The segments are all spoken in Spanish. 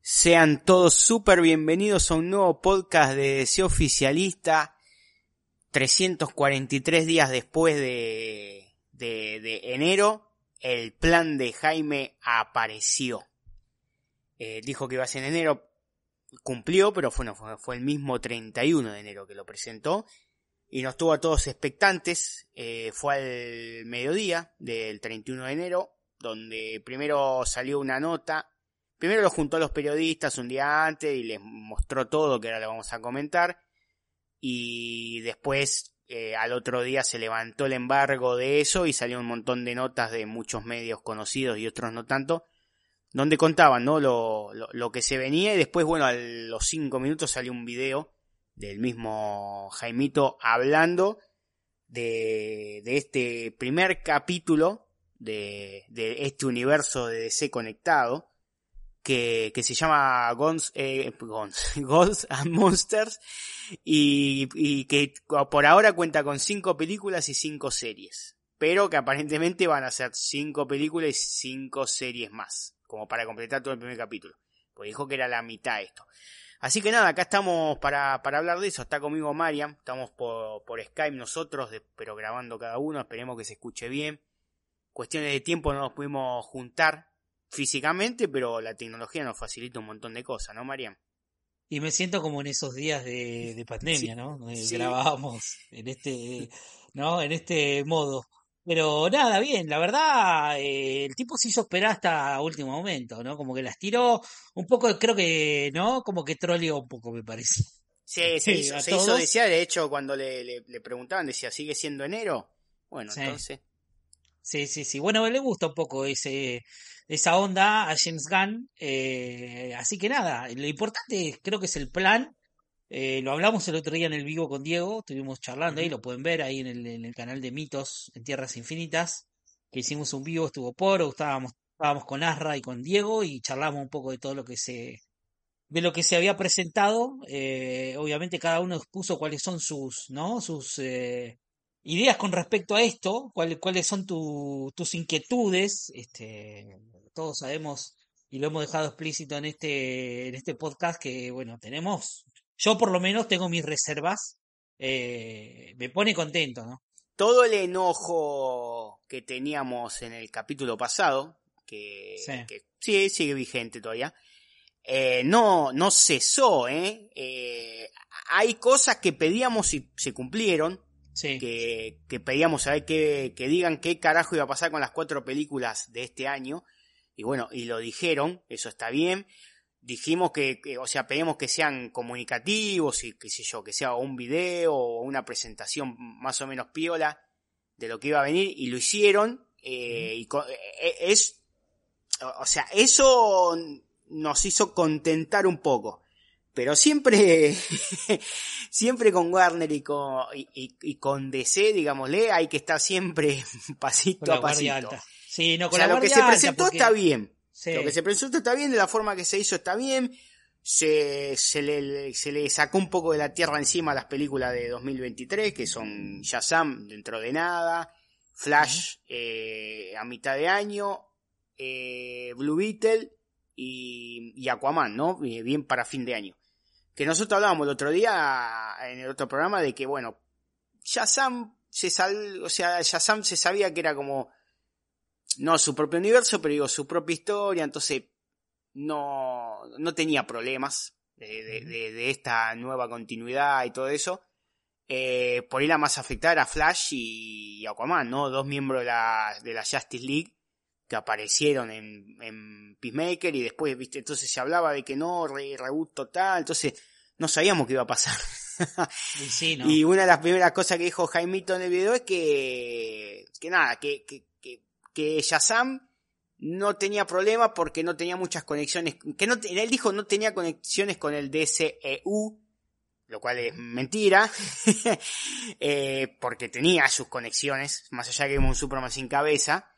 Sean todos súper bienvenidos a un nuevo podcast de Deseo Oficialista. 343 días después de, de, de enero, el plan de Jaime apareció. Eh, dijo que iba a ser en enero, cumplió, pero fue, no, fue, fue el mismo 31 de enero que lo presentó. Y nos tuvo a todos expectantes. Eh, fue al mediodía del 31 de enero, donde primero salió una nota Primero lo juntó a los periodistas un día antes y les mostró todo, que ahora lo vamos a comentar. Y después, eh, al otro día, se levantó el embargo de eso y salió un montón de notas de muchos medios conocidos y otros no tanto, donde contaban ¿no? lo, lo, lo que se venía. Y después, bueno, a los cinco minutos salió un video del mismo Jaimito hablando de, este primer capítulo de, este universo de DC conectado que, se llama Guns, eh, and Monsters y, y que por ahora cuenta con cinco películas y cinco series, pero que aparentemente van a ser cinco películas y cinco series más, como para completar todo el primer capítulo, pues dijo que era la mitad esto. Así que nada, acá estamos para, para hablar de eso, está conmigo Mariam, estamos por, por Skype nosotros, de, pero grabando cada uno, esperemos que se escuche bien. Cuestiones de tiempo no nos pudimos juntar, físicamente, pero la tecnología nos facilita un montón de cosas, ¿no, Mariam? Y me siento como en esos días de, de pandemia, Sí, ¿no? Sí. grabábamos en este, ¿no? En este modo. Pero nada, bien, la verdad, eh, el tipo se hizo esperar hasta último momento, ¿no? Como que las tiró un poco, creo que, ¿no? Como que troleó un poco, me parece. Sí, se Sí, hizo, se hizo desear, de hecho, cuando le, le, le preguntaban, decía, ¿sigue siendo enero? Bueno, Sí. entonces, Sí, sí, sí. Bueno, le gusta un poco ese, esa onda a James Gunn. eh, así que nada, lo importante creo que es el plan. Eh, lo hablamos el otro día en el vivo con Diego, estuvimos charlando ahí, Ujú. lo pueden ver ahí en el, en el canal de Mitos en Tierras Infinitas, que hicimos un vivo, estuvo Poro, estábamos, estábamos con Asra y con Diego y charlamos un poco de todo lo que se, de lo que se había presentado. eh, obviamente cada uno expuso cuáles son sus, ¿no? Sus eh, ideas con respecto a esto, cuáles, cuáles son tu- tus inquietudes. Este, todos sabemos y lo hemos dejado explícito en este, en este podcast que, bueno, tenemos, yo por lo menos tengo mis reservas. eh, me pone contento, ¿no? todo el enojo que teníamos en el capítulo pasado, que Sí. que sí, sigue vigente todavía, eh, no, no cesó, ¿eh? Eh, Hay cosas que pedíamos y se cumplieron, Sí. que, que pedíamos saber que, que digan qué carajo iba a pasar con las cuatro películas de este año. Y bueno, y lo dijeron, eso está bien. Dijimos que, que, o sea, pedimos que sean comunicativos y qué sé yo, que sea un video o una presentación más o menos piola de lo que iba a venir y lo hicieron. eh, y co- eh, es, o o sea, eso nos hizo contentar un poco. Pero siempre, siempre con Warner y con, y, y- y con DC, digámosle, hay que estar siempre pasito Con la a pasito. alta. Sí, no, O con sea, la lo que se presentó porque- está bien. Sí. Lo que se presentó está bien, de la forma que se hizo está bien. Se, se, le, se le sacó un poco de la tierra encima a las películas de 2023, que son Shazam dentro de nada, Flash eh, a mitad de año, eh, Blue Beetle y, y Aquaman, ¿no? Eh, Bien para fin de año. Que nosotros hablábamos el otro día en el otro programa de que, bueno, Shazam se sal, o sea, Shazam se sabía que era como no su propio universo, pero digo su propia historia, entonces no, no tenía problemas de, de- de- de esta nueva continuidad y todo eso. Eh, por ahí la más afectada era Flash y Aquaman, ¿no? Dos miembros de la, de la Justice League que aparecieron en, en Peacemaker y después, viste, entonces se hablaba de que no, re, reboot total, entonces no sabíamos qué iba a pasar. Y sí, ¿no? Y una de las primeras cosas que dijo Jaimito en el video es que, que nada, que, que, que, Shazam no tenía problema porque no tenía muchas conexiones, que no, él dijo no tenía conexiones con el DCEU, lo cual es mentira, eh, porque tenía sus conexiones, más allá que un Superman sin cabeza,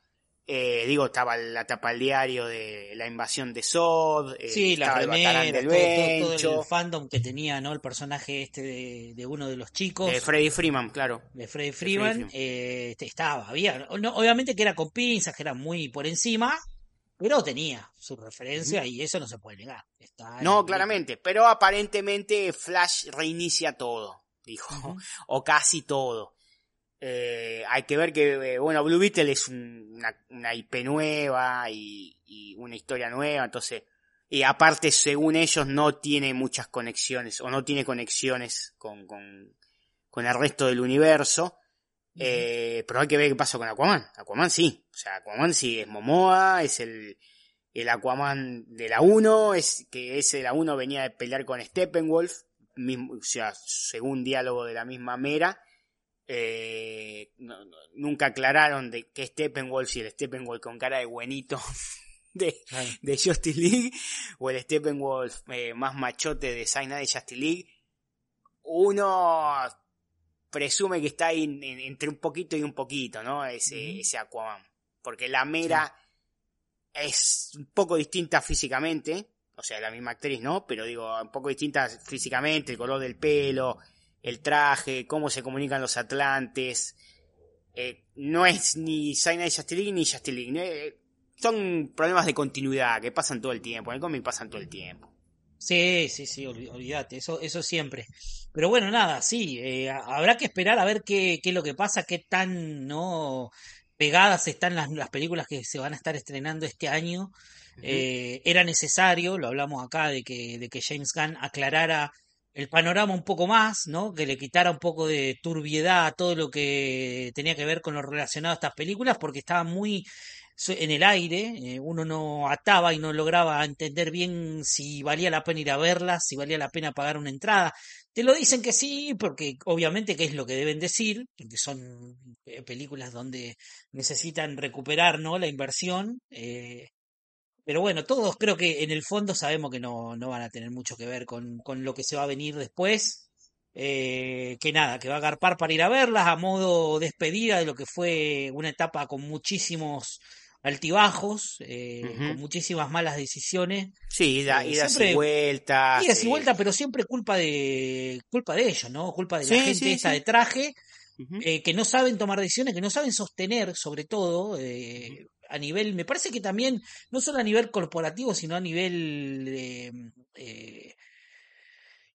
eh, digo, estaba la tapa del diario de la invasión de Sod, eh, Sí, la remera, del todo, todo- todo Bencho, el fandom que tenía, ¿no? El personaje este de, de uno de los chicos. de Freddy Freeman, claro. de Freddy Freeman, Freeman. eh, este, estaba, había, no, obviamente que era con pinzas, que era muy por encima, pero tenía su referencia y eso no se puede negar. Está No, claramente, pero aparentemente Flash reinicia todo, dijo, o casi todo. Eh, hay que ver que, eh, bueno, Blue Beetle es un- una, una IP nueva y, y una historia nueva, entonces, y aparte, según ellos, no tiene muchas conexiones, o no tiene conexiones con, con, con el resto del universo. Eh, pero hay que ver qué pasa con Aquaman. Aquaman sí. O sea, Aquaman sí es Momoa, es el, el Aquaman de la 1, es que ese de la 1 venía de pelear con Steppenwolf, mismo, o sea, según diálogo de la misma Mera. Eh, no- no- nunca aclararon de qué Steppenwolf, si el Steppenwolf con cara de buenito de, de Justice League o el Steppenwolf eh, más machote de Sign de Justice League. Uno presume que está ahí en- en- entre un poquito y un poquito, ¿no? Ese, ese Aquaman. Porque la Mera es un poco distinta físicamente, o sea, la misma actriz, ¿no? Pero digo, un poco distinta físicamente, el color del pelo, el traje, cómo se comunican los atlantes. Eh, no es ni Sign de Justice League ni Justice League. ¿no? Eh, son problemas de continuidad que pasan todo el tiempo. En el cómic pasan todo el tiempo. Sí, sí, sí, olvídate, eso, eso siempre. Pero bueno, nada, sí, eh, ha- habrá que esperar a ver qué, qué es lo que pasa, qué tan no pegadas están las, las películas que se van a estar estrenando este año. Eh, era necesario, lo hablamos acá, de que, de que James Gunn aclarara el panorama un poco más, ¿no? Que le quitara un poco de turbiedad a todo lo que tenía que ver con lo relacionado a estas películas, porque estaba muy en el aire, eh, uno no ataba y no lograba entender bien si valía la pena ir a verlas, si valía la pena pagar una entrada. Te lo dicen que sí, porque obviamente que es lo que deben decir, porque son eh, películas donde necesitan recuperar, ¿no? La inversión. eh, pero bueno, todos creo que en el fondo sabemos que no, no van a tener mucho que ver con, con lo que se va a venir después. Eh, que nada, que va a agarpar para ir a verlas a modo despedida de lo que fue una etapa con muchísimos altibajos, eh, con muchísimas malas decisiones. Sí, ida- Eh, idas siempre- y vueltas. Idas y eh, vueltas, pero siempre culpa de culpa de ellos, ¿no? Culpa de la Sí, gente sí, esta sí. de traje eh, que no saben tomar decisiones, que no saben sostener, sobre todo, eh, a nivel, me parece que también, no solo a nivel corporativo, sino a nivel eh,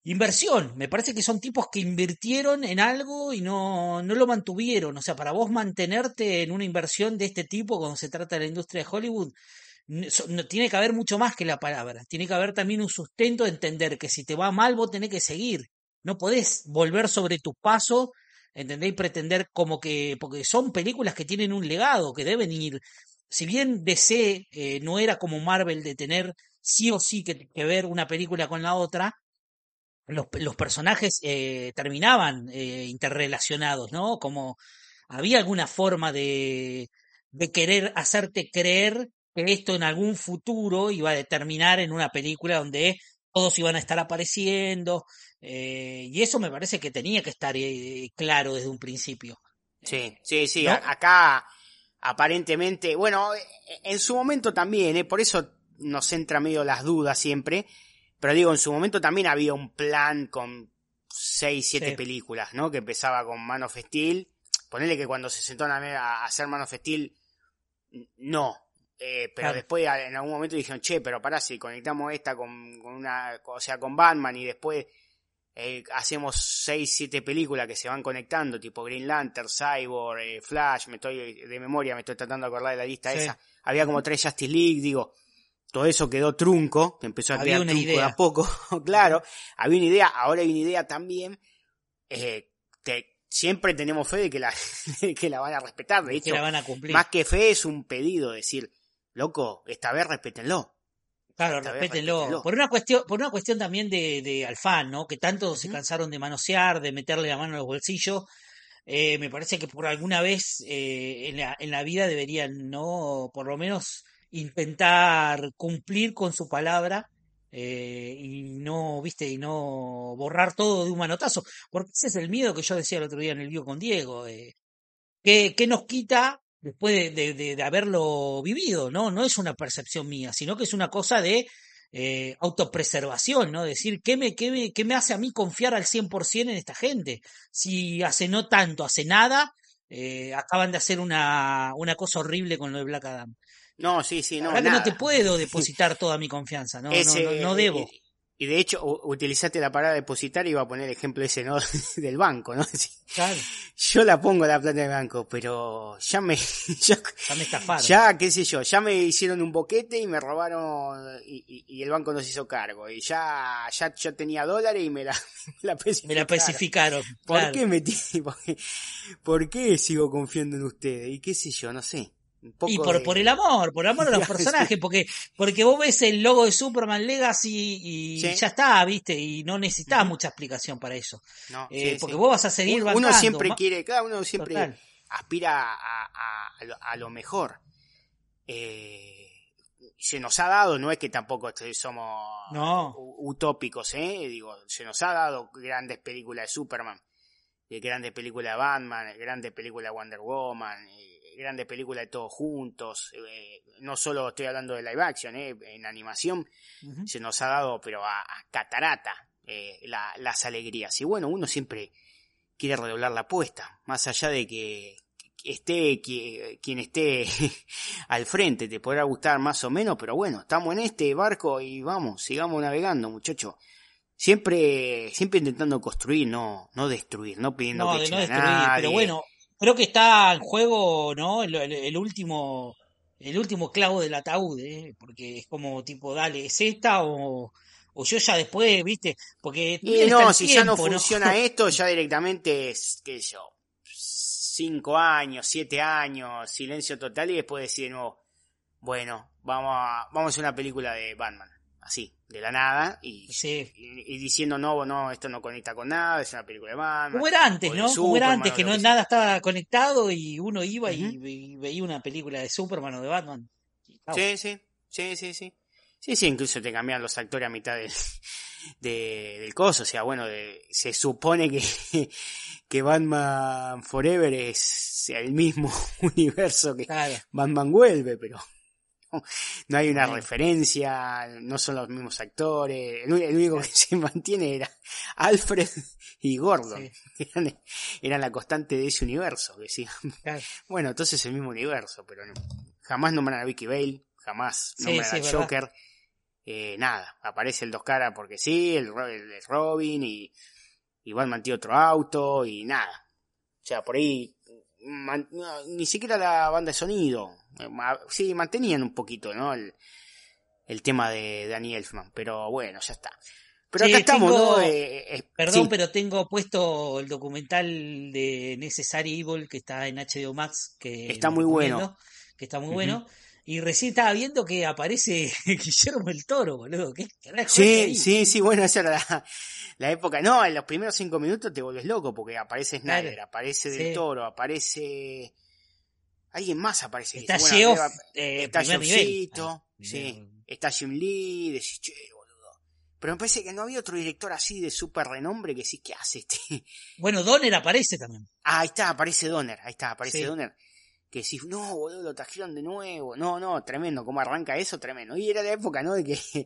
inversión. Me parece que son tipos que invirtieron en algo y no, no lo mantuvieron. O sea, para vos mantenerte en una inversión de este tipo cuando se trata de la industria de Hollywood, tiene que haber mucho más que la palabra. Tiene que haber también un sustento de entender que si te va mal, vos tenés que seguir. No podés volver sobre tu paso, ¿entendés? Y pretender como que, porque son películas que tienen un legado, que deben ir. Si bien DC eh, no era como Marvel de tener sí o sí que, que ver una película con la otra, los, los personajes eh, terminaban eh, interrelacionados, ¿no? Como había alguna forma de, de querer hacerte creer que esto en algún futuro iba a determinar en una película donde todos iban a estar apareciendo, eh, y eso me parece que tenía que estar claro desde un principio. Sí, sí, sí. Acá, aparentemente, bueno, eh, en su momento también, ¿eh? por eso nos entra medio las dudas siempre. Pero digo, en su momento también había un plan con seis, siete Sí. películas, ¿no? Que empezaba con Man of Steel. Ponele que cuando se sentó a, hacer Man of Steel, no. Eh, pero Claro. después en algún momento dijeron, che, pero pará, si conectamos esta con, con una, o sea, con Batman y después eh, hacemos seis, siete películas que se van conectando, tipo Green Lantern, Cyborg, eh, Flash, me estoy de memoria, me estoy tratando de acordar de la lista Sí. esa. Había como tres Justice League, digo, todo eso quedó trunco, que empezó a Había quedar una trunco de idea. a poco, claro, había una idea, ahora hay una idea también, eh, que siempre tenemos fe de que la, que la van a respetar, de que la van a cumplir. más que fe es un pedido, decir, loco, esta vez respétenlo. Claro, respétenlo. respétenlo. Por una cuestión, por una cuestión también de, de al fan, ¿no? Que tanto se cansaron de manosear, de meterle la mano en los bolsillos. Eh, me parece que por alguna vez eh, en, la, en la vida deberían, ¿no? Por lo menos intentar cumplir con su palabra eh, y no, viste, y no borrar todo de un manotazo. Porque ese es el miedo que yo decía el otro día en el vivo con Diego. Eh, ¿qué, ¿Qué nos quita después de, de- de- de haberlo vivido? ¿no? no es una percepción mía, sino que es una cosa de eh, autopreservación, ¿no? Decir, ¿qué me, qué, me, ¿qué me hace a mí confiar al 100% en esta gente? Si hace no tanto, hace nada, eh, acaban de hacer una, una cosa horrible con lo de Black Adam. No, sí, sí, no, que no nada. te puedo depositar toda mi confianza, no, no, no, no debo. Y, de hecho, utilizaste la palabra depositar y iba a poner el ejemplo ese, ¿no? Del banco, ¿no? Claro, Yo la pongo la plata en el banco, pero ya me, ya, ya me estafaron. ya, qué sé yo, ya me hicieron un boquete y me robaron y, y- y el banco no se hizo cargo. Y ya, ya yo tenía dólares y me la, me la me la especificaron. ¿Por claro. qué qué, por qué sigo confiando en ustedes? Y qué sé yo, no sé. Y por, de- por el amor, por el amor a los personajes, porque, porque vos ves el logo de Superman Legacy y Sí. ya está, viste, y no necesitas mucha explicación para eso. No, Eh, sí, porque sí. vos vas a seguir uno, uno siempre quiere, claro, uno siempre Total. aspira a, a- a lo, a lo mejor. Eh, se nos ha dado, no es que tampoco somos No. utópicos, ¿eh? Digo, se nos ha dado grandes películas de Superman, eh, grandes películas de Batman, grandes películas de Wonder Woman, eh, grandes películas de todos juntos. eh, no solo estoy hablando de live action, ¿eh? En animación se nos ha dado, pero a, a catarata, eh, la- las alegrías. Y bueno, uno siempre quiere redoblar la apuesta, más allá de que esté qui- quien esté al frente, te podrá gustar más o menos, pero bueno, estamos en este barco y vamos, sigamos navegando, muchachos. Siempre, siempre intentando construir, no, no destruir, no pidiendo No, que de no a destruir, nadie. pero bueno, creo que está en juego, ¿no? El, el- el último, el último clavo del ataúd, ¿eh? Porque es como tipo, dale, ¿es esta o, o yo ya después, viste? Porque Y no, si ya no funciona esto, ya directamente es, qué sé yo, cinco años, siete años, silencio total y después decir de nuevo, bueno, vamos a, vamos a hacer una película de Batman, así, de la nada, y, Sí. y, y diciendo no, no, esto no conecta con nada, es una película de Batman. Como era antes, ¿no? Como era antes, que no que nada estaba conectado y uno iba y, veía una película de Superman o de Batman. Sí, sí, sí, sí, sí. Sí, sí, incluso te cambian los actores a mitad del, de- del coso. O sea, bueno, de- se supone que, que Batman Forever es el mismo universo que Claro. Batman vuelve, pero no, hay una referencia, no son los mismos actores. El, el único que se mantiene era Alfred y Gordon. Sí. Eran, eran la constante de ese universo. Que sí. Bueno, entonces es el mismo universo, pero no. jamás nombran a Vicky Bale, jamás nombran sí, verdad. Joker. Eh, nada, aparece el dos caras porque sí, el, el de Robin y, y Batman tiene otro auto y nada. O sea, por ahí man- no, ni siquiera la banda de sonido. Sí, mantenían un poquito, ¿no? El, el tema de Danny Elfman, pero bueno, ya está. Pero Sí, acá estamos, tengo- ¿no? Eh, eh, Perdón, sí. pero tengo puesto el documental de Necessary Evil que está en HBO Max, que Está muy bueno. que está muy bueno. Y recién estaba viendo que aparece Guillermo el Toro, boludo. ¿Qué carajo es Sí, sí, sí, bueno, esa era la, la época. No, en los primeros cinco minutos te vuelves loco porque aparece Snyder, Claro. aparece Del Sí. Toro, aparece... Alguien más aparece. Está Bueno, Geoff, eh, está nivel. Geoffcito, Ah, sí, está Jim Lee, decís, che, boludo. Pero me parece que no había otro director así de súper renombre que sí, ¿qué hace este? Bueno, Donner aparece también. Ah, ahí está, aparece Donner, ahí está, aparece Sí. Donner. Que decís, no, boludo, lo trajeron de nuevo. No, no, tremendo, cómo arranca eso, tremendo. Y era la época, ¿no? De que,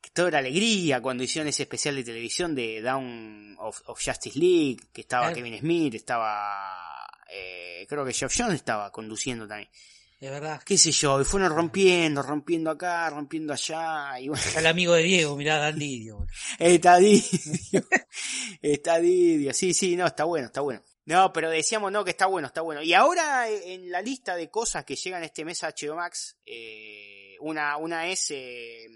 que todo era alegría cuando hicieron ese especial de televisión de Down of, of Justice League, que estaba Claro. Kevin Smith, estaba, eh, creo que Jeff Jones estaba conduciendo también. Es verdad. Qué sé yo, y fueron rompiendo, rompiendo acá, rompiendo allá, y bueno, Está el amigo de Diego, mirá, Dan Didio. boludo. Está Didio. está Didio. Sí, sí, no, está bueno, está bueno. No, pero decíamos no que está bueno, está bueno. Y ahora eh, en la lista de cosas que llegan este mes a HBO Max, eh, una, una es eh,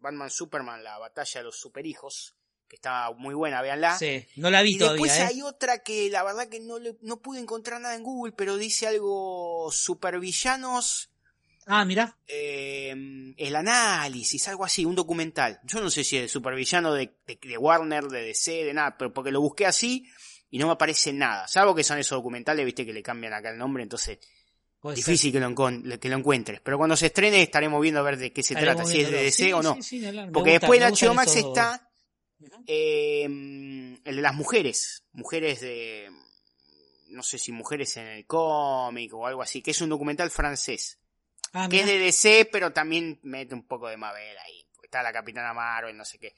Batman Superman, la batalla de los superhijos, que está muy buena, véanla. Sí, no la vi Y después todavía, ¿eh? hay otra que la verdad que no, le, no pude encontrar nada en Google, pero dice algo supervillanos Ah, mirá. eh, el análisis, algo así, un documental. Yo no sé si es de supervillano de, de, de Warner, de DC, de nada, pero porque lo busqué así y no me aparece nada. Salvo que son esos documentales, viste, que le cambian acá el nombre, entonces. Difícil que lo, que lo encuentres. Pero cuando se estrene estaremos viendo a ver de qué se Estaremos trata, si es de. DC Sí, o no. sí, sí, Porque gusta- después en HBO Max está eh, el de las mujeres. Mujeres de... No sé si mujeres en el cómic o algo así. Que es un documental francés. Ah, que es de DC, pero también mete un poco de Mabel ahí. Está la Capitana Marvel, no sé qué.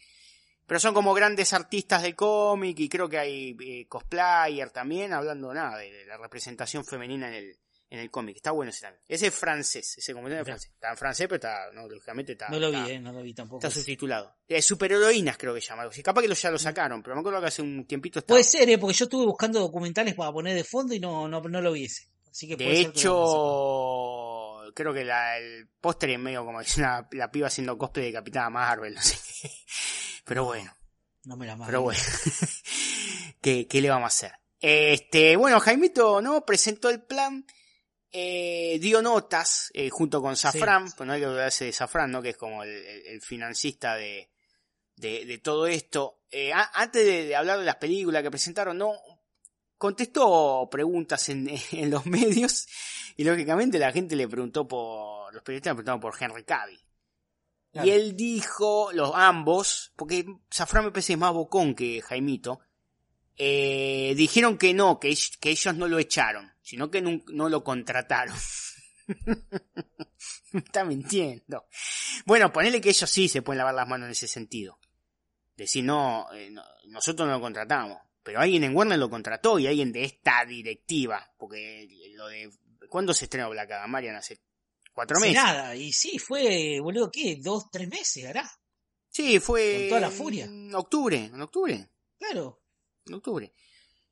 Pero son como grandes artistas del cómic y creo que hay eh, cosplayer también, hablando nada de, de la representación femenina en el, en el cómic. Está bueno ese también. Ese es francés, ese documental es francés. Está en francés, pero está, no, lógicamente está, No lo vi, está, eh, no lo vi tampoco. está subtitulado. De superheroínas creo que llama algo así. Capaz que lo, ya lo sacaron, pero me acuerdo que hace un tiempito estaba. Puede ser, eh, porque yo estuve buscando documentales para poner de fondo y no, no, no lo vi ese. Así que puede De ser que lo hayan hecho, creo que la- el póster es medio como una, la piba haciendo cosplay de Capitana Marvel, no sé qué. Pero bueno. No me la mando. pero bueno. ¿Qué, ¿Qué le vamos a hacer? Este, bueno, Jaimito, ¿no? Presentó el plan, eh, dio notas, eh, junto con Safran, pues no hay que olvidarse de Safran, ¿no? Que es como el, el- el financista de, de, de todo esto. Eh, a- antes de, de hablar de las películas que presentaron, ¿no? Contestó preguntas en, en los medios y lógicamente la gente le preguntó por, los periodistas le preguntaron por Henry Cavill. Y él dijo, los ambos, porque Safran me parece más bocón que Jaimito, eh, dijeron que no, que, que ellos no lo echaron, sino que nun- no, lo contrataron. Me Está mintiendo. Bueno, ponele que ellos sí se pueden lavar las manos en ese sentido. Decir, no, eh, no, nosotros no lo contratamos. Pero alguien en Warner lo contrató y alguien de esta directiva. Porque lo de... ¿Cuándo se estrenó Black Adam, Marian? Hace cuatro meses. nada, y sí, fue, boludo, ¿qué? ¿Dos, tres meses hará? Sí, fue... Con toda la furia. En octubre, en octubre. Claro. en octubre.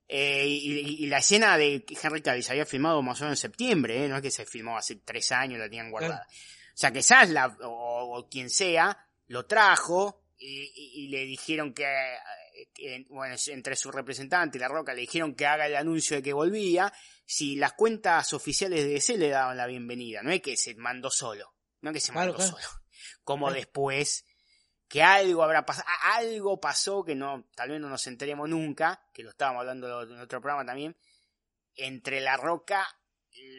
Eh, y, la escena de Henry Cavill se había filmado más o menos en septiembre, ¿eh? no es que se filmó hace tres años, la tenían guardada. O sea que Zaslav o, o quien sea lo trajo y, y- y le dijeron que, eh, que, bueno, entre su representante y la Roca le dijeron que haga el anuncio de que volvía si las cuentas oficiales de DC le daban la bienvenida, no es que se mandó solo, no es que se Claro, mandó claro. solo, como Claro. después que algo habrá pasado, algo pasó que no, tal vez no nos enteremos nunca, que lo estábamos hablando en otro programa también, entre la roca,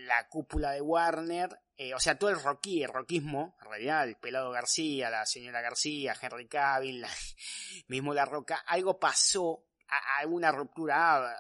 la cúpula de Warner, eh, o sea, todo el rocky, el rockismo, en realidad, el pelado García, la señora García, Henry Cavill, la- mismo la roca, algo pasó, a- alguna ruptura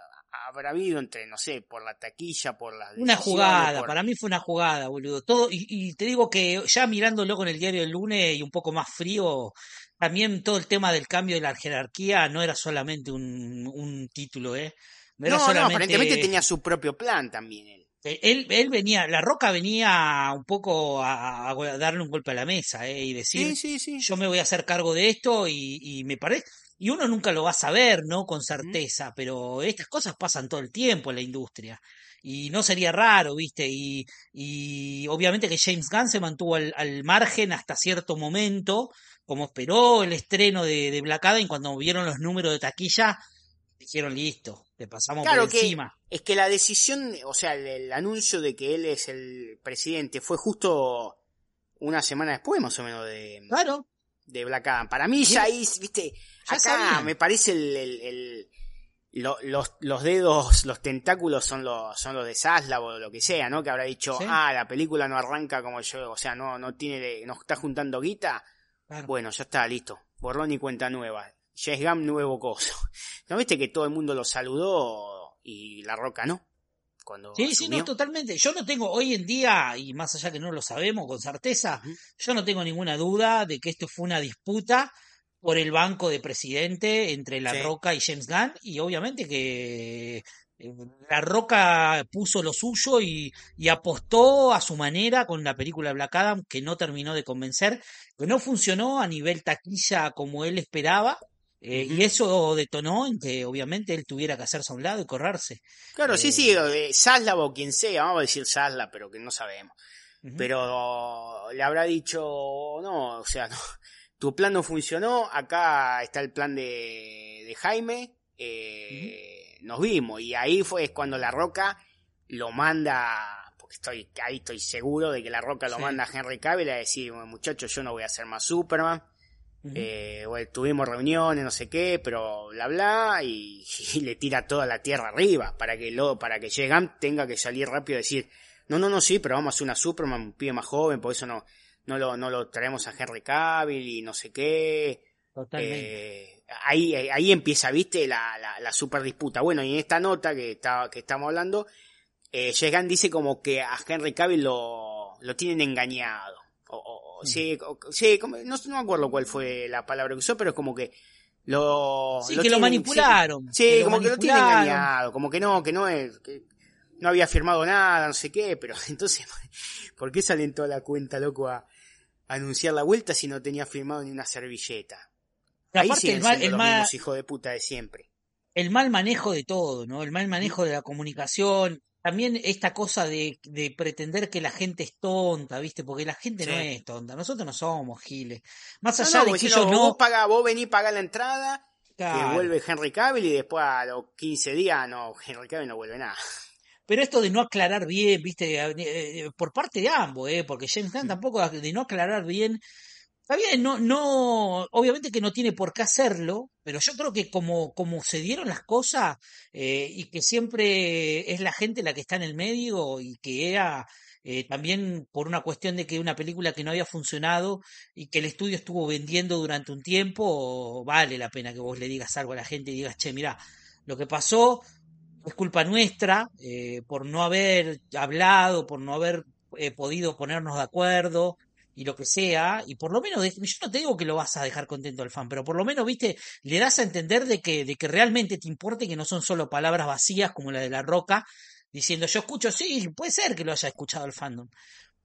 habrá habido entre, no sé, por la taquilla, por las Una jugada, por- para mí fue una jugada, boludo. Todo, y, y te digo que ya mirándolo con el diario del lunes y un poco más frío, también todo el tema del cambio de la jerarquía no era solamente un, un título, ¿eh? No era No, no, solamente... aparentemente tenía su propio plan también él. Eh, Él, él venía, La Roca venía un poco a, a darle un golpe a la mesa, ¿eh? Y decir, Sí, sí, sí. yo me voy a hacer cargo de esto y, y me parece, y uno nunca lo va a saber, ¿no? Con certeza, pero estas cosas pasan todo el tiempo en la industria. Y no sería raro, ¿viste? Y, y obviamente que James Gunn se mantuvo al, al margen hasta cierto momento, como esperó el estreno de, de Black Adam, y cuando vieron los números de taquilla, dijeron listo, le pasamos Claro por que encima. es que la decisión, o sea, el, el anuncio de que él es el presidente fue justo una semana después, más o menos, de, Claro, de Black Adam. Para mí ya ahí, viste, Ya acá sabían. me parece el, el- el- lo- los, los dedos, los tentáculos son los, son los de Zaslav o lo que sea, ¿no? Que habrá dicho, Sí. ah, la película no arranca como yo, o sea, no, no tiene, no está juntando guita. claro. Bueno, ya está, listo. Borrón y cuenta nueva. James Gunn, nuevo coso. ¿No viste que todo el mundo lo saludó y la roca no? Cuando Sí, sí, no, totalmente. Yo no tengo hoy en día, y más allá que no lo sabemos con certeza, yo no tengo ninguna duda de que esto fue una disputa por el banco de presidente entre La Sí. Roca y James Gunn, y obviamente que eh, La Roca puso lo suyo y, y apostó a su manera con la película Black Adam, que no terminó de convencer, que no funcionó a nivel taquilla como él esperaba. eh. Y eso detonó en que obviamente él tuviera que hacerse a un lado y correrse. Claro, sí, Eh, sí, eh, Zaslav o quien sea, vamos a decir Zaslav, pero que no sabemos. Pero le habrá dicho, no, o sea, no, tu plan no funcionó, acá está el plan de, de Jaime, eh, nos vimos. Y ahí fue cuando la roca lo manda, porque estoy, ahí estoy seguro de que la roca lo Sí. manda a Henry Cavill a decir, muchachos, yo no voy a ser más Superman. Eh, bueno, tuvimos reuniones, no sé qué, pero bla bla, y, y le tira toda la tierra arriba, para que lo, para que Gunn tenga que salir rápido y decir, no, no, no, sí, pero vamos a hacer una Superman, un pibe más joven, por eso no, no lo, no lo traemos a Henry Cavill y no sé qué. Totalmente. Eh, ahí, ahí empieza, viste, la, la, la super disputa. Bueno, y en esta nota que, está, que estamos hablando, eh, dice como que a Henry Cavill lo, lo tienen engañado. O, o- Mm. sí, o- sí, como- no, no me acuerdo cuál fue la palabra que usó, pero es como que lo... Sí, que lo manipularon. Sí, que lo como que lo tienen engañado, como que no, que no es, que no había firmado nada, no sé qué, pero entonces, ¿por qué salen toda la cuenta, loco, a anunciar la vuelta si no tenía firmado ni una servilleta? Ahí siguen el mal, el, los mal, mismos hijos de puta de siempre. el mal manejo de todo, ¿no? El mal manejo de la comunicación. También esta cosa de, de pretender que la gente es tonta, ¿viste? Porque la gente no es tonta. Nosotros no somos giles. Más No, allá no, de que ellos no, vos, paga, vos venís, paga la entrada, Claro. que vuelve Henry Cavill y después a los 15 días, no, Henry Cavill no vuelve nada. Pero esto de no aclarar bien, viste, Eh, eh, por parte de ambos, eh, porque James Gunn tampoco de no aclarar bien. Está bien, no, no, obviamente que no tiene por qué hacerlo, pero yo creo que como, como se dieron las cosas, eh, y que siempre es la gente la que está en el medio, y que era eh, también por una cuestión de que una película que no había funcionado y que el estudio estuvo vendiendo durante un tiempo, vale la pena que vos le digas algo a la gente y digas, che, mira, lo que pasó es culpa nuestra eh, por no haber hablado, por no haber eh, podido ponernos de acuerdo y lo que sea, y por lo menos, de- yo no te digo que lo vas a dejar contento al fan, pero por lo menos, viste, le das a entender de que, de que realmente te importa y que no son solo palabras vacías como la de la roca, diciendo yo escucho, sí, puede ser que lo haya escuchado el fandom.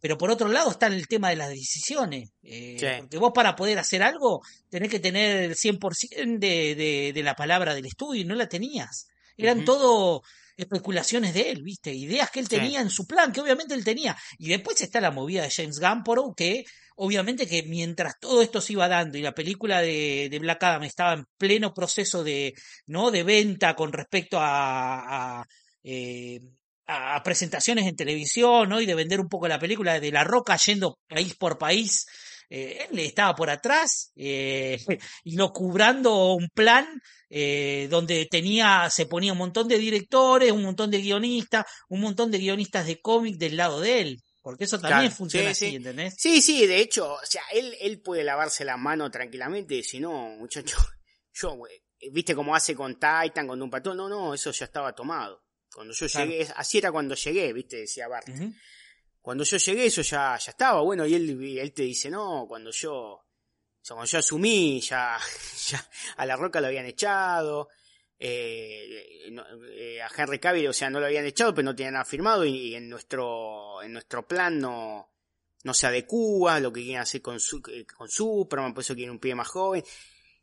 Pero por otro lado está el tema de las decisiones. eh, Sí. Porque vos para poder hacer algo tenés que tener el 100% de, de, de la palabra del estudio y no la tenías. Eran todo especulaciones de él, ¿viste? Ideas que él Sí. tenía en su plan, que obviamente él tenía. Y después está la movida de James Gamporo, que obviamente que mientras todo esto se iba dando y la película de, de Black Adam estaba en pleno proceso de, ¿no? de venta con respecto a, a, eh, a presentaciones en televisión, ¿no? Y de vender un poco la película de La Roca yendo país por país. eh, él estaba por atrás eh, y no cubrando un plan eh, donde tenía, se ponía un montón de directores, un montón de guionistas, un montón de guionistas de cómic del lado de él. Porque eso también Claro, funciona sí, así, sí. ¿entendés? Sí, sí, de hecho, o sea, él, él puede lavarse la mano tranquilamente, si no, muchacho, yo, güey, viste cómo hace con Titan, con un patrón, no, no, eso ya estaba tomado. Cuando yo Claro. llegué, así era cuando llegué, viste, decía Bart. Cuando yo llegué, eso ya, ya estaba, bueno, y él, y él te dice, no, cuando yo, o sea, cuando yo asumí, ya, ya a la roca lo habían echado, eh, no, eh, a Henry Cavill, o sea, no lo habían echado, pero no tenían nada firmado, y, y en nuestro, en nuestro plan no, no se adecua lo que quieren hacer con, su, eh, con Superman, por eso quieren un pibe más joven.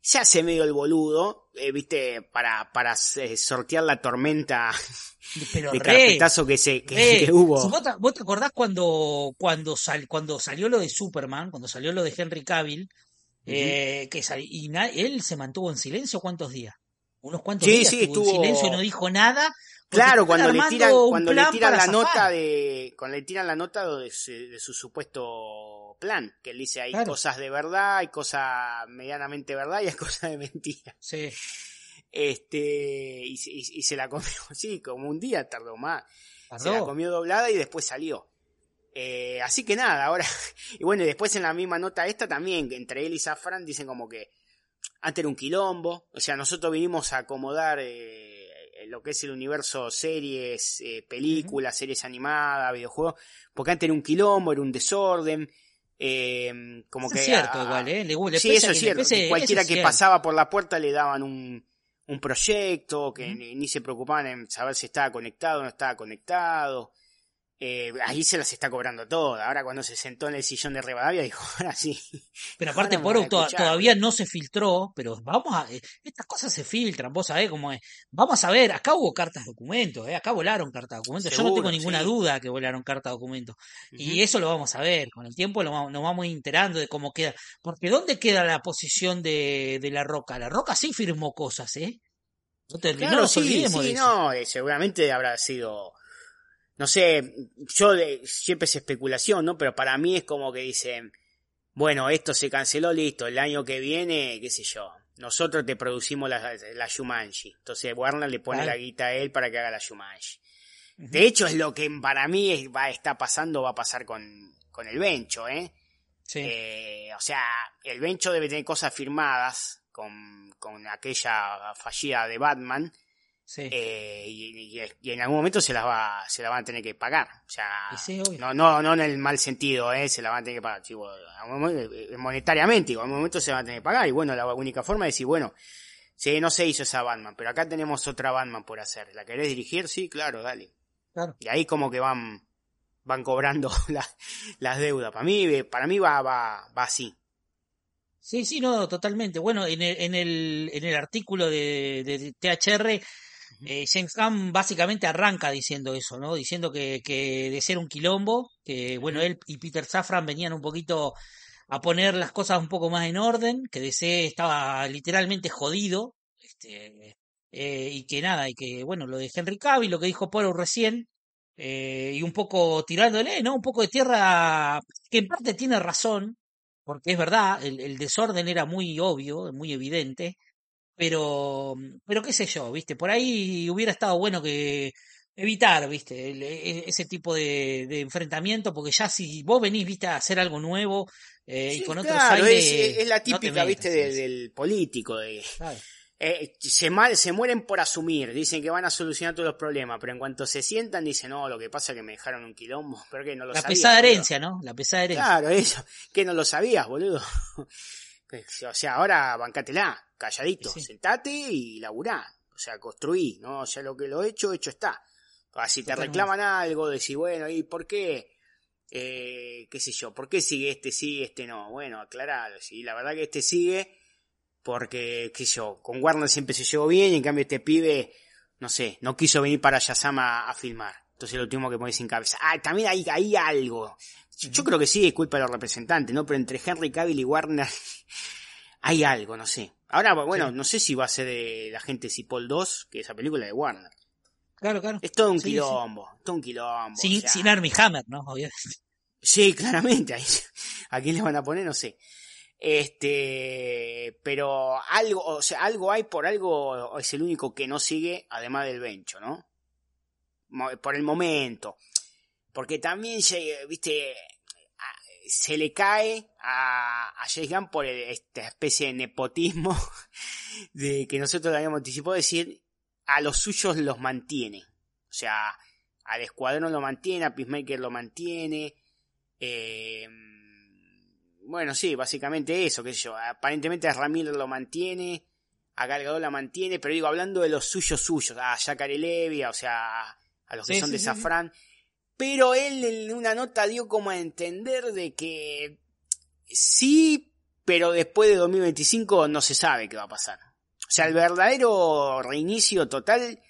Se hace medio el boludo, eh, viste, para, para sortear la tormenta Pero de carpetazo que se, que, hubo. Si vos, te, vos te acordás cuando, cuando, sal, cuando salió lo de Superman, cuando salió lo de Henry Cavill, eh, que y él se mantuvo en silencio cuántos días? Unos cuantos Sí, días sí, estuvo en silencio y no dijo nada. Claro, cuando le tiran, cuando le tiran la zafar. nota de, cuando le tiran la nota de su, de su supuesto plan, que él dice hay Claro. cosas de verdad, hay cosas medianamente verdad y hay cosas de mentira. Sí. Este, y, se- y- y se la comió, sí, como un día tardó más. Se la comió doblada y después salió. Eh, así que nada, ahora, y bueno, y después en la misma nota esta también, entre él y Safran dicen como que antes era un quilombo, o sea, nosotros vinimos a acomodar eh, lo que es el universo series, eh, películas, series animadas, videojuegos, porque antes era un quilombo, era un desorden, eh, como Eso que... es cierto, a- igual, ¿eh? Le, le sí, eso es cierto. pese, cualquiera es que cierto. pasaba por la puerta le daban un, un proyecto, que ni, ni se preocupaban en saber si estaba conectado o no estaba conectado. Eh, ahí se las está cobrando todas. Ahora cuando se sentó en el sillón de Rivadavia dijo, ahora sí. Pero aparte, Poro a to- todavía no se filtró, pero vamos a... eh, Estas cosas se filtran, vos sabés cómo es. Vamos a ver, acá hubo cartas documentos, ¿eh? acá volaron cartas documentos. Yo no tengo ninguna sí. duda que volaron cartas documentos. Y eso lo vamos a ver, con el tiempo lo vamos- nos vamos enterando de cómo queda. Porque ¿dónde queda la posición de, de La Roca? La Roca sí firmó cosas, ¿eh? No, te- no Claro, nos sí, olvidemos de sí, eso. no, eh, seguramente habrá sido, no sé, yo de- siempre es especulación, ¿no? Pero para mí es como que dicen, bueno, esto se canceló, listo, el año que viene, qué sé yo, nosotros te producimos la, la Shumanji. Entonces Warner le pone la guita a él para que haga la Shumanji. De hecho, es lo que para mí es- va, está pasando, va a pasar con, con el Bencho, ¿eh? Sí. Eh, o sea, el Bencho debe tener cosas firmadas con, con aquella fallida de Batman. Sí. eh, y, y- y en algún momento se las va se la van a tener que pagar. O sea sí, no no no en el mal sentido eh se la van a tener que pagar. Eh, monetariamente en algún momento se van a tener que pagar. Y bueno la única forma es decir bueno sí no se hizo esa Batman pero acá tenemos otra Batman por hacer. La querés dirigir sí claro dale. Claro. y ahí como que van van cobrando la- las deudas. Para mí eh, para mí va va va así. Sí, sí, no, totalmente. Bueno, en el, en el, en el artículo de, de THR, eh, James Gunn básicamente arranca diciendo eso, ¿no? Diciendo que, que de ser un quilombo, que bueno, él y Peter Safran venían un poquito a poner las cosas un poco más en orden, que DC estaba literalmente jodido, este, eh, y que nada, y que bueno, lo de Henry Cavill, lo que dijo Poro recién, eh, y un poco tirándole, ¿no? Un poco de tierra, que en parte tiene razón, porque es verdad, el, el desorden era muy obvio, muy evidente, pero, pero qué sé yo, viste, por ahí hubiera estado bueno que evitar, viste, el- e- ese tipo de, de enfrentamiento, porque ya si vos venís, viste, a hacer algo nuevo eh, y con otros claro, aires, es, es la no típica metas, viste del político de Claro. Eh, se, mal- se mueren por asumir, dicen que van a solucionar todos los problemas, pero en cuanto se sientan dicen, no, lo que pasa es que me dejaron un quilombo, pero que no lo La sabías, pesada boludo". herencia, ¿no? La pesada herencia. Claro, eso, que no lo sabías, boludo. o sea, ahora bancátela, calladito, Sí, sentate y laburá, o sea, construí, ¿no? O sea, lo que lo he hecho, hecho está. Ahora, si te Totalmente. reclaman algo, decís, bueno, ¿y por qué? Eh, qué sé yo, ¿por qué sigue este sí, este no? Bueno, aclaralo, sí, la verdad que este sigue porque, qué sé yo, con Warner siempre se llevó bien y en cambio este pibe, no sé, no quiso venir para Yazama a filmar. Entonces lo tuvimos que poner sin cabeza. Ah, también hay, hay algo. Yo, yo creo que sí, es culpa de los representantes, ¿no? Pero entre Henry Cavill y Warner hay algo, no sé. Ahora, bueno, Sí. no sé si va a ser de la gente Cipoll 2, que esa película de Warner. Claro, claro. Es todo un Sí, sí. quilombo, todo un quilombo. Sin, o sea, sin Armie Hammer, ¿no? Obviamente. Sí, claramente. ¿A quién le van a poner? No sé. Este, pero algo, o sea, algo hay por algo, es el único que no sigue, además del Bencho, ¿no? Por el momento. Porque también, viste, se le cae a, a James Gunn por el- esta especie de nepotismo de que nosotros le habíamos anticipado decir, a los suyos los mantiene. O sea, al escuadrón lo mantiene, a Peacemaker lo mantiene. Eh, bueno, sí, básicamente eso, qué sé yo. Aparentemente a Ramírez lo mantiene, a Gal Gadot la mantiene, pero digo, hablando de los suyos suyos, a Jacare Levy, o sea, a los que Sí, son sí, de sí. Pero él en una nota dio como a entender de que sí, pero después de 2025 no se sabe qué va a pasar. O sea, el verdadero reinicio total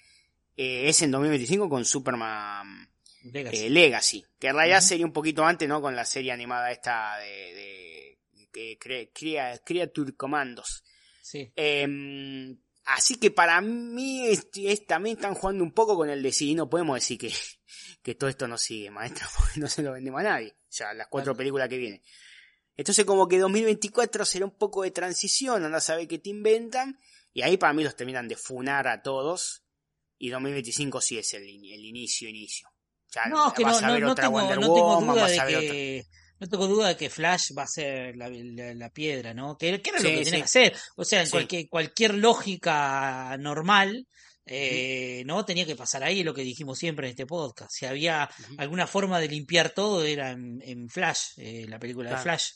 eh, es en 2025 con Superman Legacy. eh, Legacy, que en realidad sería un poquito antes, ¿no? Con la serie animada esta de, de, crea- Creature Commandos. sí. Eh, así que para mí es, es- también están jugando un poco con el de sí, no podemos decir que, que todo esto no sigue, maestro, porque no se lo vendemos a nadie, ya las cuatro Claro. películas que vienen. Entonces como que 2024 será un poco de transición, anda a saber qué te inventan, y ahí para mí los terminan de funar a todos, y 2025 sí es el, el inicio, inicio. Ya No, es que no, vas a no, ver no otra tengo, Wonder no tengo duda vas de a ver otra- que no tengo duda de que Flash va a ser la, la- la piedra, ¿no? Que, que era lo Sí, que tenía sí. que hacer. O sea, en Sí. cualquier, cualquier lógica normal, eh, ¿no? Tenía que pasar ahí, es lo que dijimos siempre en este podcast. Si había alguna forma de limpiar todo, era en, en Flash, eh, la película de. Flash.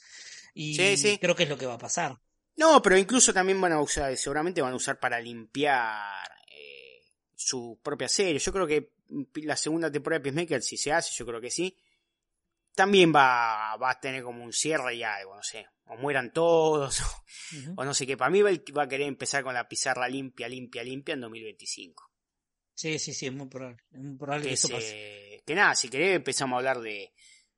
Y Sí, sí. creo que es lo que va a pasar. No, pero incluso también van a usar, seguramente van a usar para limpiar eh, su propia serie. Yo creo que la segunda temporada de Peacemaker, si se hace, yo creo que sí, también va, va a tener como un cierre y algo, no sé. O mueran todos, o, no sé qué. Para mí va, va a querer empezar con la pizarra limpia, limpia, limpia en 2025. Sí, sí, sí, es muy probable. Es muy probable que, Que, eso se- pase. que nada, si querés empezamos a hablar de, de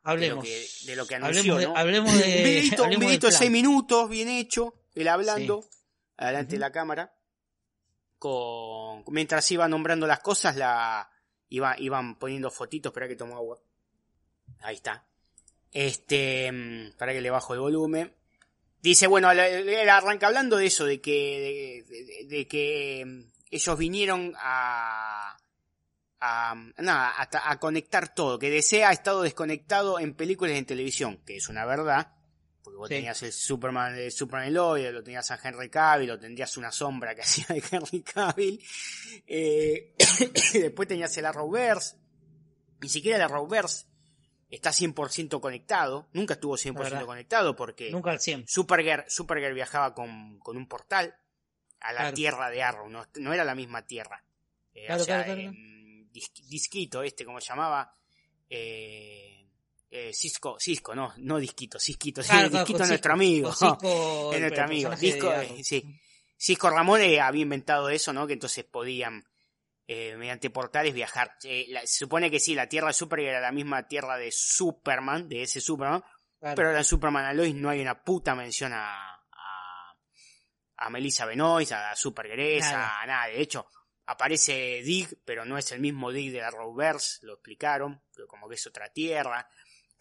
lo Hablemos. que, de lo que anunció, hablemos de, ¿no? hablemos de, un videito, hablemos de seis minutos, bien hecho, él hablando, adelante de la cámara, con mientras iba nombrando las cosas, la iba, iban poniendo fotitos, espera que tomo agua. Ahí está. Este, mm, para que le bajo el volumen. Dice, bueno, él arranca hablando de eso, de que, de, de- de que mm, ellos vinieron a, a, nada, a, a conectar todo, que DC ha estado desconectado en películas y en televisión, que es una verdad, porque vos Sí. tenías el Superman de Superman Lloyd, lo tenías a Henry Cavill, lo tendrías una sombra que hacía de Henry Cavill, eh, después tenías el Arrowverse, ni siquiera el Arrowverse está 100% conectado, nunca estuvo 100% verdad. conectado porque Nunca al 100. Supergirl, Supergirl viajaba con, con un portal a la Claro. tierra de Arrow, no, no era la misma tierra. Eh, Claro, claro, em, dis- disquito este, como se llamaba, eh, eh, Cisco, Cisco, no, no disquito, Cisquito, sí, Claro, claro, disquito es nuestro amigo. Cisco, es nuestro amigo. Disco, eh, sí. Cisco Ramón había inventado eso, ¿no? Que entonces podían, eh, mediante portales, viajar. Eh, la- se supone que sí, la tierra de Supergirl era la misma tierra de Superman, de ese Superman, Claro. pero en Superman Aloys no hay una puta mención a, a, a Melissa Benoist, a Supergirl, Nada. a nada. De hecho, aparece Dig, pero no es el mismo Dig de la Arrowverse, lo explicaron, pero como que es otra tierra.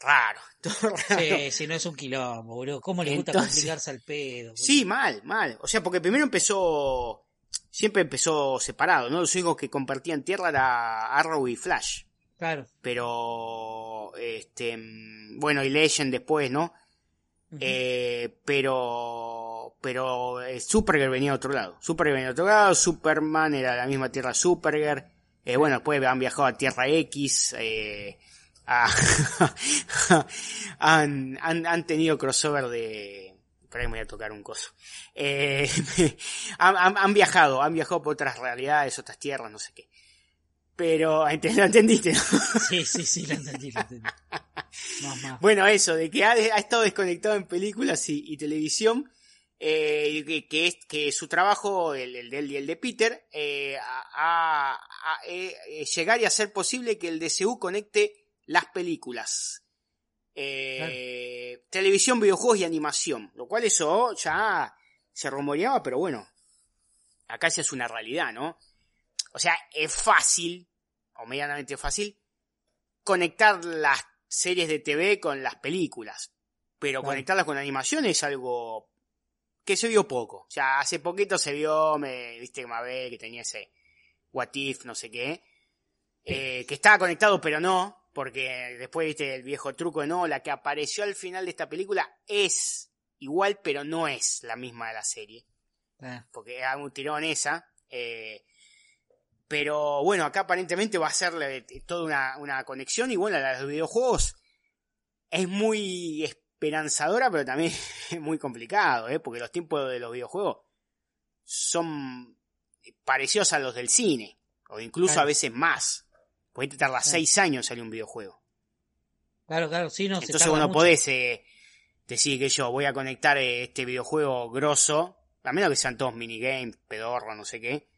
Raro, todo raro. Sí, si no es un quilombo, boludo. ¿Cómo le gusta complicarse al pedo? boludo? Sí, mal, mal. O sea, porque primero empezó, siempre empezó separado, ¿no? Los únicos que compartían tierra era Arrow y Flash. Claro. Pero, este, bueno, y Legend después, ¿no? Eh, pero, pero eh, Supergirl venía a otro lado. Supergirl venía a otro lado, Superman era la misma tierra Supergirl. Eh, bueno, después han viajado a Tierra X, eh, a- han, han, han tenido crossover de... Por ahí me voy a tocar un coso. Eh, han, han- han viajado, han viajado por otras realidades, otras tierras, no sé qué. Pero, lo entendiste, ¿no? Sí, sí, sí, lo entendí, lo entendí. Más, más. Bueno, eso, de que ha, ha estado desconectado en películas y, y televisión, eh, que, que es que su trabajo, el, el de él y el de Peter, eh, a, a- a- llegar y hacer posible que el DCU conecte las películas. Eh, Televisión, videojuegos y animación. Lo cual eso ya se rumoreaba, pero bueno, acá ya es una realidad, ¿no? O sea, es fácil, o medianamente fácil, conectar las series de TV con las películas. Pero Claro. conectarlas con animación es algo que se vio poco. O sea, hace poquito se vio, me, viste, Mabel, que tenía ese What If, no sé qué. eh, que estaba conectado, pero no. Porque después, viste, el viejo truco de no, la que apareció al final de esta película es igual, pero no es la misma de la serie Eh, porque hago un tirón esa. eh, pero bueno, acá aparentemente va a ser toda una, una conexión. Y bueno, la de los videojuegos es muy esperanzadora, pero también es muy complicado, ¿eh? porque los tiempos de los videojuegos son parecidos a los del cine, o incluso Claro. a veces más. Porque te tarda Claro. seis años salir un videojuego. Claro, claro, sí, no, se Entonces tarda vos no mucho. podés eh, decir que yo voy a conectar eh, este videojuego grosso, a menos que sean todos minigames, pedorro, no sé qué.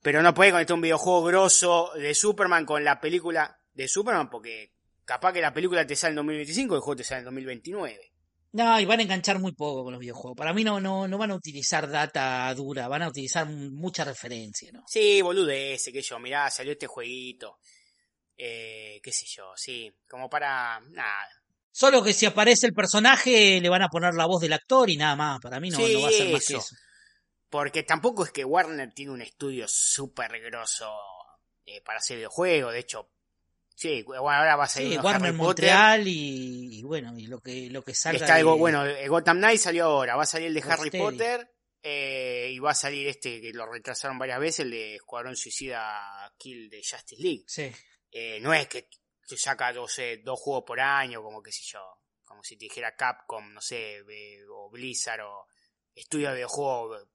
Pero no podés conectar un videojuego grosso de Superman con la película de Superman porque capaz que la película te sale en 2025 y el juego te sale en 2029. No, y van a enganchar muy poco con los videojuegos. Para mí no, no, no van a utilizar data dura, van a utilizar mucha referencia, ¿no? Sí, ese que yo, mirá, salió este jueguito. Eh, qué sé yo, sí, como para nada. Solo que si aparece el personaje le van a poner la voz del actor y nada más. Para mí no, Sí, no va a ser más que eso. Porque tampoco es que Warner tiene un estudio súper grosso eh, para hacer videojuegos. De hecho, sí, bueno, ahora va a salir Sí, Warner Harry Potter. Montreal y, y bueno, y lo que, lo que salga. Está algo, de- bueno, eh, Gotham Knight salió ahora. Va a salir el de Harry. Potter. eh, y va a salir este que lo retrasaron varias veces, el de Escuadrón Suicida Kill de Justice League. Sí, Eh, no es que se saca, no sé, dos juegos por año, como que sé yo. Como si te dijera Capcom, no sé, eh, o Blizzard, o estudios de videojuegos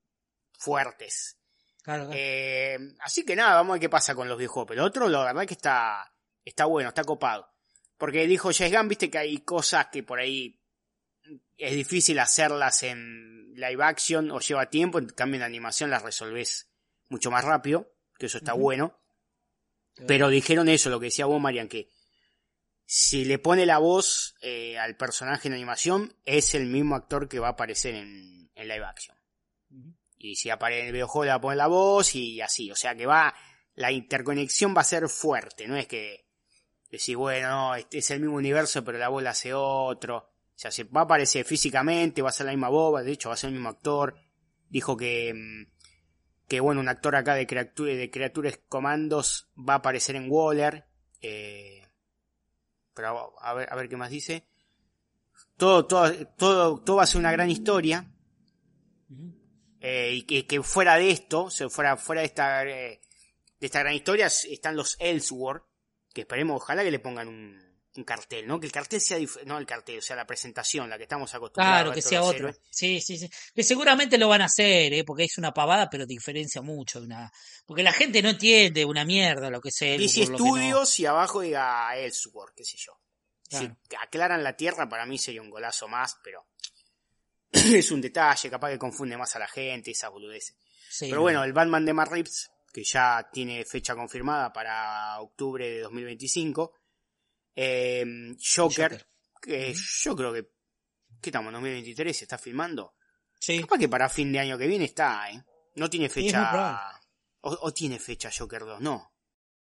fuertes. claro, claro. Eh, así que nada, vamos a ver qué pasa con los videojuegos. Pero otro, la verdad que está, está bueno, está copado. Porque dijo James Gunn, viste que hay cosas que por ahí es difícil hacerlas en live action o lleva tiempo, en cambio en animación las resolvés mucho más rápido, que eso está bueno. Pero dijeron eso, lo que decía vos, Marian, que si le pone la voz eh, al personaje en animación, es el mismo actor que va a aparecer en, en live action. Y si aparece en el videojuego le va a poner la voz y así. O sea que va, la interconexión va a ser fuerte. No es que decir, bueno, no, este es el mismo universo pero la voz la hace otro. O sea, se va a aparecer físicamente, va a ser la misma boba, de hecho va a ser el mismo actor. Dijo que, mm, que bueno, un actor acá de, criatura, de Criaturas Comandos va a aparecer en Waller. Eh, pero a ver, a ver qué más dice. Todo, todo, todo, todo va a ser una gran historia. Eh, y que, que, fuera de esto, fuera, fuera de esta, eh, de esta gran historia, están los Ellsworth, que esperemos, ojalá que le pongan un, un cartel, ¿no? Que el cartel sea, no el cartel, o sea, la presentación, la que estamos acostumbrados Claro, que sea otro. Sí, sí, sí. Que seguramente lo van a hacer, ¿eh? Porque es una pavada, pero diferencia mucho. Una... Porque la gente no entiende una mierda lo que es el. Dice estudios y abajo diga Ellsworth, qué sé yo. Claro. Si aclaran la tierra, para mí sería un golazo más, pero es un detalle, capaz que confunde más a la gente, esa boludez. Sí, pero bueno, el Batman de Matt Reeves, que ya tiene fecha confirmada para octubre de 2025 eh, Joker, Joker. Que yo creo que. ¿Qué estamos? ¿En 2023? ¿Se está filmando? Sí. Capaz que para fin de año que viene está, ¿eh? No tiene fecha. O, o, tiene fecha Joker 2, no.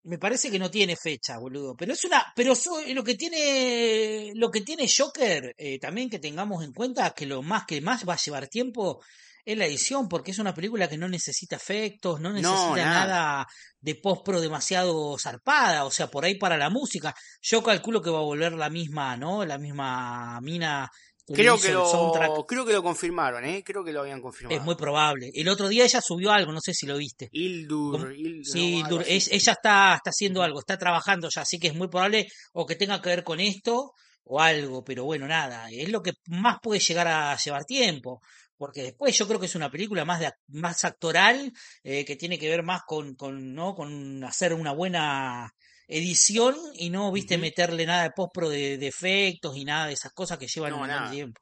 Me parece que no tiene fecha, boludo. Pero es una. Pero so, lo que tiene. Lo que tiene Joker, eh, también que tengamos en cuenta que lo más que más va a llevar tiempo es la edición, porque es una película que no necesita efectos, no necesita no, nada. nada. de postpro demasiado zarpada, o sea, por ahí para la música. Yo calculo que va a volver la misma, ¿no? La misma mina. Creo que, lo, creo que lo confirmaron, ¿eh? Creo que lo habían confirmado. Es muy probable. El otro día ella subió algo, no sé si lo viste. Ildur. Ildur sí, Ildur. Es, ella está, está haciendo algo, está trabajando ya, así que es muy probable o que tenga que ver con esto o algo, pero bueno, nada, es lo que más puede llegar a llevar tiempo porque después yo creo que es una película más de, más actoral eh, que tiene que ver más con, con no con hacer una buena edición y no viste uh -huh. meterle nada de postpro de, de, efectos y nada de esas cosas que llevan no, un de tiempo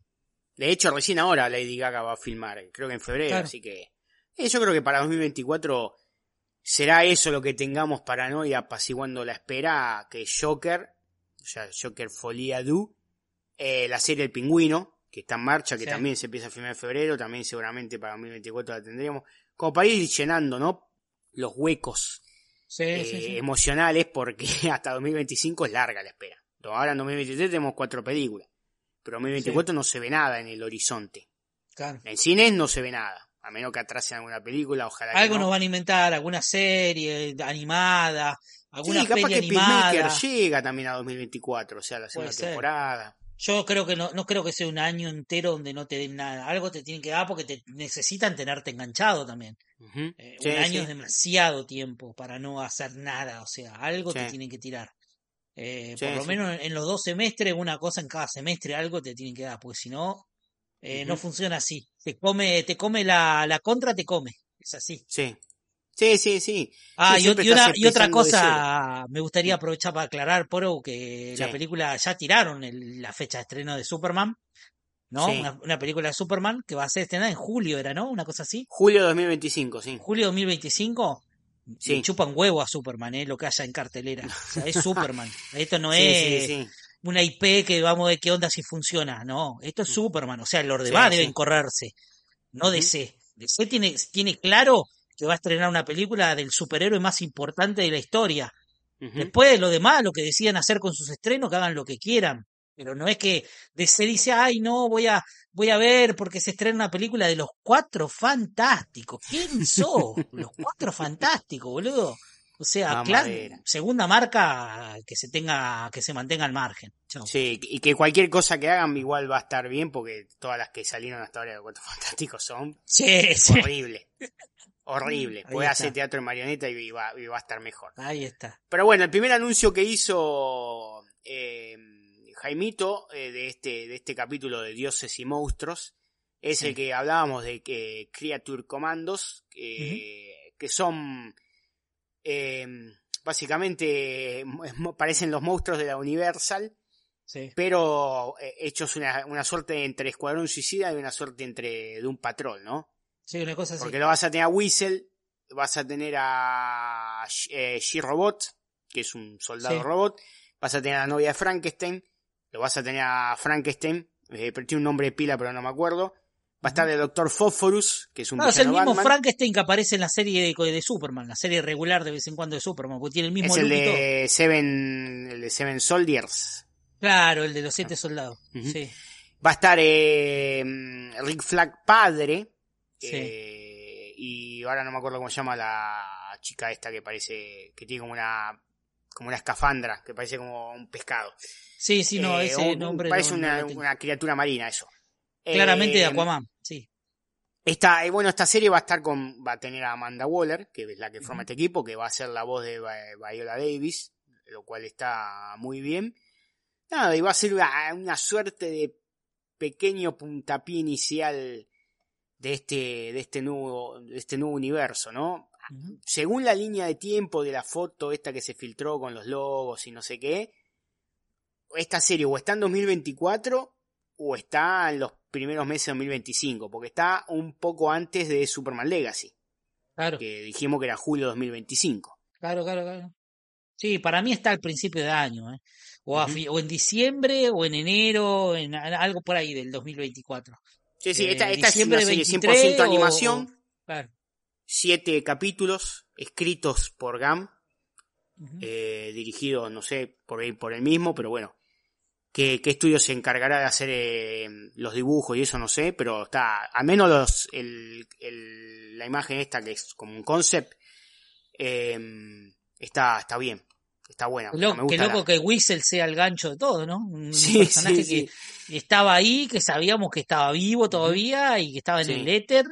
de hecho recién ahora Lady Gaga va a filmar creo que en febrero claro. así que eh, yo creo que para 2024 será eso lo que tengamos para no ir apaciguando la espera que Joker o sea Joker Folia Du eh, la serie El Pingüino que está en marcha, que sí. también se empieza a filmar en febrero, también seguramente para 2024 la tendremos, como para ir llenando, ¿no? Los huecos sí, eh, sí, emocionales, porque hasta 2025 es larga la espera. Ahora en 2023 tenemos cuatro películas, pero en 2024 no se ve nada en el horizonte. Claro. En cines no se ve nada, a menos que atrasen alguna película, ojalá Algo que no. nos van a inventar, alguna serie animada, alguna sí, capaz que animada. Peacemaker llega también a 2024, o sea, la segunda temporada. Yo creo que no, no creo que sea un año entero donde no te den nada. Algo te tienen que dar porque te necesitan tenerte enganchado también. Uh -huh. eh, sí, un año sí. es demasiado tiempo para no hacer nada. O sea, algo Sí. te tienen que tirar. Eh, Sí, por lo sí. menos en, los dos semestres, una cosa en cada semestre, algo te tienen que dar. Porque si no, eh, no funciona así. Te come, te come la, la contra, te come. Es así. Sí. Sí, sí, sí. Ah, Sí, y, una, y otra de cosa, me gustaría aprovechar para aclarar, Poro, que la película ya tiraron el- la fecha de estreno de Superman, ¿no? Sí. Una, una película de Superman que va a ser estrenada en julio, ¿era, no? Una cosa así. Julio de 2025, sí. Julio 2025. Sí. Chupan huevo a Superman, ¿eh? Lo que haya en cartelera. O sea, es Superman. Esto no es una IP que vamos a ver qué onda si funciona. No, esto es Superman. O sea, los demás deben correrse. No. DC. DC tiene, tiene claro que va a estrenar una película del superhéroe más importante de la historia. Después, lo demás, lo que decidan hacer con sus estrenos, que hagan lo que quieran. Pero no es que DC dice, ay, no, voy a, voy a ver porque se estrena una película de los cuatro fantásticos. ¿Quién sos? los cuatro fantásticos, boludo. O sea, claro, segunda marca que se tenga, que se mantenga al margen. Chau. Sí, y que cualquier cosa que hagan igual va a estar bien porque todas las que salieron hasta ahora de Cuatro Fantásticos son Sí, sí. Horrible. Ahí Puede está. hacer teatro en marioneta y va, y va a estar mejor. Ahí está. Pero bueno, el primer anuncio que hizo eh, Jaimito eh, de, este, de este capítulo de Dioses y Monstruos es Sí. el que hablábamos de que Creature Commandos, eh, que son eh, básicamente parecen los monstruos de la Universal, Sí. pero eh, hechos una, una suerte entre Escuadrón Suicida y una suerte entre de un patrón, ¿no? Sí, una cosa así. Porque lo vas a tener a Whistle, vas a tener a eh, She-Robot, que es un soldado Sí. robot, vas a tener a la novia de Frankenstein, lo vas a tener a Frankenstein, eh, tiene un nombre de pila pero no me acuerdo. Va a estar el Doctor Phosphorus, que es un No, es el mismo Batman. Frankenstein que aparece en la serie de, de Superman, la serie regular de vez en cuando de Superman, porque tiene el mismo Es el de Seven, el de Seven Soldiers. Claro, el de los siete soldados. Ujú. Sí. Va a estar eh, Rick Flag padre. Sí. eh, y ahora no me acuerdo cómo se llama la chica esta que parece que tiene como una como una escafandra, que parece como un pescado. Sí, sí, no, Eh, ese un- nombre. parece no- una, una criatura marina eso. Claramente de Eh, Aquaman, sí. Esta, bueno, esta serie va a estar con, va a tener a Amanda Waller, que es la que forma este equipo, que va a ser la voz de Vi- Viola Davis, lo cual está muy bien. Nada, y va a ser una, una suerte de pequeño puntapié inicial de este, de este nuevo, de este nuevo universo, ¿no? Según la línea de tiempo de la foto esta que se filtró con los logos y no sé qué, esta serie o está en 2024 o está en los primeros meses de 2025, porque está un poco antes de Superman Legacy, Claro, que dijimos que era julio de 2025. claro, claro, claro. Sí, para mí está al principio de año, ¿eh? O, a en diciembre, o en enero, en algo por ahí del 2024. Sí, sí, Eh, esta, esta es una serie 23 100% o- animación, claro. siete capítulos escritos por GAM, Ujú. eh, dirigidos, no sé, por él, por él mismo, pero bueno. ¿Qué, qué estudio se encargará de hacer eh, los dibujos y eso no sé, pero está, al menos los, el, el- la imagen esta que es como un concept, eh, está, está bien, está buena. Qué, o sea, lo- me qué loco la- que Whistle sea el gancho de todo, ¿no? Un Sí, personaje sí, que estaba ahí, que sabíamos que estaba vivo todavía y que estaba en el éter.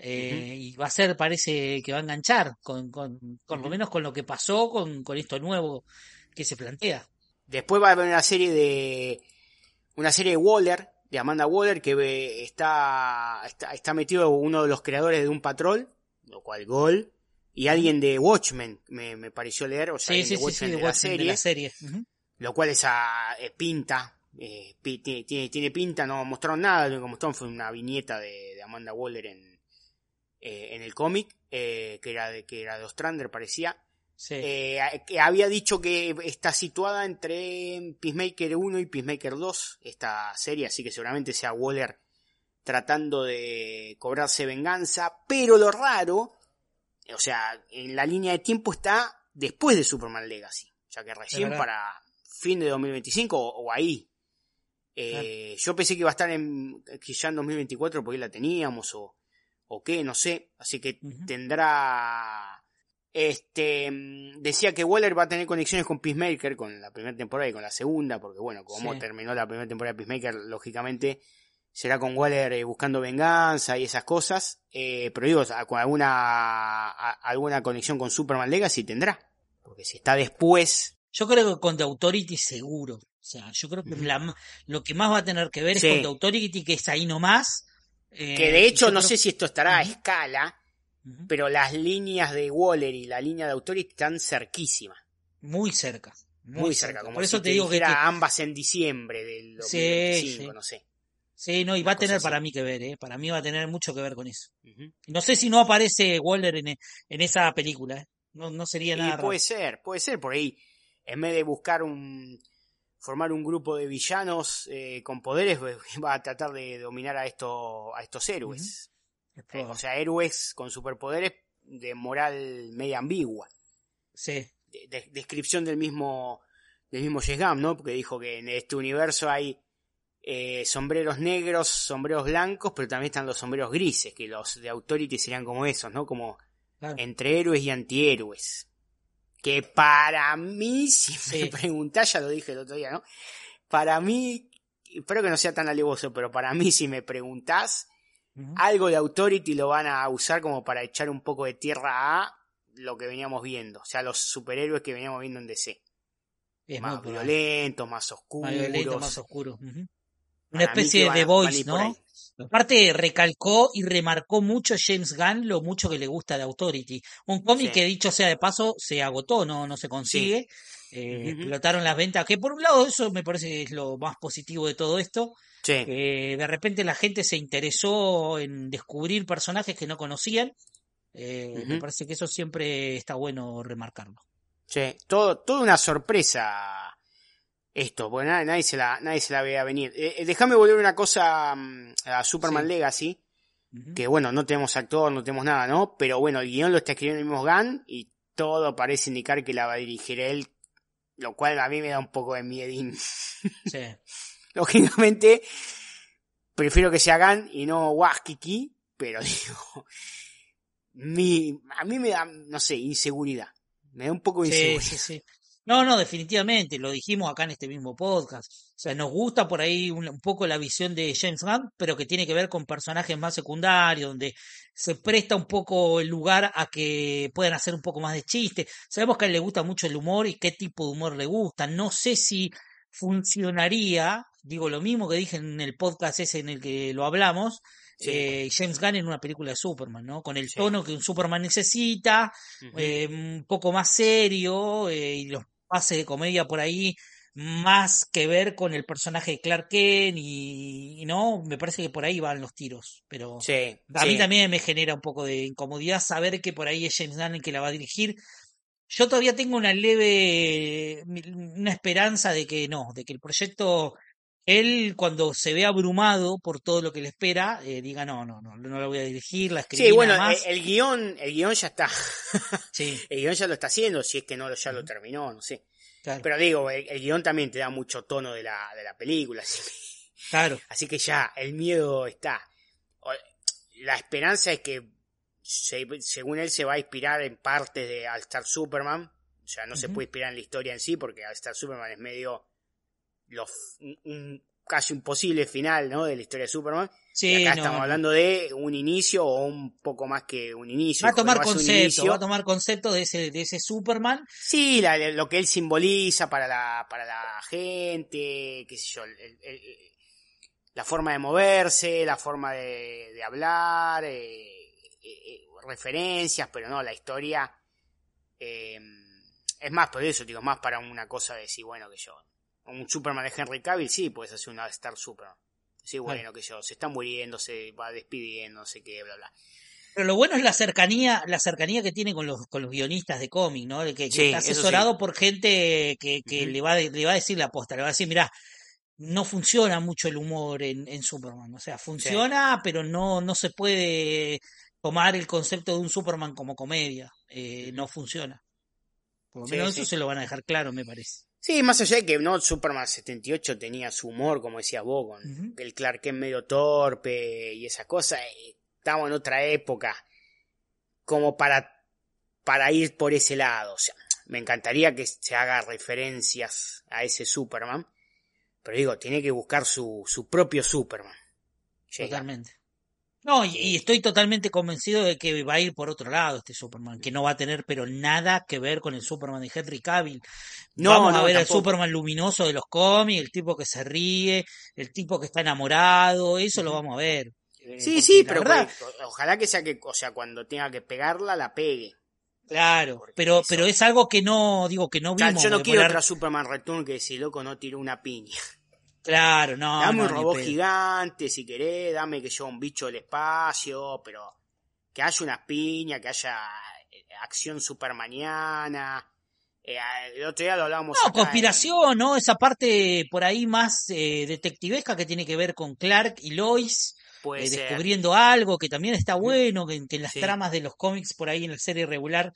eh, Y va a ser, parece que va a enganchar, con, con, con lo menos con lo que pasó, con, con esto nuevo que se plantea. Después va a haber una serie de. Una serie de Waller, de Amanda Waller, que ve- está, está, está metido uno de los creadores de un patrol, lo cual gol. Y alguien de Watchmen, me, me pareció leer, o sea, Sí, alguien sí, de sí, sí, Watchmen de de la de serie, la serie. Ujú. lo cual esa eh, pinta, eh, pi- tiene, tiene, tiene pinta, no mostraron nada, lo único que mostraron fue una viñeta de, de Amanda Waller en, eh, en el cómic, eh, que era de, que era de Ostrander, parecía. Sí. Eh, que había dicho que está situada entre Peacemaker 1 y Peacemaker 2, esta serie, así que seguramente sea Waller tratando de cobrarse venganza, pero lo raro, o sea, en la línea de tiempo está después de Superman Legacy, o sea que recién para fin de 2025 o, o ahí. Eh, Yo pensé que iba a estar en, que ya en 2024 porque la teníamos o, o qué, no sé, así que tendrá este decía que Waller va a tener conexiones con Peacemaker con la primera temporada y con la segunda, porque bueno, como Sí. terminó la primera temporada de Peacemaker, lógicamente será con Waller eh, buscando venganza y esas cosas, eh, pero digo, alguna a- alguna conexión con Superman Legacy tendrá, porque si está después, Yo creo que con The Authority seguro. O sea, yo creo que la- lo que más va a tener que ver Sí. es con The Authority, que es ahí nomás. eh, que de y hecho no creo- sé si esto estará a escala, pero las líneas de Waller y la línea de Authority están cerquísimas. Muy cerca. Muy, Muy cerca, como Por eso si te digo que, ambas en diciembre del Sí, 2025, sí. no sé. Sí, no, y va a tener así. para mí que ver, ¿eh? Para mí va a tener mucho que ver con eso. No sé si no aparece Waller en, e- en esa película, ¿eh? No, no sería Y nada raro. puede ser, puede ser por ahí. En vez de buscar un formar un grupo de villanos eh, con poderes, va a tratar de dominar a estos a estos héroes. Eh, o sea, héroes con superpoderes de moral media ambigua. sí, De- de- descripción del mismo del mismo James Gunn, ¿no? Porque dijo que en este universo hay eh, sombreros negros, sombreros blancos, pero también están los sombreros grises, que los de Authority serían como esos, ¿no? Como claro. entre héroes y antihéroes. Que para mí, si me preguntás, ya lo dije el otro día, ¿no? Para mí, espero que no sea tan alevoso, pero para mí, si me preguntás, algo de Authority lo van a usar como para echar un poco de tierra a lo que veníamos viendo. O sea, los superhéroes que veníamos viendo en DC. Es más violentos, más oscuros. Más Una especie de Voice, ¿no? Aparte, recalcó y remarcó mucho James Gunn lo mucho que le gusta de Authority. Un cómic Sí. que, dicho sea de paso, se agotó, no, no se consigue. Eh. Explotaron las ventas, que por un lado eso me parece que es lo más positivo de todo esto. Sí. que de repente la gente se interesó en descubrir personajes que no conocían. Eh, Me parece que eso siempre está bueno remarcarlo. Sí, todo, toda una sorpresa esto, porque nadie, nadie se la, nadie se la veía venir. Eh, eh, déjame volver una cosa mm, a Superman Sí. Legacy, que bueno, no tenemos actor, no tenemos nada, ¿no? Pero bueno, el guion lo está escribiendo el mismo Gunn y todo parece indicar que la va a dirigir él, lo cual a mí me da un poco de miedín. Sí. Lógicamente, prefiero que sea Gunn y no Waskiki, pero digo, mi, a mí me da, no sé, inseguridad. Me da un poco de Sí, inseguridad. sí, sí. No, no, definitivamente, lo dijimos acá en este mismo podcast. O sea, nos gusta por ahí un, un poco la visión de James Gunn, pero que tiene que ver con personajes más secundarios, donde se presta un poco el lugar a que puedan hacer un poco más de chiste. Sabemos que a él le gusta mucho el humor y qué tipo de humor le gusta. No sé si funcionaría, digo lo mismo que dije en el podcast ese en el que lo hablamos, Sí. eh, James Gunn en una película de Superman, ¿no? Con el Sí. tono que un Superman necesita, eh, un poco más serio eh, y los pases de comedia por ahí más que ver con el personaje de Clark Kent y, y no, me parece que por ahí van los tiros, pero sí, a mí también me genera un poco de incomodidad saber que por ahí es James Gunn el que la va a dirigir. Yo todavía tengo una leve, una esperanza de que no, de que el proyecto, él cuando se ve abrumado por todo lo que le espera, eh, diga no, no, no, no la voy a dirigir, la escribí Sí, bueno, nada más. el, el guion, el guion ya está. Sí, el guion ya lo está haciendo, si es que no ya lo terminó, no sé. claro, Pero digo, el, el guion también te da mucho tono de la, de la película, así que, claro. así que ya, el miedo está. La esperanza es que, se- según él, se va a inspirar en parte de All Star Superman. O sea, no se puede inspirar en la historia en sí, porque All Star Superman es medio los, un, casi un posible final, ¿no? De la historia de Superman. Sí, y acá no, estamos hablando de un inicio o un poco más que un inicio. Va a tomar concepto, va a tomar concepto de ese, de ese Superman. Sí, la- lo que él simboliza para la, para la gente, qué sé yo, el- el- el- la forma de moverse, la forma de, de hablar, eh, eh, eh, referencias, pero no, la historia eh, es más por eso, digo, más para una cosa de decir, bueno, que yo, un Superman de Henry Cavill, sí, puedes hacer una Star Superman. Sí, bueno, que yo, se está muriendo, se va despidiendo, no sé qué, bla, bla. Pero lo bueno es la cercanía, la cercanía que tiene con los, con los guionistas de cómic, ¿no? De que, que Sí, está sí. asesorado por gente que, que le, va, le va a decir la posta, le va a decir, mira, no funciona mucho el humor en, en Superman. O sea, funciona, pero no, no se puede tomar el concepto de un Superman como comedia. Eh, no funciona. Por lo menos eso se lo van a dejar claro, me parece. Sí, más allá de que no Superman 78 tenía su humor, como decías vos, con el Clark Kent medio torpe y esa cosa, eh, estamos en otra época como para, para ir por ese lado. O sea, me encantaría que se haga referencias a ese Superman, pero digo, tiene que buscar su, su propio Superman. Llega. Totalmente. No, y, y estoy totalmente convencido de que va a ir por otro lado este Superman, que no va a tener pero nada que ver con el Superman de Henry Cavill. No, Vamos a ver el tampoco. Superman luminoso de los cómics, el tipo que se ríe, el tipo que está enamorado, eso lo vamos a ver. Eh, Sí, porque sí, pero verdad, pues, o- ojalá que sea que, o sea, cuando tenga que pegarla, la pegue. claro, porque pero, eso- pero es algo que no, digo, que no O sea, vimos. yo no quiero poner- otra Superman Return que si loco no tiró una piña. Claro, no. dame no, un robot gigante si querés, dame que yo un bicho del espacio, pero que haya unas piñas, que haya eh, acción supermaniana. Eh, el otro día lo hablábamos. No, acá en- conspiración, ¿no? Esa parte por ahí más eh, detectivesca que tiene que ver con Clark y Lois. Eh, descubriendo algo que también está bueno, que, que en las Sí. tramas de los cómics por ahí en la serie regular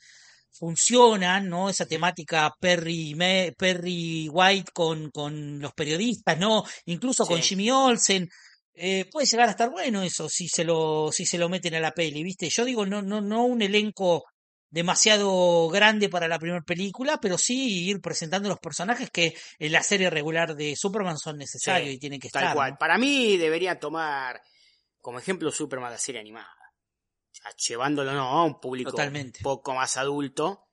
funcionan, ¿no? Esa temática Perry, Me- Perry White con, con los periodistas, ¿no? Incluso con Sí. Jimmy Olsen. Eh, puede llegar a estar bueno eso si se lo, si se lo meten a la peli, ¿viste? Yo digo, no, no, no un elenco demasiado grande para la primera película, pero sí ir presentando los personajes que en la serie regular de Superman son necesarios Sí, y tienen que Tal estar. cual. ¿no? Para mí debería tomar como ejemplo Superman la serie animada. Llevándolo ¿no? a un público Totalmente. un poco más adulto.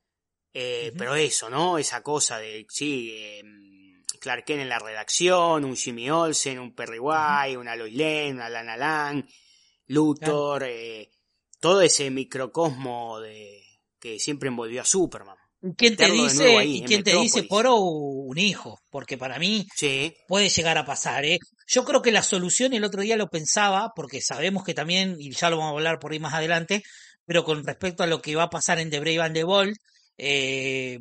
Eh. Pero eso, ¿no? Esa cosa de, sí, eh, Clark Kent en la redacción, un Jimmy Olsen, un Perry White, una Lois Lane, una Lana Lang, Luthor, eh, todo ese microcosmo de que siempre envolvió a Superman. ¿Y ¿Quién te dice, ahí, quién te dice. Poro, un hijo? Porque para mí Sí, puede llegar a pasar, ¿eh? Yo creo que la solución, el otro día lo pensaba, porque sabemos que también, y ya lo vamos a hablar por ahí más adelante, pero con respecto a lo que va a pasar en The Brave and the Bold, eh,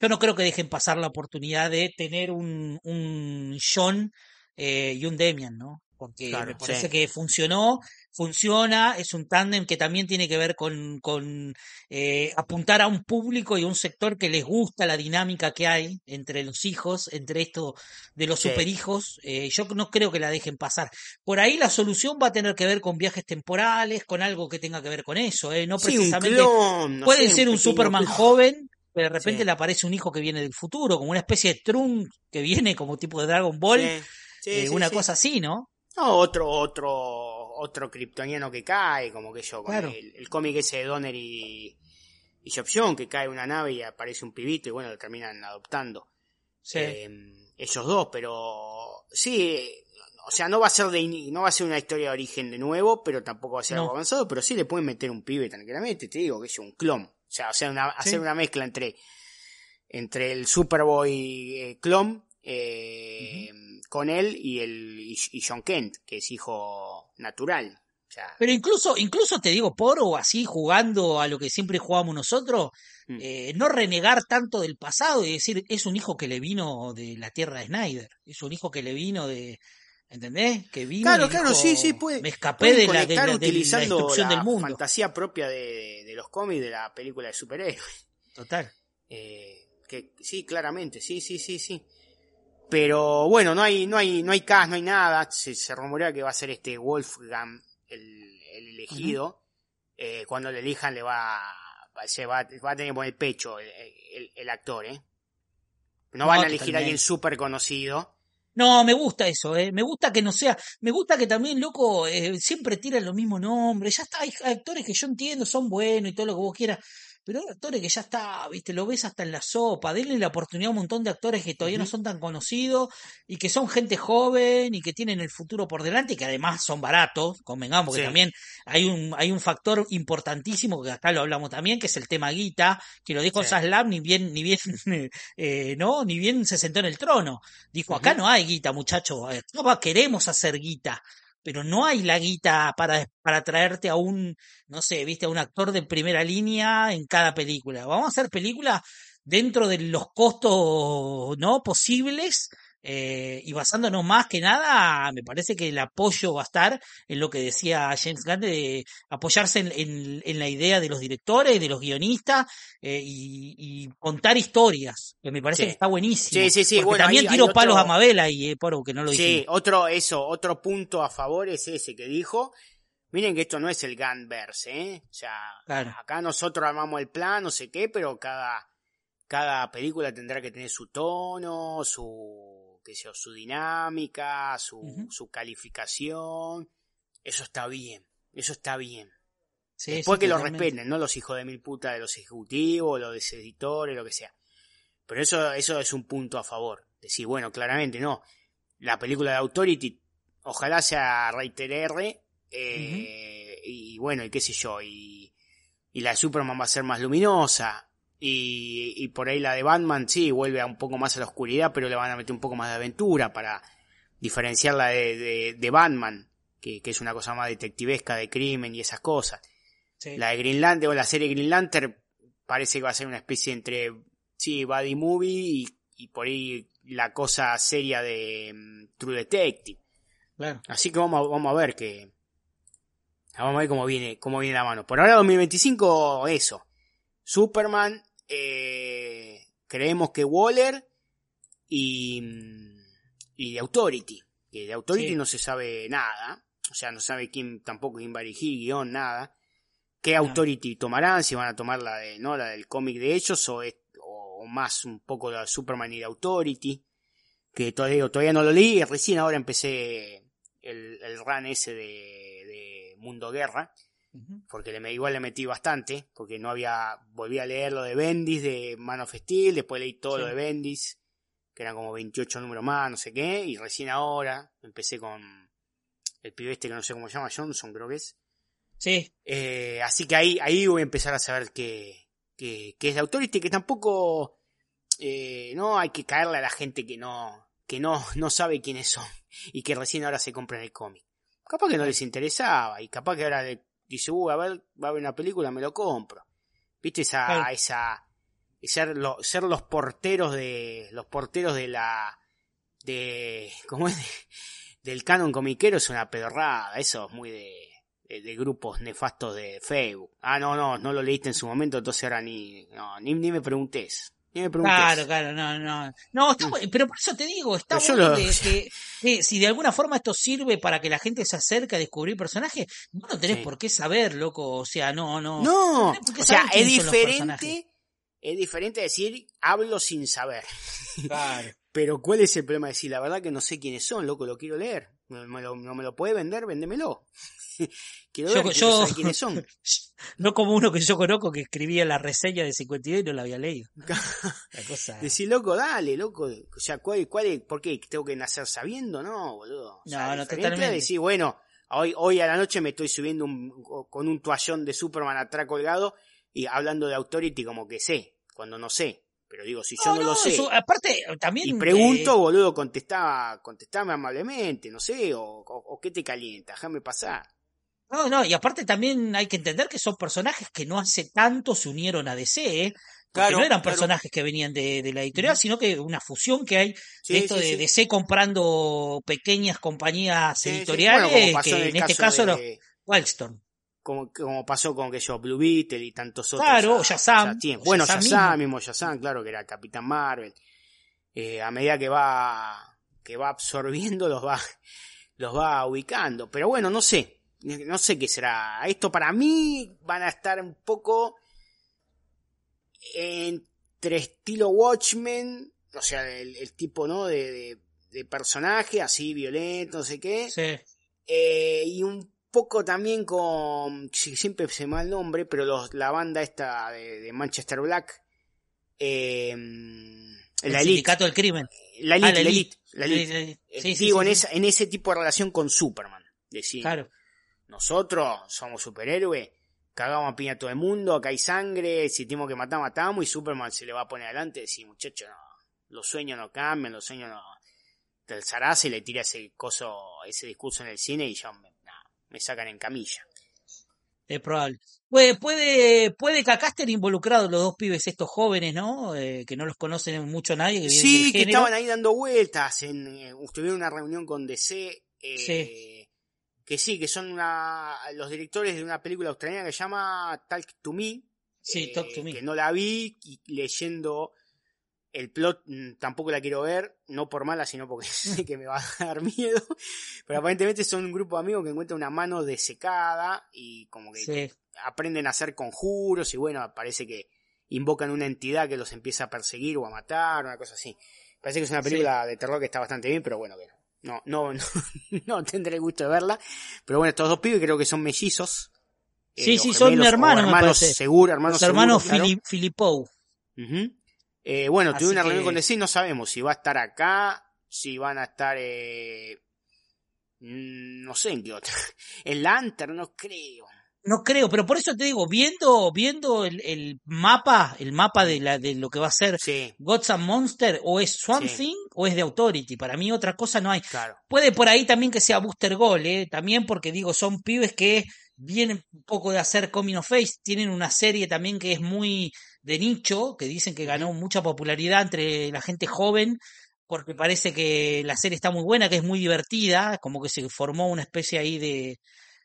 yo no creo que dejen pasar la oportunidad de tener un, un John eh, y un Demian, ¿no? Porque Claro, me parece sí. que funcionó, funciona, es un tándem que también tiene que ver con, con eh, apuntar a un público y a un sector que les gusta la dinámica que hay entre los hijos, entre esto de los Sí. superhijos. Eh, yo no creo que la dejen pasar. Por ahí la solución va a tener que ver con viajes temporales, con algo que tenga que ver con eso, ¿eh? no Sí, precisamente clon. no Puede sé, ser un Superman clon. joven, pero de repente Sí. le aparece un hijo que viene del futuro, como una especie de Trunks que viene como tipo de Dragon Ball, Sí, sí, eh, sí, una sí. cosa así, ¿no? No, otro, otro, otro kryptoniano que cae, como que yo, Claro. el, el cómic ese de Donner y, y Job John, que cae una nave y aparece un pibito y bueno, lo terminan adoptando. Sí. Eh, ellos dos, pero sí, o sea, no va a ser de no va a ser una historia de origen de nuevo, pero tampoco va a ser No. algo avanzado, pero sí le pueden meter un pibe tranquilamente, te digo que es un clon. O sea, o sea una- Sí. hacer una mezcla entre, entre el Superboy eh, clon eh, con él y el y, y John Kent, que es hijo natural. O sea, Pero incluso, incluso te digo, por o así, jugando a lo que siempre jugamos nosotros, Mm. eh, no renegar tanto del pasado y decir, es un hijo que le vino de la tierra de Snyder, es un hijo que le vino de, ¿entendés? Que vino Claro, claro, dijo, sí, sí, puede- me escapé de la, de la- de la utilizando destrucción la del mundo. fantasía propia de, de los cómics de la película de superhéroes. Total. Eh, que sí, claramente, sí, sí, sí, sí. Pero bueno, no hay, no hay, no hay cast, no hay nada. Se, se rumorea que va a ser este Wolfgang el, el elegido. Eh, cuando le elijan le va, se va, va a tener que poner pecho el, el- el actor, ¿eh? No, No, van a elegir a alguien súper conocido. No, me gusta eso, eh. Me gusta que no sea, me gusta que también, loco, eh, siempre tiran los mismos nombres. Ya está, hay actores que yo entiendo, son buenos y todo lo que vos quieras. Pero hay actores que ya está, viste, lo ves hasta en la sopa. Denle la oportunidad a un montón de actores que todavía no son tan conocidos y que son gente joven y que tienen el futuro por delante y que además son baratos, convengamos, porque Sí. también hay un, hay un factor importantísimo que acá lo hablamos también, que es el tema guita, que lo dijo Sí. Saslam ni bien, ni bien, eh, no, ni bien se sentó en el trono. Dijo, acá no hay guita, muchacho. Acá queremos hacer guita. Pero no hay la guita para, para traerte a un, no sé, viste, a un actor de primera línea en cada película. Vamos a hacer películas dentro de los costos, ¿no? Posibles. Eh, y basándonos más que nada, me parece que el apoyo va a estar en lo que decía James Gunn de apoyarse en, en- en la idea de los directores, de los guionistas eh, y, y contar historias, que me parece Sí. que está buenísimo. Sí, sí, sí, Porque bueno, también hay tiro palos otro- a Mabel ahí, eh, Poro, que no lo Sí, otro, eso, otro punto a favor es ese que dijo. Miren que esto no es el Gunverse, ¿eh? O sea, Claro. acá nosotros armamos el plan, no sé qué, pero cada, cada película tendrá que tener su tono, su, qué sé yo, su dinámica, su, su calificación. Eso está bien, eso está bien. Sí, Después sí, que lo respeten, no los hijos de mil puta de los ejecutivos, los editores, lo que sea. Pero eso, eso es un punto a favor. Decir, bueno, claramente no. La película de Authority, ojalá sea Rated R, eh, y bueno, y qué sé yo, y, y la de Superman va a ser más luminosa. Y, y por ahí la de Batman, sí, vuelve a un poco más a la oscuridad, pero le van a meter un poco más de aventura para diferenciarla de, de, de Batman, que, que es una cosa más detectivesca de crimen y esas cosas. Sí. La de Green Lantern o la serie Green Lantern parece que va a ser una especie entre, sí, Buddy Movie y, y por ahí la cosa seria de mm, True Detective. Claro. Así que vamos a, vamos a ver que... Vamos a ver cómo viene, cómo viene la mano. Por ahora 2025, eso. Superman, eh, creemos que Waller y, y Authority. Que de Authority Sí. no se sabe nada. O sea, no sabe quién, tampoco quién va a dirigir, guion, nada. ¿Qué Authority tomarán? Si van a tomar la de, ¿no? La del cómic de ellos o, es- o más un poco la de Superman y de Authority. Que todavía, todavía no lo leí, recién ahora empecé el, el run ese de, de Mundo Guerra. Porque le, igual le metí bastante, porque no había, volví a leer lo de Bendis de Man of Steel, después leí todo Sí. lo de Bendis, que eran como 28 números más, no sé qué, y recién ahora empecé con el pibe este que no sé cómo se llama, Johnson creo que es. Sí, Eh, así que ahí, ahí voy a empezar a saber qué, qué, qué es de Authority, que tampoco eh, no hay que caerle a la gente que no, que no, no sabe quiénes son y que recién ahora se compran el cómic. Capaz que no les interesaba y capaz que ahora le dice, uh, a ver, va a haber una película, me lo compro. ¿Viste esa, esa, ser, lo- ser los porteros de, los porteros de la, de, ¿cómo es? del canon comiquero es una pedorrada, eso es muy de, de, de grupos nefastos de Facebook. Ah, no, no, no lo leíste en su momento, entonces ahora ni, no, ni, ni me preguntes. Me. Claro, claro, no, no. No, está pero por eso te digo, está Pero bueno lo- de que, que si de alguna forma esto sirve para que la gente se acerque a descubrir personajes, vos no tenés Sí. por qué saber, loco. O sea, no, no. No, o sea, es diferente, es diferente decir hablo sin saber. Claro. Pero ¿cuál es el problema de decir la verdad que no sé quiénes son, loco, lo quiero leer? ¿No me lo, no me lo puede vender? Véndemelo. quiero Yo- ver, quiero yo- saber quiénes son. No como uno que yo conozco que escribía la reseña de 52 y no la había leído. La cosa. Decir, loco, dale, loco. O sea, ¿cuál, cuál es, ¿por qué? ¿Tengo que nacer sabiendo? No, boludo. O sea, No, no, totalmente. decir, bueno, hoy, hoy a la noche me estoy subiendo un- con un toallón de Superman atrás colgado y hablando de Authority como que sé, cuando no sé. Pero digo, si yo no, lo sé aparte, también. y pregunto, eh, boludo, contestaba, contestame amablemente, no sé, o, o, o qué te calienta, déjame pasar. No, no, y aparte también hay que entender que son personajes que no hace tanto se unieron a DC, ¿eh? Porque Claro, no eran claro. personajes que venían de, de la editorial, sino que una fusión que hay Sí, de esto sí, de sí. DC comprando pequeñas compañías editoriales, Bueno, que en, este caso caso los de- Wildstorm. Como, como pasó con que yo, Blue Beetle y tantos otros. Claro, Shazam, Bueno, Shazam Shazam mismo. Shazam, claro, que era Capitán Marvel. Eh, a medida que va, que va absorbiendo, los va, los va ubicando. Pero bueno, no sé. No sé qué será. Esto para mí van a estar un poco entre estilo Watchmen, o sea, el, el tipo, ¿no? De, de, de personaje así violento, no sé qué. Sí. Eh, y un poco también con, sí, siempre se me va el nombre, pero los, la banda esta de, de Manchester Black, eh, El la Elite, sindicato del crimen. la Elite, Ah, la la Elite. Elite, la Elite. Sí, sí, Eh, digo, sí, en, esa, en ese tipo de relación con Superman. Decir, Claro. nosotros somos superhéroes, cagamos a piña a todo el mundo, acá hay sangre, si tenemos que matar, matamos, y Superman se le va a poner adelante y decir, muchacho, no, los sueños no cambian, los sueños no... Del zarazo y le tira ese coso, ese discurso en el cine y ya me, me sacan en camilla. Es probable. Puede, puede, puede que acá estén involucrados los dos pibes estos jóvenes, ¿no? Eh, que no los conocen mucho nadie, que Sí, que estaban ahí dando vueltas, en, eh, tuvieron una reunión con DC, eh, Sí. que sí, que son una, los directores de una película australiana que se llama Talk to Me, Sí, eh, Talk to Me. que no la vi y leyendo el plot mm, tampoco la quiero ver, no por mala, sino porque sé que me va a dar miedo, pero aparentemente son un grupo de amigos que encuentran una mano desecada y como que Sí. aprenden a hacer conjuros y bueno, parece que invocan una entidad que los empieza a perseguir o a matar, una cosa así. Parece que es una película de terror que está bastante bien, pero bueno, que no, no, no, no tendré el gusto de verla. Pero bueno, estos dos pibes creo que son mellizos. Sí, o sí, son gemelos, hermanos, hermanos seguro, hermanos Los hermanos seguro, claro. Filipou. Eh, bueno, tuve una reunión con DC, no sabemos si va a estar acá, si van a estar, eh, mm, no sé en qué otra. En Lantern, no creo. No creo, pero por eso te digo, viendo, viendo el, el mapa, el mapa de la, de lo que va a ser Sí, Gods and Monster, o es Swamp Sí. Thing o es de Authority. Para mí otra cosa no hay. claro. Puede por ahí también que sea Booster Gold, ¿eh? también porque digo, son pibes que vienen un poco de hacer Coming of Face, tienen una serie también que es muy de nicho, que dicen que ganó mucha popularidad entre la gente joven, porque parece que la serie está muy buena, que es muy divertida, como que se formó una especie ahí de,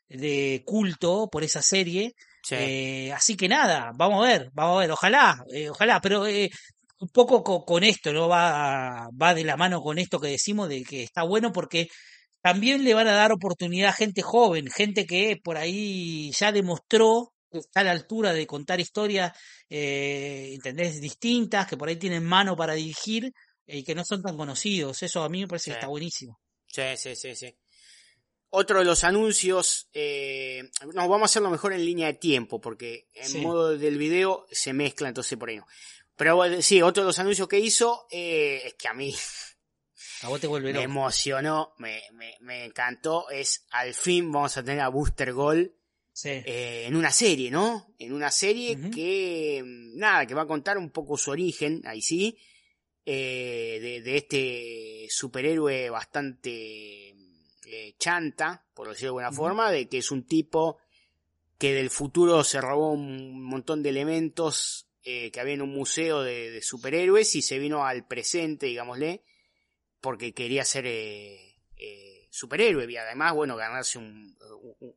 de culto por esa serie. Sí. Eh, así que nada, vamos a ver, vamos a ver, ojalá, eh, ojalá, pero eh, un poco co- con, esto, ¿no? Va, va de la mano con esto que decimos de que está bueno porque también le van a dar oportunidad a gente joven, gente que por ahí ya demostró está a la altura de contar historias, eh, ¿entendés? Distintas, que por ahí tienen mano para dirigir eh, y que no son tan conocidos. Eso a mí me parece Sí. que está buenísimo. Sí, sí, sí, sí. Otro de los anuncios, eh, no, vamos a hacerlo mejor en línea de tiempo, porque en Sí. modo del video se mezcla, entonces por ahí no. Pero sí, otro de los anuncios que hizo, eh, es que a mí A vos te vuelve me emocionó, me, me, me encantó, es al fin vamos a tener a Booster Gold Sí. eh, en una serie, ¿no? En una serie que, mm, nada, que va a contar un poco su origen, ahí sí, eh, de, de este superhéroe bastante eh, chanta, por decirlo de alguna Ujú. forma, de que es un tipo que del futuro se robó un montón de elementos que había en un museo de, de superhéroes y se vino al presente, digámosle, porque quería ser eh, superhéroe y además, bueno, ganarse un,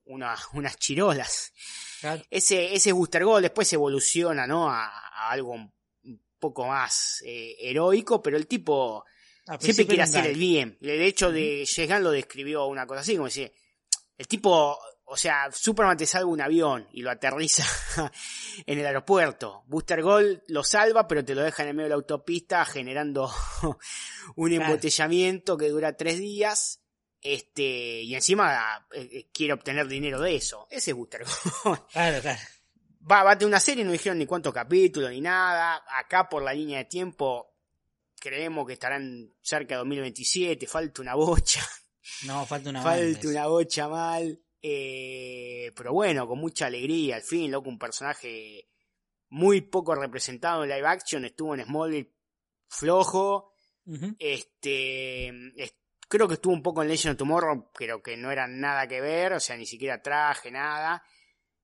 una- unas chirolas. Claro. Ese, ese Booster Gold después evoluciona, ¿no? A, a algo un poco más eh, heroico, pero el tipo siempre quiere hacer el bien. De hecho, de Gunn lo describió una cosa así, como dice, el tipo, o sea, Superman te salva un avión y lo aterriza en el aeropuerto. Booster Gold lo salva, pero te lo deja en el medio de la autopista generando un embotellamiento que dura tres días. Este, y encima eh, quiere obtener dinero de eso. Ese es Booster Gold. Claro, claro. Va, va tener una serie, no dijeron ni cuántos capítulos ni nada. Acá por la línea de tiempo creemos que estarán cerca de 2027. Falta una bocha. No, falta una falta una bocha mal. Eh, pero bueno, con mucha alegría. Al fin, loco, un personaje muy poco representado en live action. Estuvo en Smallville flojo. Este, es- creo que estuvo un poco en Legend of Tomorrow, pero que no era nada que ver, o sea, ni siquiera traje, nada.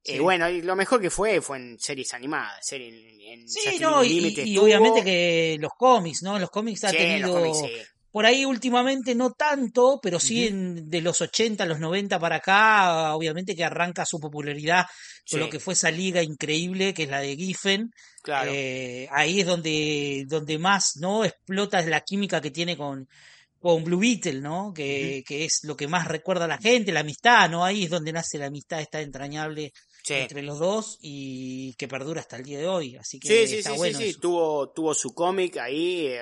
Eh, Sí. bueno, y lo mejor que fue fue en series animadas, serie en, Sí, no, y, y obviamente que los cómics, ¿no? Los cómics ha Sí, tenido... cómics, sí. Por ahí últimamente no tanto, pero sí en- de los 80 a los 90 para acá, obviamente que arranca su popularidad con lo que fue esa liga increíble que es la de Giffen. claro. Eh, ahí es donde, donde más no explota la química que tiene con, con Blue Beetle, ¿no? Que, que es lo que más recuerda a la gente, la amistad, ¿no? Ahí es donde nace la amistad esta entrañable sí. entre los dos y que perdura hasta el día de hoy. Así que Sí, sí, está sí, bueno sí, sí. Tuvo, tuvo su cómic ahí, eh,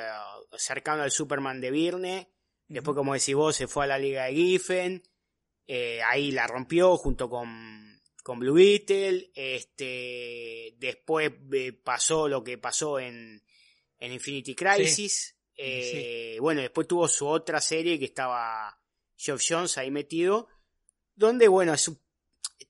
cercano al Superman de Virne. Después, como decís vos, se fue a la Liga de Giffen. Eh, ahí la rompió junto con, con Blue Beetle. Este, después eh, pasó lo que pasó en, en Infinity Crisis. Eh, Bueno, después tuvo su otra serie que estaba Geoff Jones ahí metido. Donde, bueno,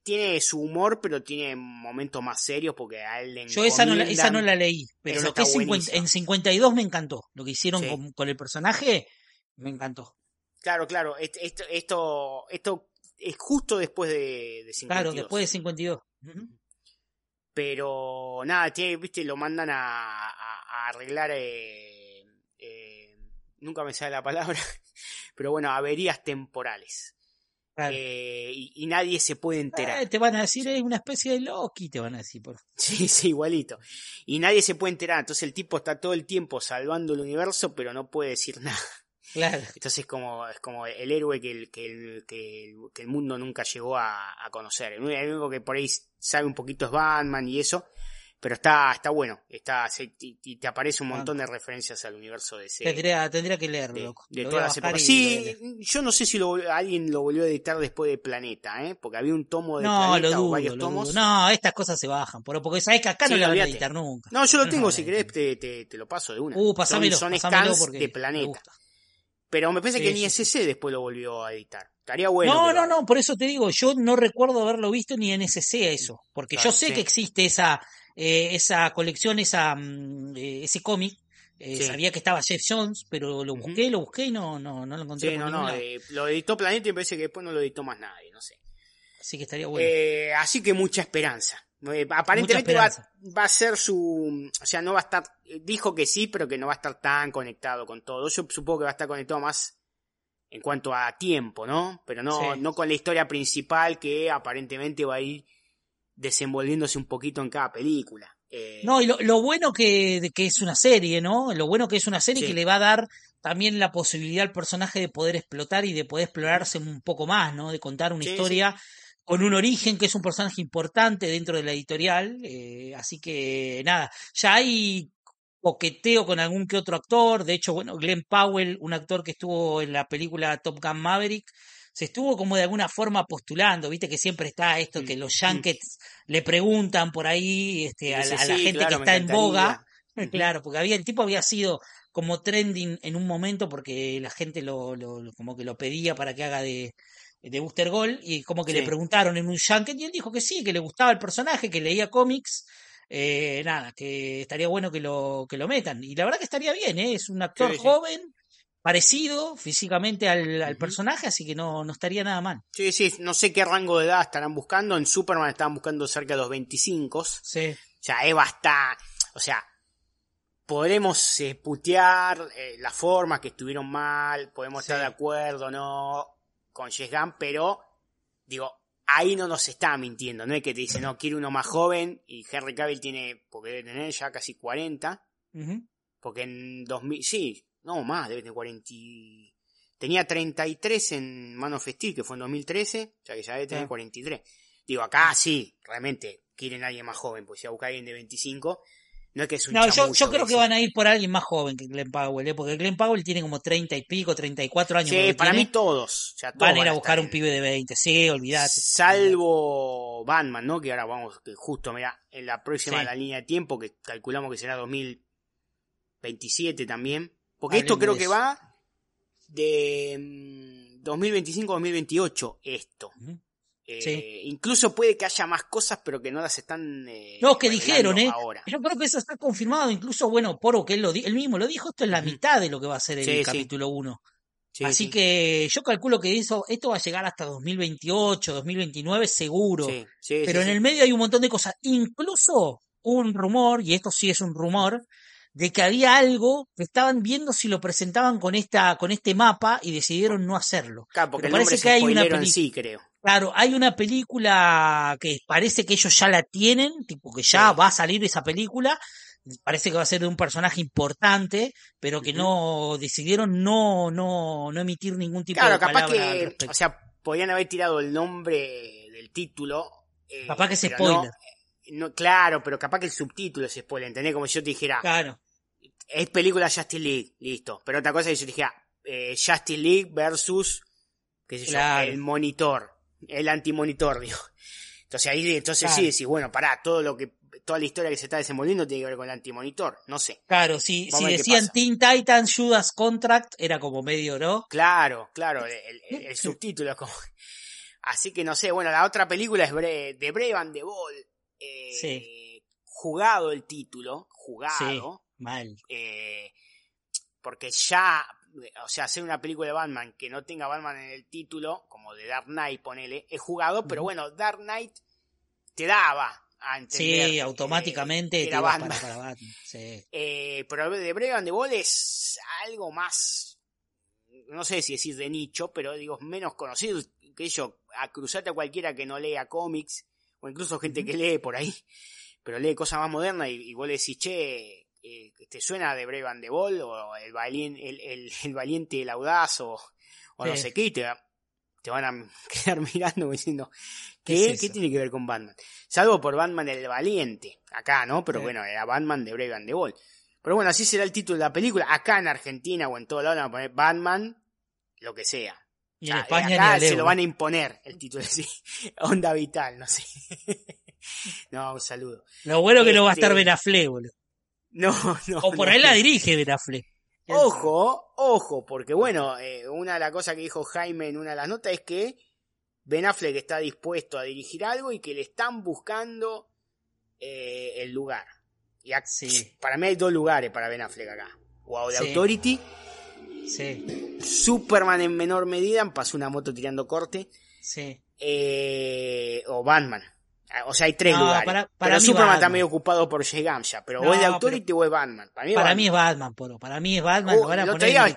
tiene su humor, pero tiene momentos más serios porque a él le Yo esa no, la, esa no la leí, pero lo que es está 50 buenísima. en 52 me encantó. Lo que hicieron Sí. con, con el personaje me encantó. Claro, claro. est- Esto, esto, esto es justo después de, de 52. Claro, después de 52. Ujú. Pero nada, tiene, viste, lo mandan a, a- a arreglar. eh, nunca me sale la palabra. Pero bueno, averías temporales. Claro. Eh, y, y nadie se puede enterar. Eh, te van a decir, es una especie de Loki, te van a decir. Por... Sí, sí, igualito. Y nadie se puede enterar. Entonces el tipo está todo el tiempo salvando el universo, pero no puede decir nada. Claro. Entonces es como, es como el héroe que el, que el, que el, que el mundo nunca llegó a, a conocer. El único que por ahí sabe un poquito es Batman y eso. Pero está, está bueno. Está, se- y, te aparece un montón de referencias al universo de ese. Tendría, tendría que leerlo, de, Lo todas las épocas. lo. Sí, yo no sé si lo, alguien lo volvió a editar después de Planeta, ¿eh? Porque había un tomo de No, Planeta lo o dudo, varios lo tomos. dudo. No, estas cosas se bajan. por- Porque sabes que acá Sí, no la van a editar nunca. No, yo lo No, tengo, no, si querés te, te, te lo paso de una. Uh, pásamelo, son, scans porque de Planeta. Pero me parece Sí, que ni sí, SC después lo volvió a editar. Estaría bueno. no, lo no, no, por eso te digo, yo no recuerdo haberlo visto ni en SC eso, porque Claro, yo sé que existe esa eh, esa colección, esa mm, eh, ese cómic, eh, Sí. sabía que estaba Jeff Jones, pero lo busqué, lo busqué y no, no, no lo encontré Sí, por no, no. eh, lo editó Planeta y me parece que después no lo editó más nadie, no sé. Así que estaría bueno. Así que mucha esperanza. Aparentemente va, esperanza. va a ser su. O sea, no va a estar. Dijo que sí, pero que no va a estar tan conectado con todo. Yo supongo que va a estar conectado más en cuanto a tiempo, ¿no? Pero no, Sí. no con la historia principal que aparentemente va a ir desenvolviéndose un poquito en cada película. Eh, No, y lo, lo bueno que, que es una serie, ¿no? Lo bueno que es una serie Sí. que le va a dar también la posibilidad al personaje de poder explotar y de poder explorarse un poco más, ¿no? De contar una Sí, sí. historia con un origen que es un personaje importante dentro de la editorial. eh, así que nada, ya hay coqueteo con algún que otro actor. De hecho, bueno, Glenn Powell, un actor que estuvo en la película Top Gun Maverick, se estuvo como de alguna forma postulando, viste que siempre está esto Mm, que los mm. yankees le preguntan por ahí este, a, a la "Sí, gente claro, que está en boga. encantaría". Ujú. Claro, porque había, el tipo había sido como trending en un momento porque la gente lo, lo- lo- como que lo pedía para que haga de, de Booster Gold y como que le preguntaron en un junket y él dijo que sí, que le gustaba el personaje, que leía cómics, eh, nada, que estaría bueno que lo, que lo metan. Y la verdad que estaría bien, ¿eh? es un actor Sí, sí. joven, parecido físicamente al, personaje, así que no, no estaría nada mal. Sí, sí, no sé qué rango de edad estarán buscando. En Superman estaban buscando cerca de los 25. O Sí. sea, Eva está. O sea, podremos eh, putear eh, las formas que estuvieron mal, podemos estar de acuerdo, no. con James Gunn, pero digo, ahí no nos está mintiendo, no es que te dice, no, quiero uno más joven y Henry Cavill tiene, porque debe tener ya casi 40, Ujú. porque en 2000, sí, no más, debe tener 40, y- tenía 33 en Man of Steel, que fue en 2013, o sea que ya debe tener Claro. 43. Digo, acá sí, realmente quieren a alguien más joven, pues si va a buscar a alguien de 25, no es que es un No, yo, creo que van a ir por alguien más joven que Glenn Powell, ¿eh? porque Glenn Powell tiene como 30 y pico, 34 años. Sí, para tiene. mí todos, o sea, todos van a ir a buscar un en- pibe de 20, sí, olvídate. Salvo Batman, ¿no? Que ahora vamos, que justo, mira, en la próxima Sí. la línea de tiempo, que calculamos que será 2027 también. Porque esto creo que va de mm, 2025-2028, esto. Ujú. Eh, Sí. Incluso puede que haya más cosas, pero que no las están. eh, No, que dijeron, ¿eh? Ahora. Yo creo que eso está confirmado, incluso, bueno, Poro, que él, lo él mismo lo dijo, esto es la mitad de lo que va a ser el Sí, capítulo 1. Sí, Así sí. que yo calculo que eso, esto va a llegar hasta 2028, 2029 seguro. Sí, Pero en el medio hay un montón de cosas. Incluso un rumor, y esto sí es un rumor, de que había algo que estaban viendo si lo presentaban con esta, con este mapa y decidieron no hacerlo. Claro, porque Pero parece que hay una peli- sí, creo. Claro, hay una película que parece que ellos ya la tienen, tipo que ya Sí. va a salir esa película. Parece que va a ser de un personaje importante, pero que no decidieron no, no, no emitir ningún tipo Claro, de capaz palabra al que, respecto. o sea, podían haber tirado el nombre del título. eh, Capaz que es spoiler. No, no, claro, pero capaz que el subtítulo es spoiler, ¿entendés? Como si yo te dijera, Claro, es película Justice League, listo. Pero otra cosa es que yo te dijera, eh, Justice League versus, qué sé yo, Claro. el monitor, el antimonitor, digo. Entonces ahí, entonces Claro. sí decís, bueno, pará, todo lo que, toda la historia que se está desenvolviendo tiene que ver con el antimonitor, no sé. claro, si, si decían. Teen Titans Judas Contract, era como medio, ¿no? Claro, claro, el, el- el subtítulo es como... Así que no sé, bueno, la otra película es Bre- de Brave and the Ball. eh, Sí. Jugado el título, Sí, jugado. Mal. eh, porque ya, o sea, hacer una película de Batman que no tenga Batman en el título, como de Dark Knight, ponele, es jugado, pero bueno, Dark Knight te daba a entender. Sí, eh, automáticamente te ibas Batman. para, para Batman. Sí. Eh, pero de Brave and the Ball es algo más, no sé si decir de nicho, pero digo, menos conocido que yo, a cruzarte a cualquiera que no lea cómics, o incluso gente que lee por ahí, pero lee cosas más modernas y, y vos le decís, che, eh, ¿te suena de Brave and the Ball? O el, valiente, el, el, el valiente y el audaz, o, o no sé qué, te, te van a quedar mirando diciendo, ¿Qué ¿qué, es ¿qué eso? tiene que ver con Batman? Salvo por Batman el Valiente, acá, ¿no? Pero Sí. bueno, era Batman de Brave and the Ball. Pero bueno, así será el título de la película. Acá en Argentina o en todo lado van a poner Batman, lo que sea. Y O en sea, España acá se lo van a imponer el título así. Onda vital, no sé. no, un saludo. Lo bueno que no va a estar Este- Ben Affleck, boludo. No, no. O por no. ahí la dirige Ben Affleck. Ojo, ojo, porque bueno, eh, una de las cosas que dijo Jaime en una de las notas es que Ben Affleck está dispuesto a dirigir algo y que le están buscando eh, el lugar. Y Sí. para mí hay dos lugares para Ben Affleck acá. O The Sí. Authority, Sí, Superman en menor medida, pasó una moto tirando corte, sí. eh, o Batman. Ah, O sea, hay tres No, lugares. para- para pero Superman está medio ocupado por Jay Gamsha. Pero No, o es pero- Authority o es Batman. Para mí, Para Batman. mí es Batman, Poro. Para mí es Batman. Uh, lo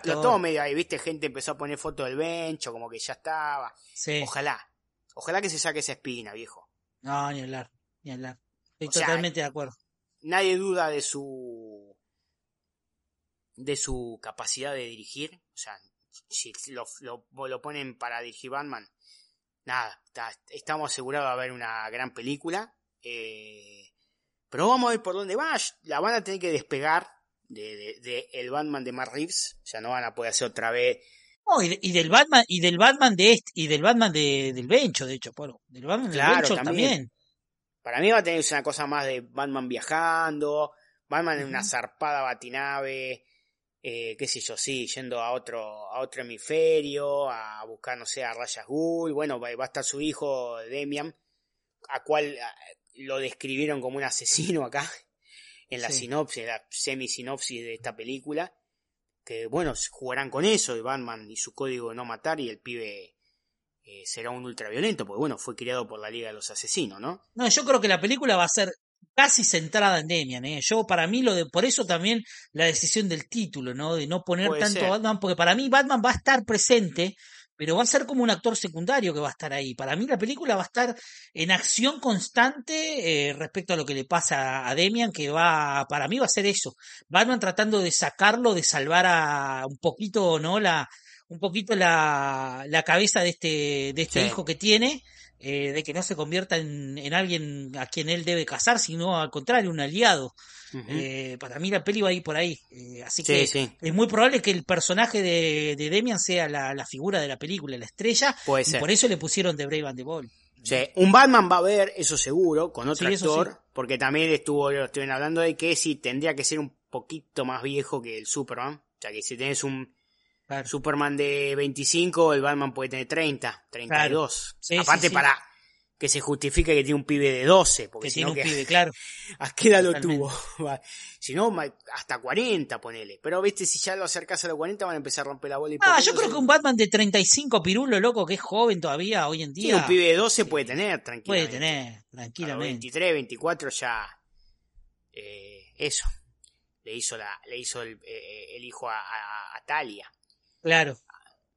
lo todo medio ahí, viste, gente empezó a poner fotos del bencho, como que ya estaba. Sí. Ojalá, ojalá que se saque esa espina, viejo. No, ni hablar. Ni hablar. Estoy O sea, totalmente de acuerdo. Nadie duda de su de su capacidad de dirigir. O sea, si lo, lo, lo ponen para dirigir Batman, nada, está- estamos asegurados de ver una gran película. eh, pero vamos a ver por dónde va. La van a tener que despegar de, de- de el Batman de Matt Reeves. O sea, no van a poder hacer otra vez No, y, de- y del Batman, y del Batman de este, y del Batman de, del Bencho, de hecho. Del Batman Claro, del Bencho también. también. Para mí va a tener una cosa más de Batman viajando, Batman en una zarpada batinave, eh, qué sé yo, sí, yendo a otro, a otro hemisferio, a buscar, no sé, a Rayas Ghul, bueno, va, va a estar su hijo Demian, a cual a- lo describieron como un asesino acá, en la Sí. sinopsis, la semi-sinopsis de esta película, que bueno, jugarán con eso, de Batman y su código de no matar, y el pibe eh, será un ultraviolento, porque bueno, fue criado por la Liga de los Asesinos, ¿no? No, yo creo que la película va a ser casi centrada en Demian, ¿eh? Yo, para mí, lo de, por eso también la decisión del título, ¿no? De no poner Puede tanto ser. Batman, porque para mí Batman va a estar presente, pero va a ser como un actor secundario que va a estar ahí. Para mí la película va a estar en acción constante eh, respecto a lo que le pasa a Demian, que va, para mí va a ser eso. Batman tratando de sacarlo, de salvar a un poquito, ¿no? La, un poquito la, la cabeza de este, de este Sí. hijo que tiene, eh, de que no se convierta en, en alguien a quien él debe casar, sino al contrario, un aliado. Eh, para mí la peli va a ir por ahí. Eh, así Sí, que sí. es muy probable que el personaje de, de Demian sea la, la figura de la película, la estrella, Puede y ser. por eso le pusieron The Brave and the Bold. Sí, un Batman va a haber, eso seguro, con otro actor, porque también estuvo, estuvieron hablando de que sí tendría que ser un poquito más viejo que el Superman. O sea que si tenés un Claro. Superman de 25, el Batman puede tener 30, 32. Sí, sí, Aparte sí. para que se justifique que tiene un pibe de 12, porque que si tiene no, un que- pibe, claro. ¿a qué edad lo tuvo? Si no, hasta 40 ponele. Pero viste, si ya lo acercás a los 40 van a empezar a romper la bola y Ah, yo creo que un Batman de 35 pirulo, loco, que es joven todavía hoy en día, un pibe de 12 puede tener, tranquilamente. puede tener, A los tranquilamente. 23, 24 ya eh, eso. Le hizo la le hizo el, eh, el hijo a, a- a Talia. Claro.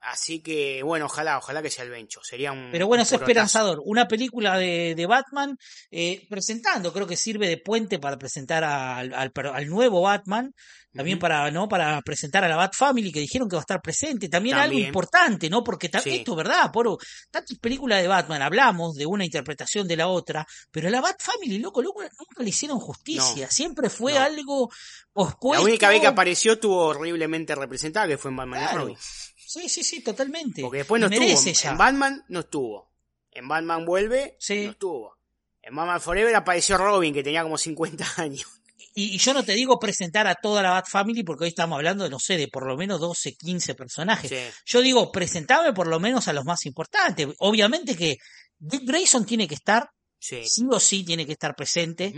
Así que bueno, ojalá, ojalá que sea el Bencho. Sería un Pero bueno, un es esperanzador. Una película de, de Batman eh, presentando, creo que sirve de puente para presentar al, al, al nuevo Batman, también para no para presentar a la Bat Family que dijeron que va a estar presente. También, algo importante, ¿no? Porque Sí. esto es verdad, Poro. Tantas películas de Batman hablamos de una interpretación de la otra, pero la Bat Family, loco, loco, nunca le hicieron justicia. No. Siempre fue No. algo pospuesto. La única vez que apareció estuvo horriblemente representada, que fue en Batman y Claro. Robin. Sí, sí, sí, totalmente. Porque después no estuvo. ya. en Batman no estuvo. En Batman vuelve, Sí. no estuvo. En Batman Forever apareció Robin, que tenía como 50 años. Y, y yo no te digo presentar a toda la Bat Family porque hoy estamos hablando de, no sé, de por lo menos 12, 15 personajes. Sí. Yo digo, presentame por lo menos a los más importantes. Obviamente que Dick Grayson tiene que estar, Sí. sí o sí tiene que estar presente.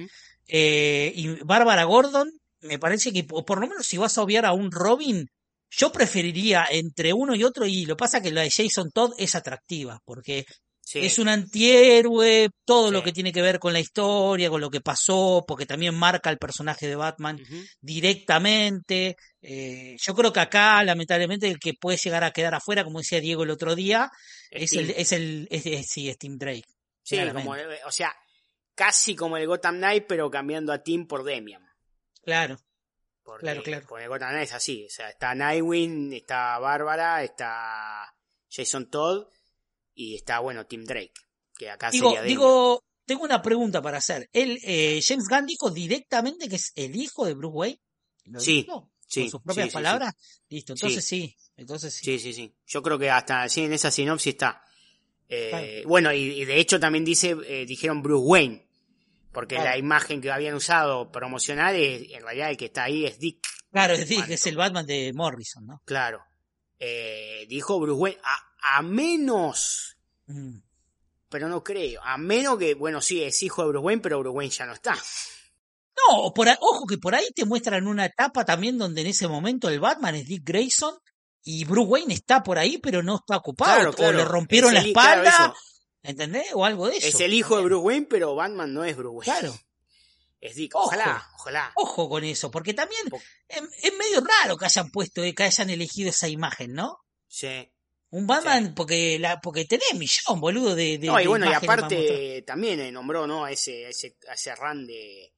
Eh, y Bárbara Gordon, me parece que po- por lo menos si vas a obviar a un Robin, yo preferiría entre uno y otro, y lo pasa que la de Jason Todd es atractiva, porque Sí. es un antihéroe, todo lo que tiene que ver con la historia, con lo que pasó, porque también marca el personaje de Batman directamente. Eh, yo creo que acá, lamentablemente, el que puede llegar a quedar afuera, como decía Diego el otro día, es el, es el, es, es- sí, es Tim Drake. Sí, como, o sea, casi como el Gotham Knight, pero cambiando a Tim por Demian. Claro, Porque, Claro, claro. porque el Gotham es así, o sea, está Nightwing, está Bárbara, está Jason Todd y está, bueno, Tim Drake, que acá digo, sería Demian. digo, tengo una pregunta para hacer. Él, eh, James Gunn dijo directamente que es el hijo de Bruce Wayne. ¿Lo Sí, dijo? sí, Con sus propias sí, sí, sí. palabras. Listo, entonces sí. Entonces sí. Sí, sí, sí. Yo creo que hasta en esa sinopsis está. Eh, Claro. Bueno, y, y de hecho también dice, eh, dijeron Bruce Wayne, porque Claro. la imagen que habían usado promocional es, en realidad el que está ahí es Dick. Claro, es, Cuánto. es el Batman de Morrison, ¿no? Claro. Eh, dijo Bruce Wayne, a, a menos, Mm. pero no creo, a menos que, bueno, sí, es hijo de Bruce Wayne, pero Bruce Wayne ya no está. No, por ojo que por ahí te muestran una etapa también donde en ese momento el Batman es Dick Grayson y Bruce Wayne está por ahí pero no está ocupado Claro, o claro. le rompieron la claro, espalda, eso. ¿Entendés? O algo de eso. Es el hijo de. Bruce Wayne, pero Batman no es Bruce Wayne. Claro. Es Dick. Ojo. Ojalá, ojalá. Ojo con eso, porque también Po- es, es medio raro que hayan puesto, que hayan elegido esa imagen, ¿no? Sí. Un Batman, porque la, porque tenés millón, boludo, de, de No, y de bueno, y aparte también eh, nombró, ¿no? A ese, a ese, a ese run de,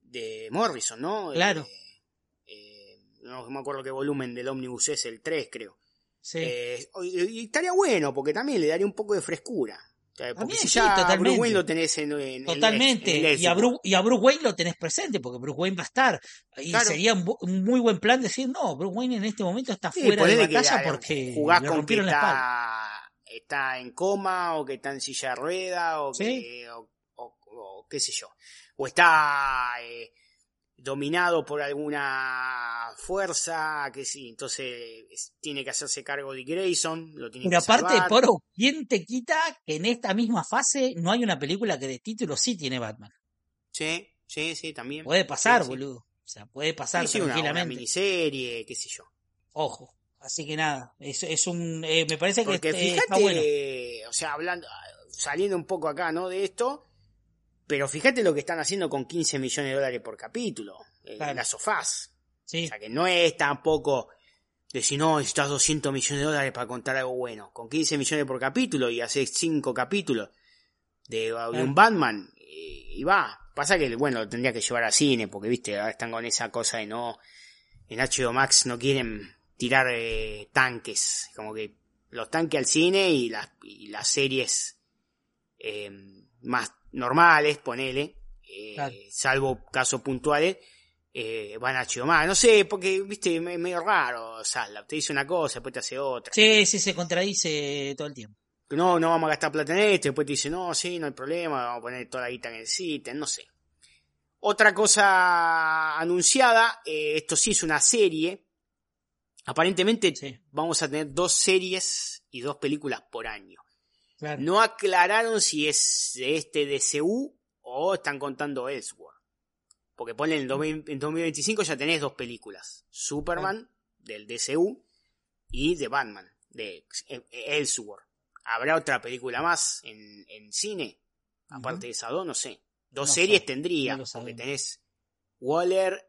de Morrison, ¿no? Claro. Eh, eh, no me acuerdo qué volumen del ómnibus es, el 3 creo. Sí. Eh, y, y estaría bueno, porque también le daría un poco de frescura. O sea, porque También, si sí, ya a Bruce totalmente. Wayne lo tenés en, en- en- Totalmente. en el y, a. Bruce, y a Bruce Wayne lo tenés presente, porque Bruce Wayne va a estar. Y Claro. sería un, muy buen plan decir, no, Bruce Wayne en este momento está Sí, fuera de que batalla la- porque jugás le con que rompieron la espalda. está, está en coma o que está en silla de rueda o, que, o, o- o qué sé yo. O está eh, dominado por alguna fuerza, que sí, entonces es- tiene que hacerse cargo de Grayson, lo tiene Pero que aparte, salvar. Poro, ¿quién te quita que en esta misma fase no hay una película que de título sí tiene Batman? Sí, sí, sí, también. Puede pasar, Sí, boludo. O sea, puede pasar Sí, sí, una, una tranquilamente. miniserie, qué sé yo. Ojo. Así que nada, es, es un. eh, me parece que Porque este, fíjate, está bueno. o sea, hablando, saliendo un poco acá, ¿no? De esto, pero fíjate lo que están haciendo con 15 millones de dólares por capítulo, en Claro. las sofás. Sí. O sea, que no es tampoco Decís, no, necesitas 200 millones de dólares para contar algo bueno. Con 15 millones por capítulo y haces 5 capítulos de, de un Batman y, y va. Pasa que, bueno, lo tendría que llevar a cine porque, viste, ahora están con esa cosa de no... En HBO Max no quieren tirar eh, tanques. Como que los tanques al cine y las, y las series eh, más normales, ponele, eh, Claro. salvo casos puntuales, eh, van a Max. No sé, porque, viste, es medio raro, Sala. Te dice una cosa, después te hace otra. Sí, sí, se contradice todo el tiempo. No, no vamos a gastar plata en esto, después te dice, no, sí, no hay problema, vamos a poner toda la guita que necesiten, no sé. Otra cosa anunciada, eh, esto sí es una serie. Aparentemente Sí. vamos a tener dos series y dos películas por año. Claro. No aclararon si es de este DCU o están contando Elseworld. Porque ponen en, 2000 en 2025 ya tenés dos películas. Superman del DCU y de Batman de Elseworld. ¿Habrá otra película más en, en cine? Aparte de esas dos, no sé. Dos No series sé, tendría. no porque tenés Waller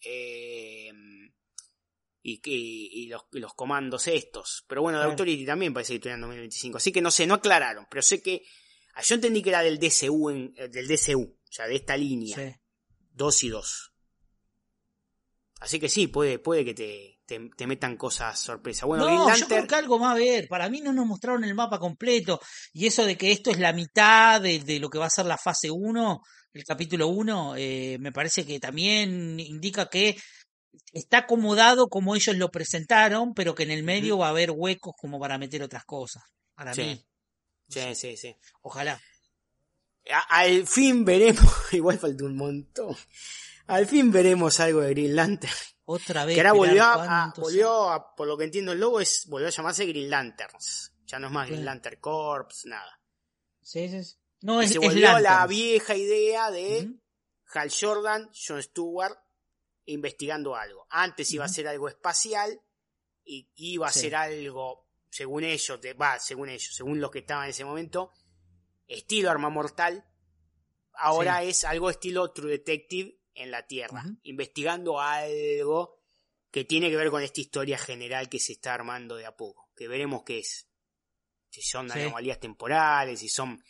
eh, y, y- y los, y los comandos estos. Pero bueno, de Claro. Authority también parece que estuviera en 2025. Así que no sé, no aclararon. Pero sé que. ah, Yo entendí que era del DCU, en- eh, del DCU, o sea, de esta línea. Sí. Dos y dos. Así que sí, puede, puede que te, te, te metan cosas sorpresas. Bueno, Green no, yo Lantern. creo que algo va a haber. Para mí no nos mostraron el mapa completo. Y eso de que esto es la mitad de, de lo que va a ser la fase 1, el capítulo 1, eh, me parece que también indica que está acomodado como ellos lo presentaron, pero que en el medio va a haber huecos como para meter otras cosas. Para Sí. mí, Sí, sí, sí. ojalá. A- al fin veremos, igual falta un montón. Al fin veremos algo de Green Lantern. Otra vez. Que ahora volvió a, volvió a- por lo que entiendo el logo es, volvió a llamarse Green Lanterns. Ya no es más Green. Lantern Corps, nada. Sí, sí, sí. No, Y es, se es volvió a la vieja idea de. Hal Jordan, John Stewart investigando algo. Antes iba a ser algo espacial y iba a Sí. ser algo, según ellos, de- según ellos, según los que estaban en ese momento, estilo Arma Mortal. Ahora es algo estilo True Detective en la Tierra, investigando algo que tiene que ver con esta historia general que se está armando de a poco, que veremos qué es. Si son Sí. anomalías temporales, si son,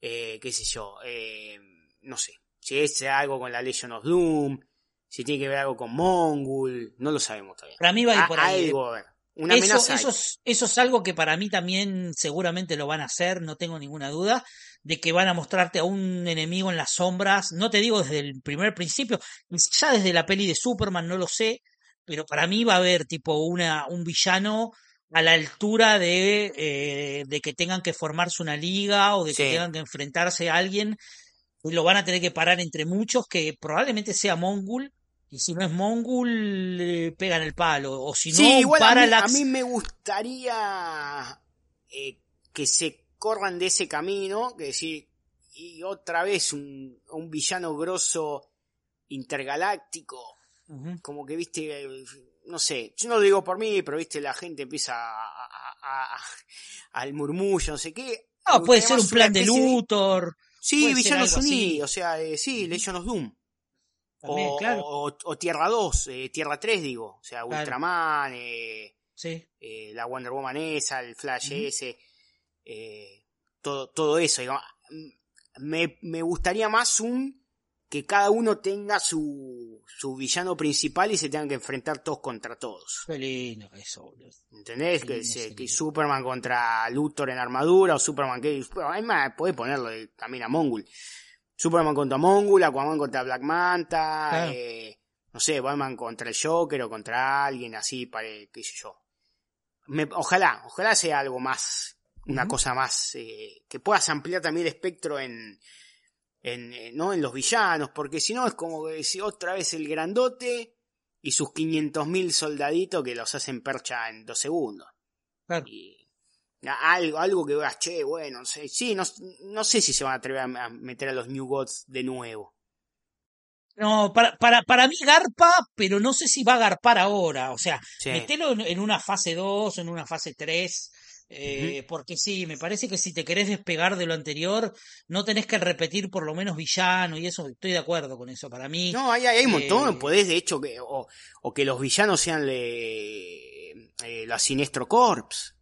eh, qué sé yo, eh, no sé, si es algo con la Legion of Doom, si tiene que ver algo con Mongul, no lo sabemos todavía. Para mí va a ir A- por ahí. algo a ver, una Eso, amenaza. eso, es, eso es algo que para mí también seguramente lo van a hacer, no tengo ninguna duda, de que van a mostrarte a un enemigo en las sombras, no te digo desde el primer principio, ya desde la peli de Superman no lo sé, pero para mí va a haber tipo una, un villano a la altura de, eh, de que tengan que formarse una liga o de que tengan que enfrentarse a alguien, y lo van a tener que parar entre muchos, que probablemente sea Mongul, y si no es Mongul, eh, pegan el palo, o si no, Sí, igual a mí, Parallax. a mí me gustaría eh, que se corran de ese camino, que decir, y otra vez un, un villano grosso intergaláctico, como que viste, no sé, yo no lo digo por mí, pero viste, la gente empieza a, al murmullo, no sé qué. No, Me puede ser un plan de Luthor, Sí, Villanos. Unidos, o sea, eh, sí, Legion of Doom. También, o, claro. o- o Tierra 2, eh, Tierra 3 digo, o sea, Claro. Ultraman, eh, Sí, eh, la Wonder Woman esa, el Flash ese, eh, todo, todo eso. digamos. Me, me gustaría más un que cada uno tenga su, su villano principal y se tengan que enfrentar todos contra todos. qué lindo eso, boludo. ¿Entendés? Que, se- que Superman contra Luthor en armadura o Superman que... Además, podés ponerlo también a Mongul. Superman contra Mongul, Aquaman contra Black Manta, Claro. eh, no sé, Batman contra el Joker o contra alguien así, para, qué sé yo. Me- ojalá, ojalá sea algo más, una cosa más, eh, que puedas ampliar también el espectro en, en, eh, ¿no? en los villanos, porque si no es como que si otra vez el grandote y sus 500.000 soldaditos que los hacen percha en dos segundos. Claro. Y algo, algo que veas, che, bueno, no sé, sí, no, no sé si se van a atrever a, meter a los New Gods de nuevo. No, para, para, para mí garpa, pero no sé si va a garpar ahora. O sea, Sí. metelo en, en una fase 2, en una fase 3, Eh, Porque sí, me parece que si te querés despegar de lo anterior, no tenés que repetir por lo menos villano y eso, estoy de acuerdo con eso. Para mí. No, hay, hay un montón. eh, Podés, de hecho, que, o, o que los villanos sean le, eh, la Sinestro Corps,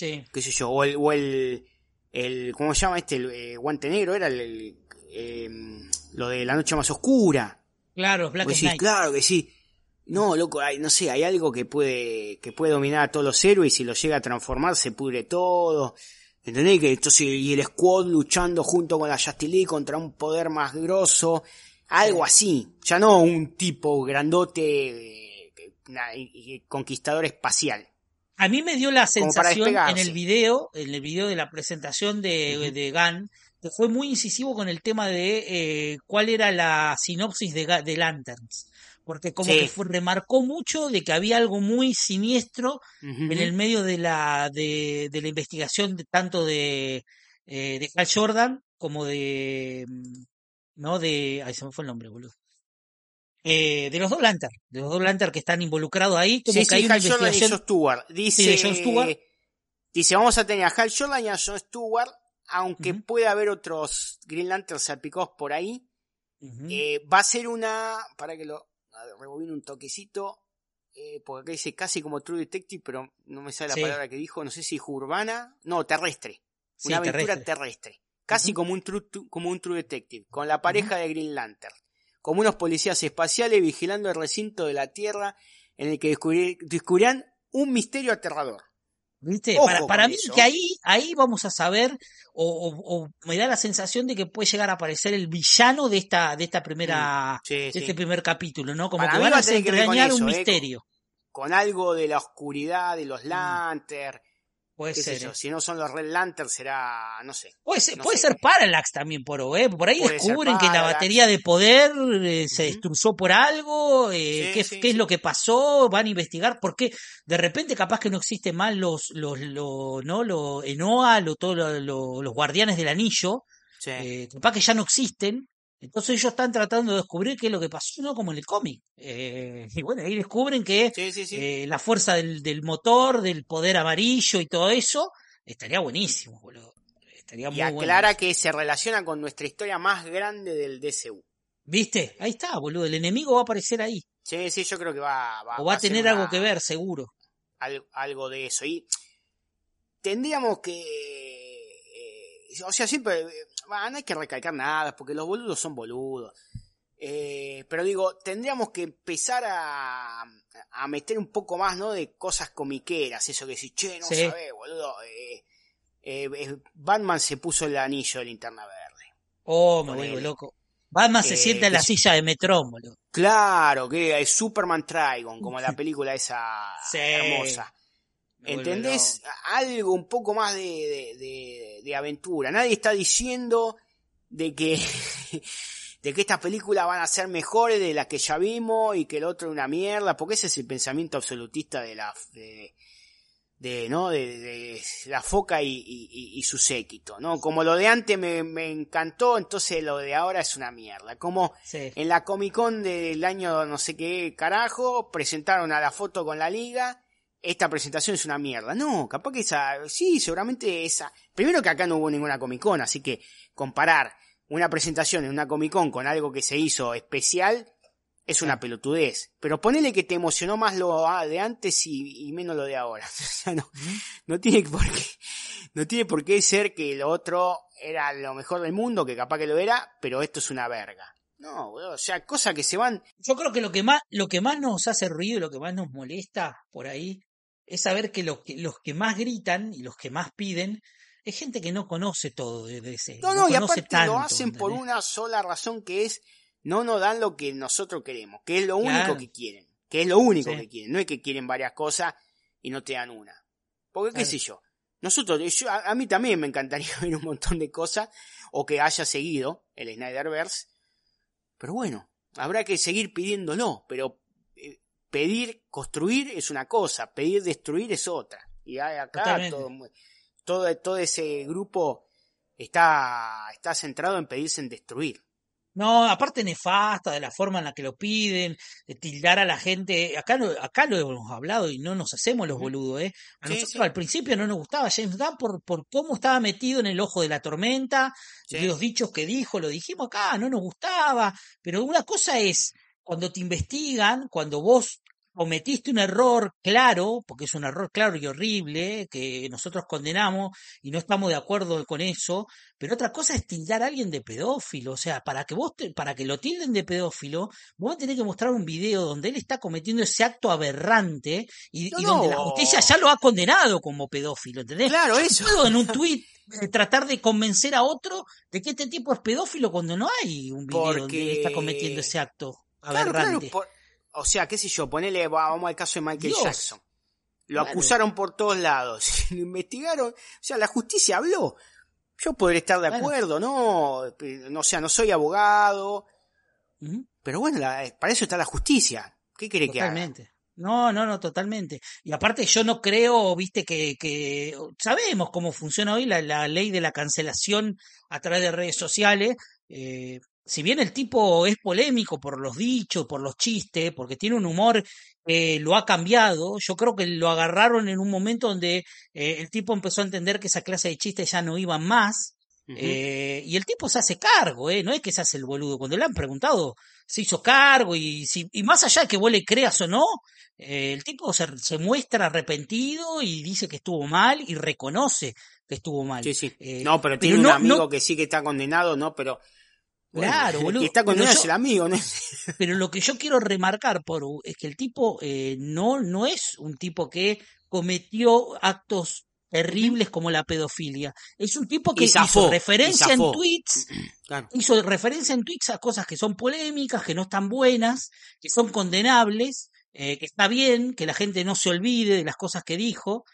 Sí, qué sé yo, o el, o el, el ¿cómo se llama este? El, eh, guante negro, era el, el, eh, lo de la noche más oscura. claro, Black decís, claro que sí. No, loco, hay, no sé, hay algo que puede, que puede dominar a todos los héroes y si lo llega a transformar se pudre todo. ¿Entendés? Que entonces, y el squad luchando junto con la Justice contra un poder más grosso. Algo así. Ya no un tipo grandote, eh, conquistador espacial. A mí me dio la sensación en el video, en el video de la presentación de, de Gunn, que fue muy incisivo con el tema de eh, cuál era la sinopsis de, de Lanterns. Porque como Sí. que fue- remarcó mucho de que había algo muy siniestro en el medio de la, de, de la investigación de, tanto de, eh, de Hal Jordan como de, mm, no de, ay se me fue el nombre, boludo. Eh, de los dos Lantern, de los dos Lantern que están involucrados ahí, como Sí, que hay una Hal y investigación. Jon Stewart. Dice, Sí, de Jon Stewart. dice, vamos a tener a Hal Jordan y a Jon Stewart, aunque Ujú. puede haber otros Green Lanterns salpicados por ahí. Eh, va a ser una, para que lo rebobine un toquecito, eh, porque acá dice casi como True Detective, pero no me sale la Sí. palabra que dijo, no sé si urbana, no, terrestre, una aventura terrestre. terrestre, casi como un True, como un True Detective, con la pareja de Green Lantern, como unos policías espaciales vigilando el recinto de la Tierra en el que descubrir- descubrirán un misterio aterrador. ¿Viste? Ojo para para mí eso. que ahí, ahí vamos a saber, o, o- o me da la sensación de que puede llegar a aparecer el villano de esta, de esta primera, Sí, de sí. este primer capítulo, ¿no? Como Para que van va a que con desentrañar un ¿eh? misterio. Con algo de la oscuridad de Mm. los Lantern, Puede qué sé ser. yo, ¿eh? si no son los Red Lantern será, no sé. Puede ser, no puede sé. ser Parallax también, por, ¿eh? por ahí Puede descubren que la batería de poder eh, se destruyó por algo, eh, Sí, qué, sí, qué es lo que pasó, van a investigar, porque de repente capaz que no existen más los, los, lo, ¿no? Lo, Enoa, lo, todo lo- lo- los guardianes del anillo, capaz que ya no existen. Entonces ellos están tratando de descubrir qué es lo que pasó, ¿no? Como en el cómic. Eh, y bueno, ahí descubren que sí, sí, sí. eh, la fuerza del, del motor, del poder amarillo y todo eso, estaría buenísimo, boludo. Estaría y muy bueno. aclara que se relaciona con nuestra historia más grande del DCU. ¿Viste? Ahí está, boludo. El enemigo va a aparecer ahí. Sí, sí, yo creo que va, va, o va a tener una- algo que ver, seguro. al- algo de eso. Y tendríamos que... eh, o sea, siempre... bah, no hay que recalcar nada, porque los boludos son boludos. Eh, pero digo, tendríamos que empezar a, a meter un poco más, ¿no? De cosas comiqueras, eso que si, che, no Sí. sabés, boludo. eh, eh, Batman se puso el anillo de linterna verde. Oh, me vuelvo loco. Batman se sienta en la si- silla de Metrón, boludo. Claro, que es Superman Trigon, como la película esa Sí. hermosa. ¿Entendés? Algo un poco más de, de, de- de aventura. Nadie está diciendo de que, de que estas películas van a ser mejores de las que ya vimos y que el otro es una mierda, porque ese es el pensamiento absolutista de la, de, de, ¿no? de, la foca y, y- y- y su séquito, ¿no? Como lo de antes me, me encantó, entonces lo de ahora es una mierda. Como Sí. en la Comic Con del año no sé qué carajo, presentaron a la foto con la liga, esta presentación es una mierda. No, capaz que esa, sí, seguramente esa. Primero que acá no hubo ninguna Comic Con, así que comparar una presentación en una Comic Con con algo que se hizo especial es una pelotudez. Pero ponele que te emocionó más lo de antes y, y menos lo de ahora. O sea, no, no tiene por qué, no tiene por qué ser que lo otro era lo mejor del mundo, que capaz que lo era, pero esto es una verga. No, boludo, o sea, cosas que se van Yo creo que lo que más, lo que más nos hace ruido y lo que más nos molesta por ahí es saber que, lo que los que más gritan y los que más piden es gente que no conoce todo de DC. No, no, y conoce aparte tanto, lo hacen por una sola razón que es no nos dan lo que nosotros queremos, que es lo único que quieren, que es lo único Sí. que quieren, no es que quieren varias cosas y no te dan una. Porque qué Claro. sé yo, nosotros, yo- a, a mí también me encantaría ver un montón de cosas o que haya seguido el Snyderverse, pero bueno, habrá que seguir pidiéndolo, pero eh, pedir construir es una cosa, pedir destruir es otra. Y hay acá todo, todo, todo ese grupo está, está centrado en pedirse en destruir. No, aparte nefasta de la forma en la que lo piden, de tildar a la gente. Acá, no- acá lo hemos hablado y no nos hacemos los boludos, ¿eh? A Sí, nosotros sí. al principio no nos gustaba James Gunn por, por cómo estaba metido en el ojo de la tormenta, Sí. de los dichos que dijo, lo dijimos acá, no nos gustaba. Pero una cosa es cuando te investigan, cuando vos cometiste un error claro, porque es un error claro y horrible, que nosotros condenamos y no estamos de acuerdo con eso, pero otra cosa es tildar a alguien de pedófilo. O sea, para que vos, te- para que lo tilden de pedófilo, vos tenés que mostrar un video donde él está cometiendo ese acto aberrante y, No, y donde la justicia ya lo ha condenado como pedófilo, ¿entendés? Claro, eso. puedo en un tuit eh, tratar de convencer a otro de que este tipo es pedófilo cuando no hay un video donde él está cometiendo ese acto Claro, claro. por- o sea, qué sé yo, ponele, va- vamos al caso de Michael Dios. Jackson. Lo Claro. acusaron por todos lados. Lo investigaron. O sea, la justicia habló. Yo podré estar de acuerdo, ¿no? Eh, No, o sea, no soy abogado. Pero bueno, la- para eso está la justicia. ¿Qué quiere que haga? Totalmente. No, no, no, totalmente. Y aparte yo no creo, viste, que, que sabemos cómo funciona hoy la, la ley de la cancelación a través de redes sociales. Eh, si bien el tipo es polémico por los dichos, por los chistes, porque tiene un humor que lo ha cambiado, yo creo que lo agarraron en un momento donde eh, el tipo empezó a entender que esa clase de chistes ya no iban más. Eh, y el tipo se hace cargo, ¿eh? No es que se hace el boludo. Cuando le han preguntado, se hizo cargo y, si, y más allá de que vos le creas o no, eh, el tipo se, se muestra arrepentido y dice que estuvo mal y reconoce que estuvo mal. Sí, sí. Eh, no, pero pero tiene un no- amigo no- que sí que está condenado, ¿no? Pero. Bueno, Claro, boludo, está yo- es el amigo, ¿no? Pero lo que yo quiero remarcar, por es que el tipo eh, no, no es un tipo que cometió actos terribles como la pedofilia. Es un tipo que zafó, hizo referencia en tweets Claro. hizo referencia en tweets a cosas que son polémicas, que no están buenas, que son condenables, eh, que está bien que la gente no se olvide de las cosas que dijo,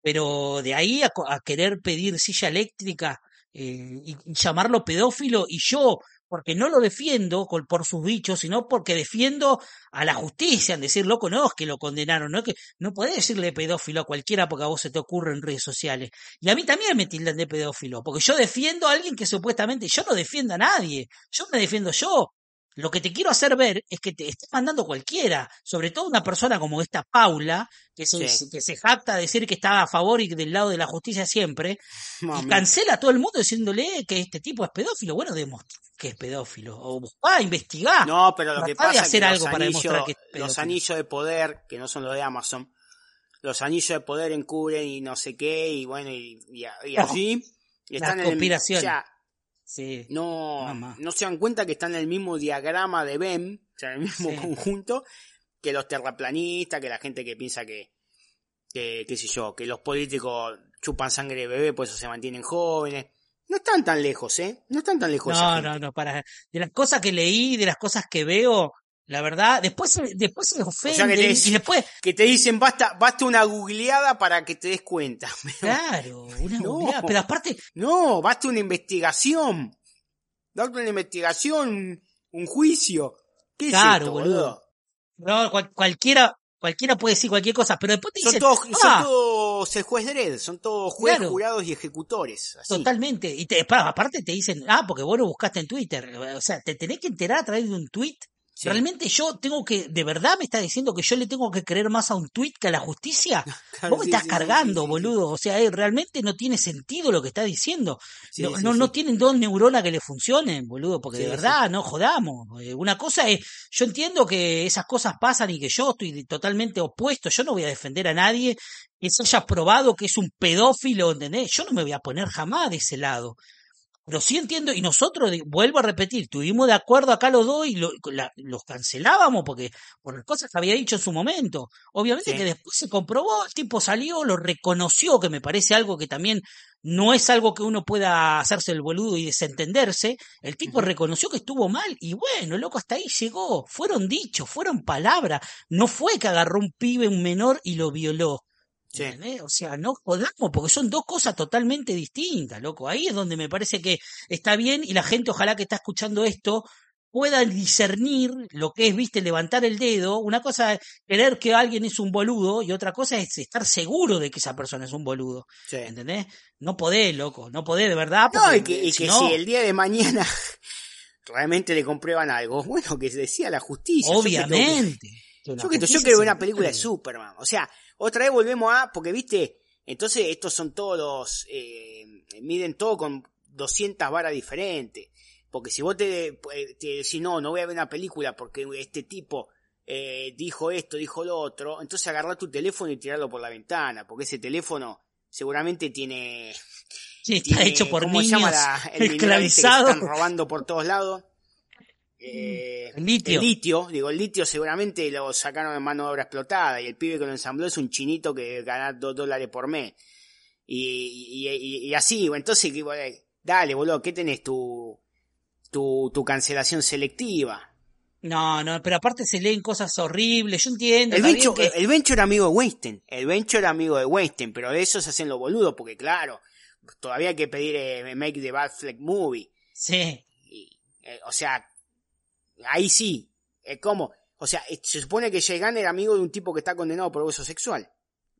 pero de ahí a, querer pedir silla eléctrica eh, y, y llamarlo pedófilo y yo, porque no lo defiendo por sus dichos, sino porque defiendo a la justicia en decir, loco, no es que lo condenaron, no es que no podés decirle pedófilo a cualquiera porque a vos se te ocurre en redes sociales. Y a mí también me tildan de pedófilo, porque yo defiendo a alguien que supuestamente yo no defiendo a nadie, yo me defiendo yo. Lo que te quiero hacer ver es que te esté mandando cualquiera, sobre todo una persona como esta Paula, que se, Sí. que se jacta de decir que está a favor y del lado de la justicia siempre, y cancela a todo el mundo diciéndole que este tipo es pedófilo. Bueno, demostrá que es pedófilo, o buscá, investigá. No, pero lo que Tratá de pasa es hacer que algo los, para anillos, demostrar que es los anillos de poder, que no son los de Amazon, los anillos de poder encubren y no sé qué, y bueno, y, y, y así. y están en el- conspiraciones. Sí. no, Mamá. no se dan cuenta que están en el mismo diagrama de BEM, o sea, en el mismo Sí. conjunto, que los terraplanistas, que la gente que piensa que, que, qué sé yo, que los políticos chupan sangre de bebé, por eso se mantienen jóvenes. No están tan lejos, ¿eh? No están tan lejos. No, no, no, para. De las cosas que leí, de las cosas que veo, la verdad, después, se- después se ofenden te y después, Que te dicen, basta, basta una googleada para que te des cuenta. claro, una No. googleada, pero aparte, No, basta una investigación. Basta una investigación, un juicio. ¿Qué Claro, es esto, boludo. no, cual- cualquiera, cualquiera puede decir cualquier cosa, pero después te Son dicen, todos, son "Ah, todos el juez Dredd, son todos jueces, Claro. jurados y ejecutores. Así. Totalmente. Y te, pa- aparte te dicen, ah, porque vos lo buscaste en Twitter. O sea, te tenés que enterar a través de un tweet. Sí. ¿Realmente yo tengo que, de verdad me está diciendo que yo le tengo que creer más a un tweet que a la justicia? Vos me estás sí, cargando, sí, boludo. O sea, eh, realmente no tiene sentido lo que está diciendo. No, no, no tienen dos neuronas que le funcionen, boludo, porque de verdad, no jodamos. Eh, Una cosa es, yo entiendo que esas cosas pasan y que yo estoy totalmente opuesto. Yo no voy a defender a nadie que se haya probado que es un pedófilo, ¿entendés? Yo no me voy a poner jamás de ese lado. Pero sí entiendo, y nosotros, vuelvo a repetir, estuvimos de acuerdo acá los dos y lo- la- los cancelábamos porque por las cosas que había dicho en su momento. Obviamente Sí. que después se comprobó, el tipo salió, lo reconoció, que me parece algo que también no es algo que uno pueda hacerse el boludo y desentenderse. El tipo reconoció que estuvo mal y bueno, loco, hasta ahí llegó. Fueron dichos, fueron palabras. No fue que agarró un pibe, un menor y lo violó. O sea, no jodamos, porque son dos cosas totalmente distintas, loco. Ahí es donde me parece que está bien y la gente, ojalá que está escuchando esto, pueda discernir lo que es, viste, levantar el dedo. Una cosa es querer que alguien es un boludo y otra cosa es estar seguro de que esa persona es un boludo. Sí. ¿Entendés? No podés, loco, no podés de verdad. No, y que, y si que no- si el día de mañana realmente le comprueban algo, bueno, que decía la justicia. Yo que que- Obviamente. Yo, que, yo quiero ver una película de Superman. O sea, otra vez volvemos a, porque viste, entonces estos son todos los, eh, miden todo con 200 varas diferentes. Porque si vos te, te decís, no, no voy a ver una película porque este tipo eh, dijo esto, dijo lo otro, entonces agarrá tu teléfono y tirarlo por la ventana, porque ese teléfono seguramente tiene... Sí, está tiene- hecho por ¿cómo se niños llama la- el mineral ese que se están robando por todos lados. Eh, El litio. el litio, digo, el litio seguramente lo sacaron en mano de obra explotada y el pibe que lo ensambló es un chinito que gana dos dólares por mes. Y, y, y- y así, entonces, bueno, dale, boludo, ¿qué tenés? Tu, tu, tu cancelación selectiva. No, no, pero aparte se leen cosas horribles. Yo entiendo. El bien que- el era amigo de Weinstein. El Bencho era amigo de Weinstein, pero de eso se hacen los boludos, porque claro, todavía hay que pedir eh, Make the Bad Flag Movie. Sí. Y, eh, o sea, ahí sí. Es como, o sea, eh, se supone que Gunn era amigo de un tipo que está condenado por abuso sexual.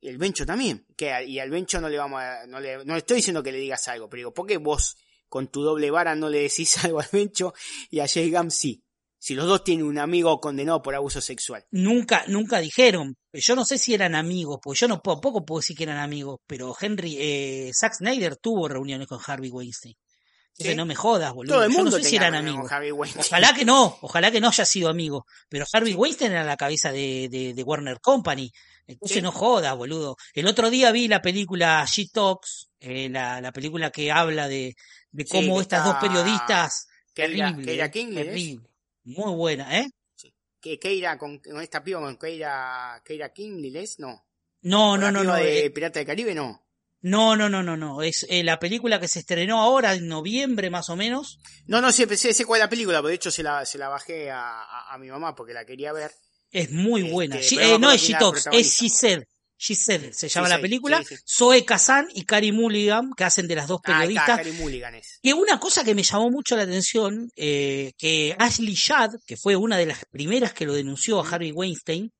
Y el Bencho también. Que, y al Bencho no le vamos a, no le, no estoy diciendo que le digas algo, pero digo, ¿por qué vos con tu doble vara no le decís algo al Bencho y a Gunn sí? Si los dos tienen un amigo condenado por abuso sexual. Nunca, nunca dijeron. Yo no sé si eran amigos, porque yo no puedo, poco puedo decir que eran amigos, pero Henry, eh, Zack Snyder tuvo reuniones con Harvey Weinstein. Entonces Sí. no me jodas, boludo. Todo el yo mundo no sé si eran amigos. Ojalá que no, ojalá que no haya sido amigo. Pero Harvey Weinstein era la cabeza de, de, de Warner Company. Entonces Sí. no jodas, boludo. El otro día vi la película She Talks, eh, la, la película que habla de, de cómo estas está dos periodistas. Keira- terrible, Keira Kingley, terrible. Muy buena, ¿eh? que Keira con, con esta piba con Keira, Keira Kingley, ¿es? No. No, no, no, piba no. de eh, Pirata del Caribe, no. No, no, no, no, no. Es eh, la película que se estrenó ahora en noviembre más o menos. No, no sé, sé, sé cuál es la película, pero de hecho se la, se la bajé a, a, a mi mamá porque la quería ver. Es muy Este, buena. Eh, no es acuerdo She quién era la Talks, es. She Said. She Said se llama la película. sí, sí. Zoe Kazan y Carey Mulligan, que hacen de las dos Ah, periodistas. Carey Mulligan es. Que una cosa que me llamó mucho la atención, eh, que Ashley Judd, que fue una de las primeras que lo denunció a Harvey Weinstein,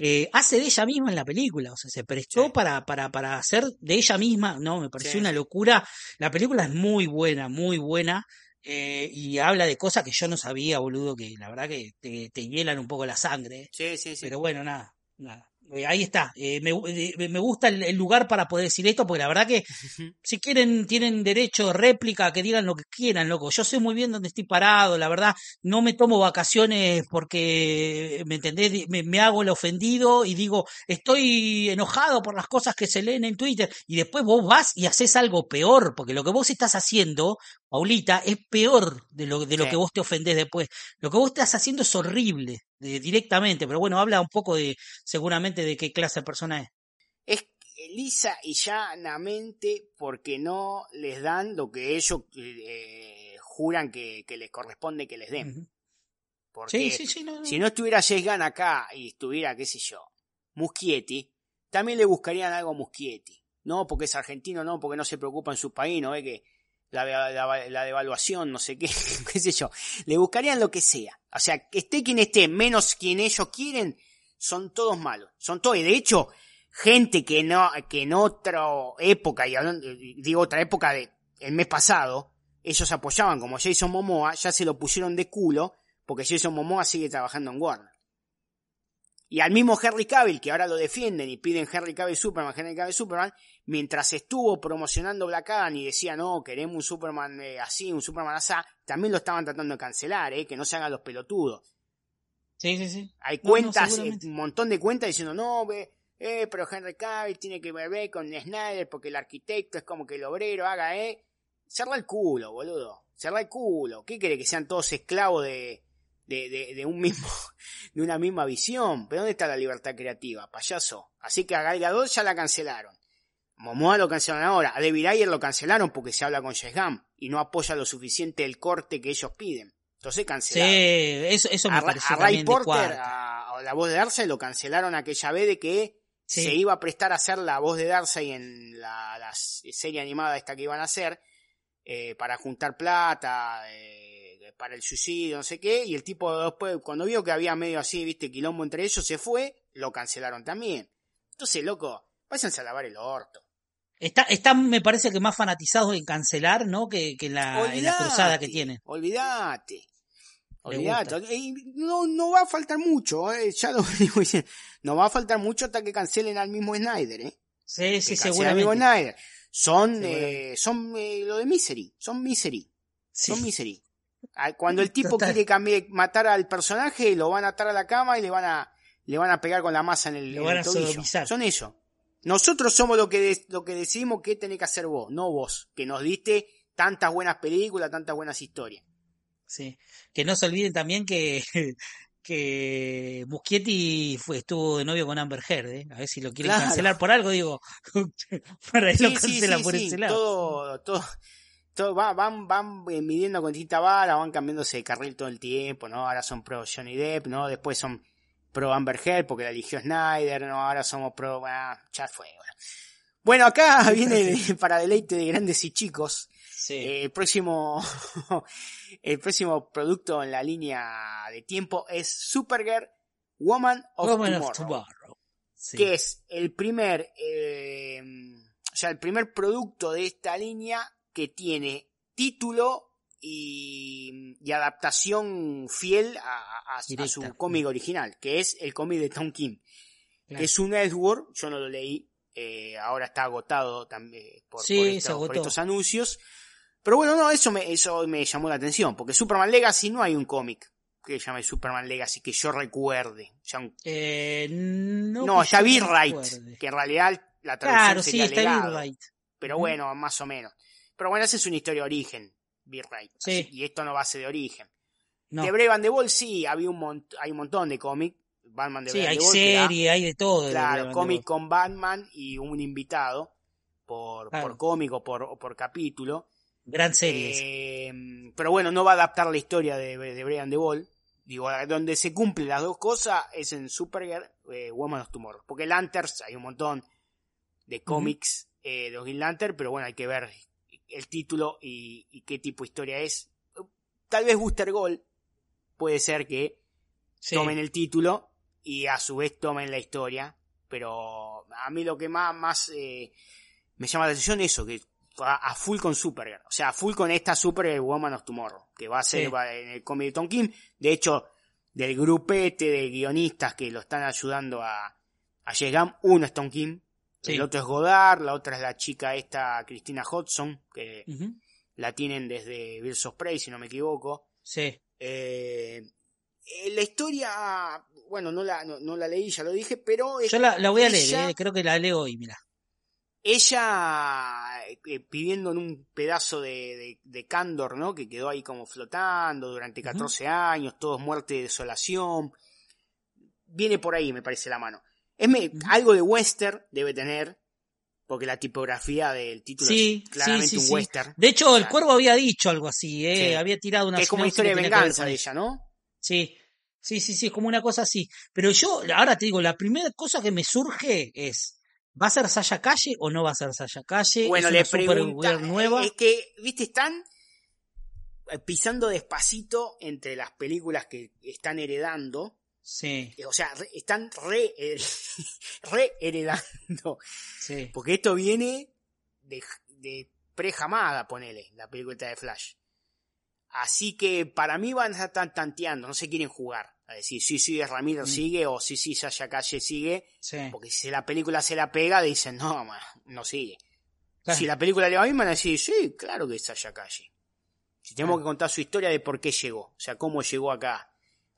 eh, hace de ella misma en la película, o sea, se prestó Sí. para, para, para hacer de ella misma, no, me pareció Sí, una locura. La película es muy buena, muy buena, eh, y habla de cosas que yo no sabía, boludo, que la verdad que te, te hielan un poco la sangre. Sí, sí, sí. Pero bueno, nada, nada. Eh, ahí está. Eh, me, eh, me gusta el, el lugar para poder decir esto, porque la verdad que si quieren, tienen derecho de réplica, que digan lo que quieran, loco. Yo sé muy bien dónde estoy parado, la verdad. No me tomo vacaciones porque, ¿me entendés? Me hago el ofendido y digo, estoy enojado por las cosas que se leen en Twitter. Y después vos vas y haces algo peor, porque lo que vos estás haciendo, Paulita, es peor de lo, de lo Sí. que vos te ofendés después. Lo que vos estás haciendo es horrible, de- directamente. Pero bueno, habla un poco de, seguramente, de qué clase de persona es. Es lisa y llanamente porque no les dan lo que ellos eh, juran que, que les corresponde que les den. Ujú. Porque Sí, sí, sí. No, no. si no estuviera Gunn acá y estuviera, qué sé yo, Muschietti, también le buscarían algo a Muschietti. No, porque es argentino, no, porque no se preocupa en su país, no ve que la, la- la devaluación, no sé qué, qué sé yo. Le buscarían lo que sea. O sea, esté quien esté, menos quien ellos quieren, son todos malos. Son todos, y de hecho, gente que no, que en otra época, y hablando- digo otra época de el mes pasado, ellos apoyaban como Jason Momoa, ya se lo pusieron de culo, porque Jason Momoa sigue trabajando en Warner. Y al mismo Henry Cavill, que ahora lo defienden y piden Henry Cavill Superman, Henry Cavill Superman, mientras estuvo promocionando Black Adam y decía, no, queremos un Superman eh, así, un Superman así, también lo estaban tratando de cancelar, eh, que no se hagan los pelotudos. Sí, sí, sí. Hay No, no, cuentas, eh, un montón de cuentas diciendo, no, ve, eh, pero Henry Cavill tiene que ver con Snyder porque el arquitecto es como que el obrero haga, eh. Cerra el culo, boludo. Cerra el culo. ¿Qué quiere que sean todos esclavos de, de, de, de un mismo, de una misma visión? ¿Pero dónde está la libertad creativa, payaso? Así que a Gal Gadot ya la cancelaron. Momoa lo cancelaron ahora. A David Ayer lo cancelaron porque se habla con Gunn y no apoya lo suficiente el corte que ellos piden. Entonces Sí, cancelaron. eso, eso me a, pareció a Ray Porter, a, a la voz de Darcy, lo cancelaron aquella vez de que Sí. se iba a prestar a hacer la voz de Darcy en la, la serie animada esta que iban a hacer eh, para juntar plata, eh, para el suicidio, no sé qué, y el tipo después, cuando vio que había medio así, viste, quilombo entre ellos, se fue, lo cancelaron también. Entonces, loco, váyanse a lavar el orto. Está, están, me parece que más fanatizados en cancelar, ¿no? Que, que en, la, en la cruzada que tienen. Olvídate. Eh, No, no va a faltar mucho, eh, ya lo digo diciendo. No va a faltar mucho hasta que cancelen al mismo Snyder, eh. Sí, sí, al mismo seguramente. Snyder. Son, eh, son eh, lo de Misery, son Misery, Sí. son Misery. Cuando el tipo Total. quiere cambiar, matar al personaje, lo van a atar a la cama y le van a, le van a pegar con la masa en el, en van el a tobillo. Son ellos. Nosotros somos lo que, de- lo que decidimos que tenés que hacer vos, no vos, que nos diste tantas buenas películas, tantas buenas historias. Sí. Que no se olviden también que, que Muschietti fue, estuvo de novio con Amber Heard, ¿eh? A ver si lo quieren Claro. cancelar por algo, digo. para él lo Sí, sí, cancelan sí, por sí, ese lado. Todo, todo, todo va- van, van eh, midiendo con distinta vara, van cambiándose de carril todo el tiempo, ¿no? Ahora son pro Johnny Depp, ¿no? Después son pro Amber Heard porque la eligió Snyder, ¿no? Ahora somos pro, ah, ya fue, bueno. Bueno, acá viene para deleite de grandes y chicos. Sí. Eh, el próximo, el próximo producto en la línea de tiempo es Supergirl Woman of Woman Tomorrow of Tomorrow. Sí. que es el primer, eh, o sea, el primer producto de esta línea que tiene título y, y adaptación fiel a, a- a Directa. su cómic original, que es el cómic de Tom King, Claro. es un Edward, yo no lo leí, eh, ahora está agotado también por, Sí, por se estos, por estos anuncios, pero bueno, no, eso me, eso me llamó la atención, porque Superman Legacy no hay un cómic que se llame Superman Legacy que yo recuerde, o sea, un Eh, no, no, está recuerde. que en realidad la traducción Claro, sí, sería está legado, B-Right. pero bueno, más o menos. Pero bueno, esa es una historia de origen, B-Right. Sí. Y esto no va a ser de origen. No. De Brave and the Ball sí, había un hay un montón de cómic. Batman de Sí, Brave hay serie, hay de todo. de claro, cómic con Batman y un invitado por, Claro. por cómic o por, por capítulo. Gran serie. Eh, pero bueno, no va a adaptar la historia de, de Brave and the Ball. Digo, donde se cumplen las dos cosas es en Supergirl, eh, Woman of Tomorrow. Porque Lanterns hay un montón de cómics eh, de los Green Lantern, pero bueno, hay que ver el título y, y qué tipo de historia es. Tal vez Booster Gold puede ser que Sí. tomen el título y a su vez tomen la historia. Pero a mí lo que más, más eh, me llama la atención es eso, que a, a full con Supergirl. O sea, a full con esta Supergirl Woman of Tomorrow, que va a ser Sí. va en el cómic de Tom Kim. De hecho, del grupete de guionistas que lo están ayudando a, a llegar, uno es Tom Kim, Sí. el otro es Godard, la otra es la chica esta, Cristina Hodgson, que la tienen desde Birds of Prey, si no me equivoco. Sí. Eh, eh, la historia, bueno, no la, no, no la leí, ya lo dije, pero es- Yo la, la voy a leer, eh, creo que la leo hoy, mira. ella eh, viviendo en un pedazo de, de, de Candor, ¿no? Que quedó ahí como flotando durante 14 años, todos muerte y desolación. Viene por ahí, me parece la mano. Es me- algo de western debe tener, porque la tipografía del título Sí, es claramente sí, sí, un sí. western. De hecho, el Claro. cuervo había dicho algo así, eh, había tirado una Que es como una historia de venganza de ella, ¿no? Sí, sí, sí, sí, es como una cosa así. Pero yo, ahora te digo, la primera cosa que me surge es, ¿va a ser Sasha Calle o no va a ser Sasha Calle? Bueno, ¿Es le pregunta, nueva? es que, viste, están eh, pisando despacito entre las películas que están heredando, Sí, eh, o sea, re- están re, eh, re heredando, sí. porque esto viene de, de pre-jamada, ponele, la película de Flash. Así que para mí van a estar tanteando, no se quieren jugar. A decir, sí, sí, Ramiro Mm. sigue o sí, sí, Sasha Calle sigue. sí. Porque si la película se la pega, dicen, no, no sigue. Claro. Si la película le va bien, van a decir, sí, claro que es Sasha Calle. Si tenemos Claro. que contar su historia de por qué llegó, o sea, cómo llegó acá,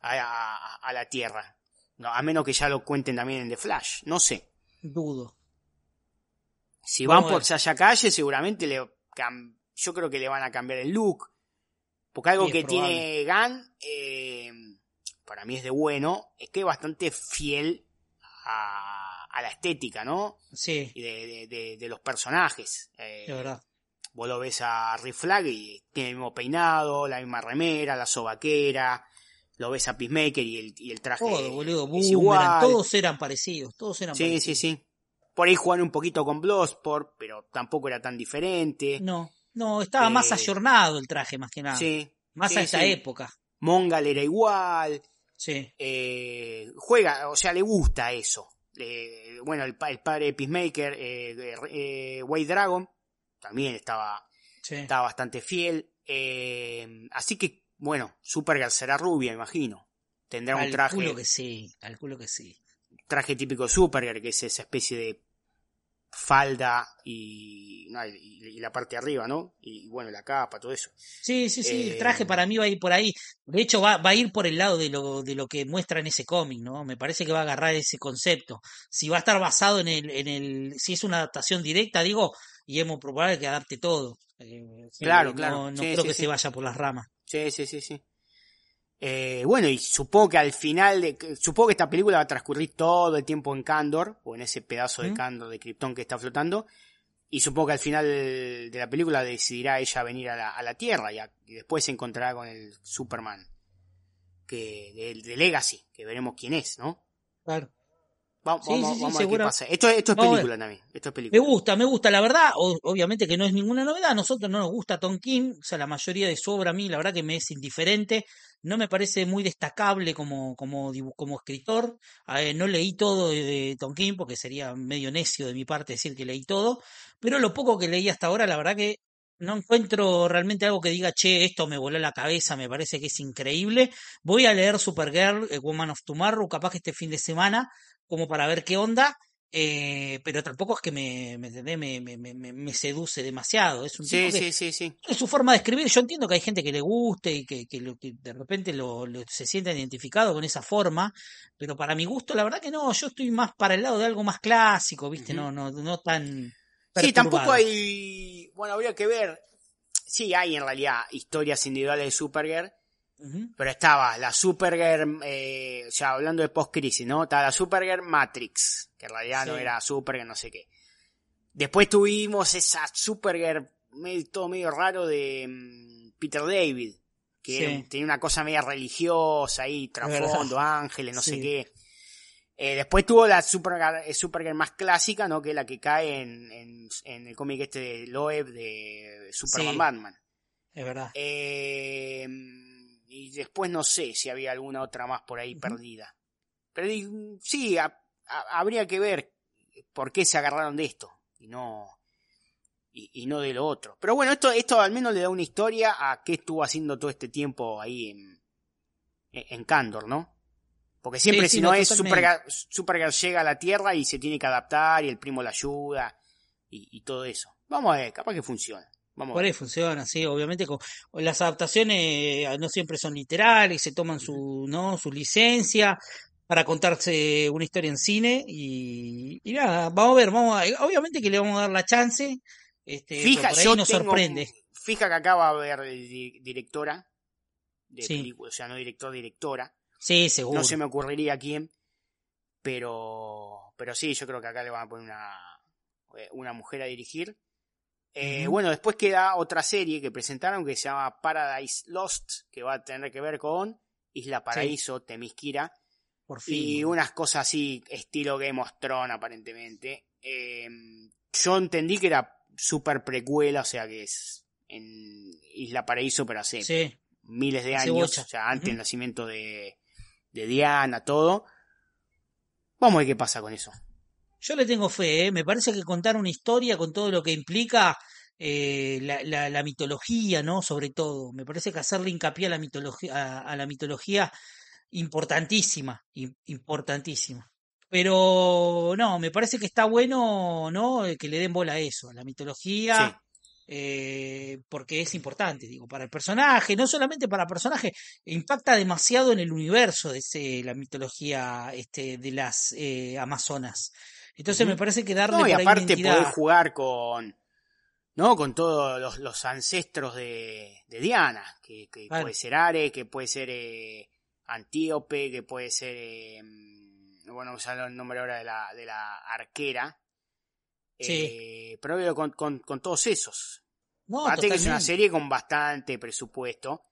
a, a- a la Tierra. No, a menos que ya lo cuenten también en The Flash, no sé. Dudo. Si Vamos van por. Sasha Calle, seguramente le yo creo que le van a cambiar el look. Porque algo Sí, que probable. tiene Gunn, eh, para mí es de bueno, es que es bastante fiel a, a la estética, ¿no? Sí, y de, de- de- de los personajes. Eh, verdad. Vos lo ves a Rick Flag y tiene el mismo peinado, la misma remera, la sobaquera. Lo ves a Peacemaker y el, y el traje Todo, boludo, es igual. todos eran parecidos, todos eran Sí, parecidos. sí, sí. Por ahí jugaron un poquito con Bloodsport, pero tampoco era tan diferente. No, no, estaba más Eh, ayornado el traje, más que nada. Sí. Más sí, a esa sí. época. Mongal era igual. Sí, eh, juega, o sea, le gusta eso. Eh, bueno, el, pa- el padre de Peacemaker, eh, eh, White Dragon, también estaba sí. está bastante fiel. así que bueno, Supergirl será rubia, imagino. Tendrá un traje, Calculo que sí, calculo que sí. traje típico Supergirl, que es esa especie de falda y, no, y- y la parte de arriba, ¿no? Y bueno, la capa, todo eso. Sí, sí, sí, el traje Eh, para mí va a ir por ahí. De hecho, va, va a ir por el lado de lo, de lo que muestra en ese cómic, ¿no? Me parece que va a agarrar ese concepto. Si va a estar basado en el, en el, si es una adaptación directa, digo, y es muy probable que adapte todo. Eh, Claro, no- claro. No, Sí, creo sí, que sí. se vaya por las ramas. Sí, sí, sí, sí. Eh, bueno, y supongo que al final, de, que- supongo que esta película va a transcurrir todo el tiempo en Candor, o en ese pedazo de ¿Mm? Candor de Krypton que está flotando, y supongo que al final de la película decidirá ella venir a la, a la Tierra y, a- y después se encontrará con el Superman que de, de Legacy, que veremos quién es, ¿no? Claro. Vamos, Sí, vamos, sí, sí, vamos a ver qué seguro. pasa. Esto, esto es Vamos película también, esto es Me película. gusta, me gusta, la verdad, o- obviamente que no es ninguna novedad, a nosotros no nos gusta Tom King, o sea, la mayoría de su obra a mí, la verdad que me es indiferente, no me parece muy destacable como, como, como escritor, Eh, no leí todo de, de Tom King porque sería medio necio de mi parte decir que leí todo, pero lo poco que leí hasta ahora, la verdad que no encuentro realmente algo que diga, che, esto me voló la cabeza, me parece que es increíble. Voy a leer Supergirl, eh, Woman of Tomorrow, capaz que este fin de semana, como para ver qué onda. eh, pero tampoco es que me, me, me, me, me, seduce demasiado. Es un Sí, tipo que sí, sí, sí. es su forma de escribir. Yo entiendo que hay gente que le guste y que, que, lo- que de repente lo, lo- se sienta identificado con esa forma, pero para mi gusto, la verdad que no. Yo estoy más para el lado de algo más clásico, ¿viste? No, no, no tan. Sí, tampoco hay. Bueno, habría que ver. Sí, hay en realidad historias individuales de Supergirl. Pero estaba la Supergirl, eh, ya hablando de post-crisis, ¿no? Estaba la Supergirl Matrix, que en realidad no era Supergirl, no sé qué. Después tuvimos esa Supergirl, medio, todo medio raro de mm, Peter David, que Sí. era- tenía una cosa media religiosa ahí, trasfondo, ángeles, no sé qué. Eh, después tuvo la Supergirl, eh, Supergirl más clásica, ¿no? Que es la que cae en, en, en el cómic este de Loeb de Superman. Batman. Es verdad. Eh, y después no sé si había alguna otra más por ahí perdida. Pero sí, ha- ha- habría que ver por qué se agarraron de esto y no y, y no de lo otro. Pero bueno, esto esto al menos le da una historia a qué estuvo haciendo todo este tiempo ahí en, en, Candor, ¿no? Porque siempre Sí, si no, no es. Supergirl, Supergirl llega a la Tierra y se tiene que adaptar y el primo la ayuda y, y todo eso. Vamos a ver, capaz que funciona. Vamos Por ver. ahí funciona, sí, obviamente con, las adaptaciones eh, no siempre son literales, se toman su, ¿no? su licencia para contarse una historia en cine y, y nada, vamos a ver, vamos a, obviamente que le vamos a dar la chance, este, Fija, por ahí yo nos tengo- sorprende. Fija que acá va a haber di- directora de Sí. película, o sea, no director, directora. Sí, seguro. No se me ocurriría quién, pero pero sí, yo creo que acá le van a poner una, eh, una mujer a dirigir. Eh. Bueno, después queda otra serie que presentaron que se llama Paradise Lost, que va a tener que ver con Isla Paraíso, Temisquira, por fin. y unas cosas así, estilo Game of Thrones aparentemente. Eh, yo entendí que era super precuela, o sea que es en Isla Paraíso, pero hace Sí, miles de hace años, bocha. o sea, antes del nacimiento de, de Diana, todo. Vamos a ver qué pasa con eso. Yo le tengo fe, ¿eh? me parece que contar una historia con todo lo que implica eh, la, la, la mitología, ¿no? Sobre todo, me parece que hacerle hincapié a la mitología, a, a la mitología importantísima, im- importantísima. Pero no, me parece que está bueno, ¿no? Eh, Que le den bola a eso, a la mitología, eh, porque es importante, digo, para el personaje, no solamente para el personaje, impacta demasiado en el universo de ese, la mitología este, de las eh, Amazonas. Entonces me parece que darle No, y aparte poder jugar con, ¿no? Con todos los, los ancestros de, de Diana, que, puede ser Ares, que puede ser eh, Antíope, que puede ser, eh, bueno, usar el nombre ahora de la, de la arquera. Sí. Eh, pero veo con, con, con todos esos. No, que es una serie con bastante presupuesto.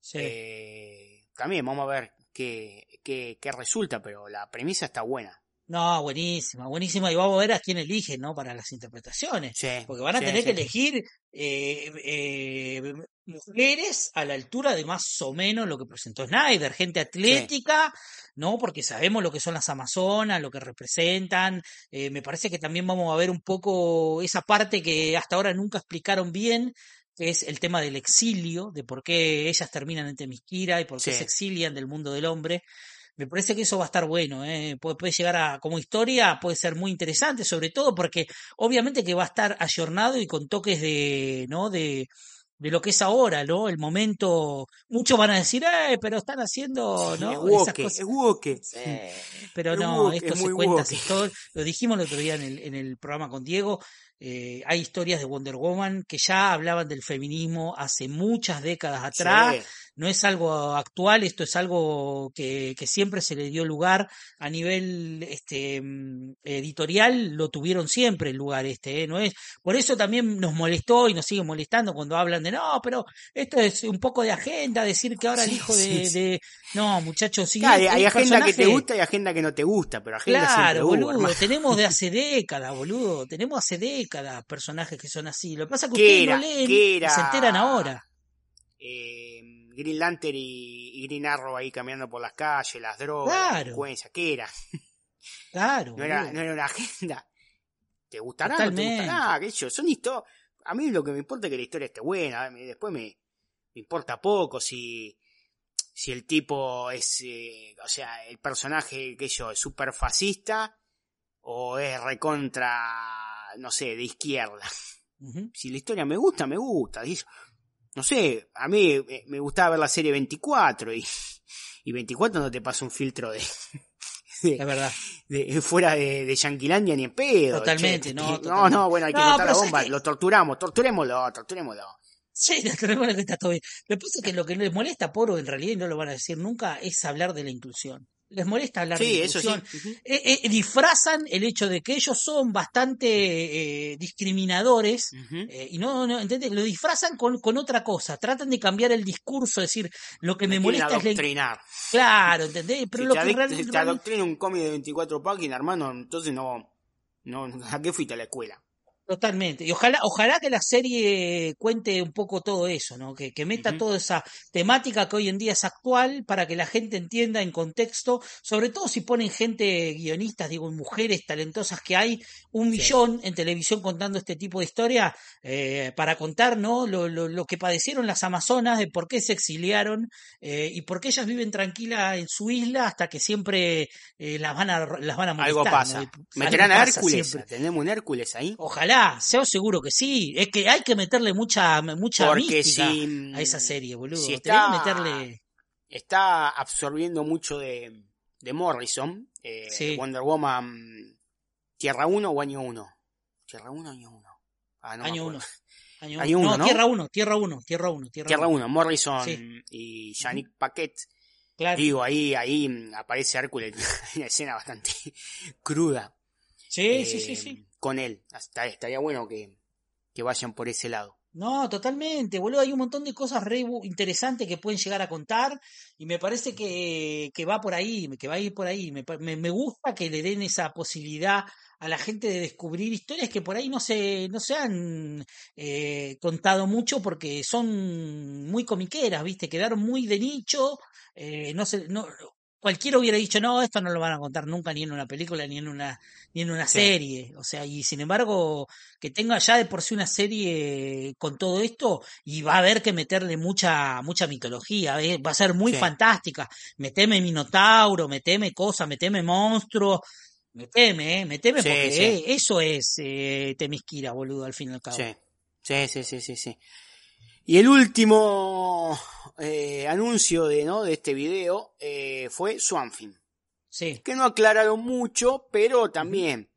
Sí. Eh, también vamos a ver qué, qué, qué resulta, pero la premisa está buena. No, buenísima, buenísima. Y vamos a ver a quién eligen, ¿no? Para las interpretaciones. Sí, Porque van a sí, tener que elegir eh, eh, mujeres a la altura de más o menos lo que presentó Snyder, gente atlética, ¿no? Porque sabemos lo que son las Amazonas, lo que representan. Eh, me parece que también vamos a ver un poco esa parte que hasta ahora nunca explicaron bien, que es el tema del exilio, de por qué ellas terminan en Temisquira y por qué Sí. se exilian del mundo del hombre. Me parece que eso va a estar bueno, ¿eh? puede, puede llegar a, como historia, puede ser muy interesante, sobre todo porque obviamente que va a estar ayornado y con toques de, ¿no? De, de lo que es ahora, ¿no? El momento, muchos van a decir, eh, pero están haciendo, Sí, ¿no? es woke, es woke. Sí. Pero es no, woke, esto es se cuenta, todo- lo dijimos el otro día en el, en el programa con Diego, eh, hay historias de Wonder Woman que ya hablaban del feminismo hace muchas décadas atrás, Sí. No es algo actual, esto es algo que, que siempre se le dio lugar a nivel este mm, editorial, lo tuvieron siempre el lugar este, ¿eh? no es, por eso también nos molestó y nos sigue molestando cuando hablan de no, pero esto es un poco de agenda, decir que ahora el Sí, hijo sí, de, sí. de- no muchachos, si Claro, hay agenda que te gusta y agenda que no te gusta, pero agenda Claro, hubo, boludo, hermano. tenemos de hace décadas, boludo, tenemos hace décadas personajes que son así. Lo que pasa es que ¿Qué ustedes era? no leen ¿Qué y se enteran ahora. Eh, Green Lantern y, y Green Arrow ahí caminando por las calles, las drogas, la delincuencia, ¿qué era? Claro, No era, no era una agenda. ¿Te gustará? No te Totalmente. gustará, qué sé yo, son historias. A mí lo que me importa es que la historia esté buena. Después me, me importa poco si, si el tipo es, eh, o sea, el personaje, qué sé yo, es súper fascista o es recontra, no sé, de izquierda. Si la historia me gusta, me gusta. No sé, a mí me gustaba ver la serie 24 y, y 24 no te pasa un filtro de, de- La verdad. de- fuera de, de Yanquilandia ni en pedo. Totalmente, che. no, No, totalmente. no, bueno, hay que No, la ¿sabes bomba. qué? Lo torturamos, torturémoslo, torturémoslo. Sí, no, bueno que está todo bien. Lo que pasa es que lo que les molesta a Poro, en realidad, y no lo van a decir nunca, es hablar de la inclusión. Les molesta hablar de Sí, la eso sí. inclusión. Ujú. Eh, eh, disfrazan el hecho de que ellos son bastante eh, discriminadores Ujú. eh, y no, no, ¿entendés? Lo disfrazan con, con otra cosa, tratan de cambiar el discurso, decir, lo que me, Me molesta es la... Claro, ¿entendés? Pero si lo te, que realmente... si te adoctrina un cómic de 24 páginas, hermano, entonces no, no, ¿a qué fuiste a la escuela? Totalmente. Y ojalá, ojalá que la serie cuente un poco todo eso, ¿no? Que, que meta toda esa temática que hoy en día es actual para que la gente entienda en contexto, sobre todo si ponen gente guionistas, digo, mujeres talentosas que hay un Sí. millón en televisión contando este tipo de historia, eh, para contar, ¿no? Lo, lo, lo que padecieron las amazonas, de por qué se exiliaron eh, y por qué ellas viven tranquilas en su isla hasta que siempre eh, las van a, las van a molestar. Algo pasa. ¿Meterán a Hércules? siempre. ¿Tenemos un Hércules ahí? Ojalá, sea seguro que sí. Es que hay que meterle mucha, mucha Porque mística si, a esa serie, boludo. si está- que meterle. está absorbiendo mucho de, de Morrison, eh, Sí. Wonder Woman Tierra 1 o Año 1. Tierra 1 Año 1. Ah, no año acuerdo. uno. Año, Año uno. uno, no, ¿no? Tierra 1, Tierra 1, Tierra 1, Tierra, Tierra uno. 1, Morrison Sí. y Yannick Paquet. Claro. Digo, ahí, ahí mm, aparece Hércules en una escena bastante cruda. Sí, sí, eh, sí, sí. Con él. Hasta, estaría bueno que, que vayan por ese lado. No, totalmente, boludo. Hay un montón de cosas re interesantes que pueden llegar a contar y me parece que, que va por ahí, que va a ir por ahí. Me, me, gusta que le den esa posibilidad a la gente de descubrir historias que por ahí no se, no se han eh, contado mucho porque son muy comiqueras, ¿viste? Quedaron muy de nicho. eh, no sé, no, cualquiera hubiera dicho, no, esto no lo van a contar nunca ni en una película ni en una, ni en una Sí. serie. O sea, y sin embargo, que tenga ya de por sí una serie con todo esto y va a haber que meterle mucha mucha mitología, ¿eh? va a ser muy Sí. fantástica. Meteme minotauro, meteme cosas, meteme monstruos, meteme, eh, meteme Sí, porque eh, eso es eh, Temisquira, boludo, al fin y al cabo. Sí, sí, sí, sí, sí, sí. Y el último eh, anuncio de, ¿no? de este video eh, fue Swamp Thing, Sí, que no aclararon mucho, pero también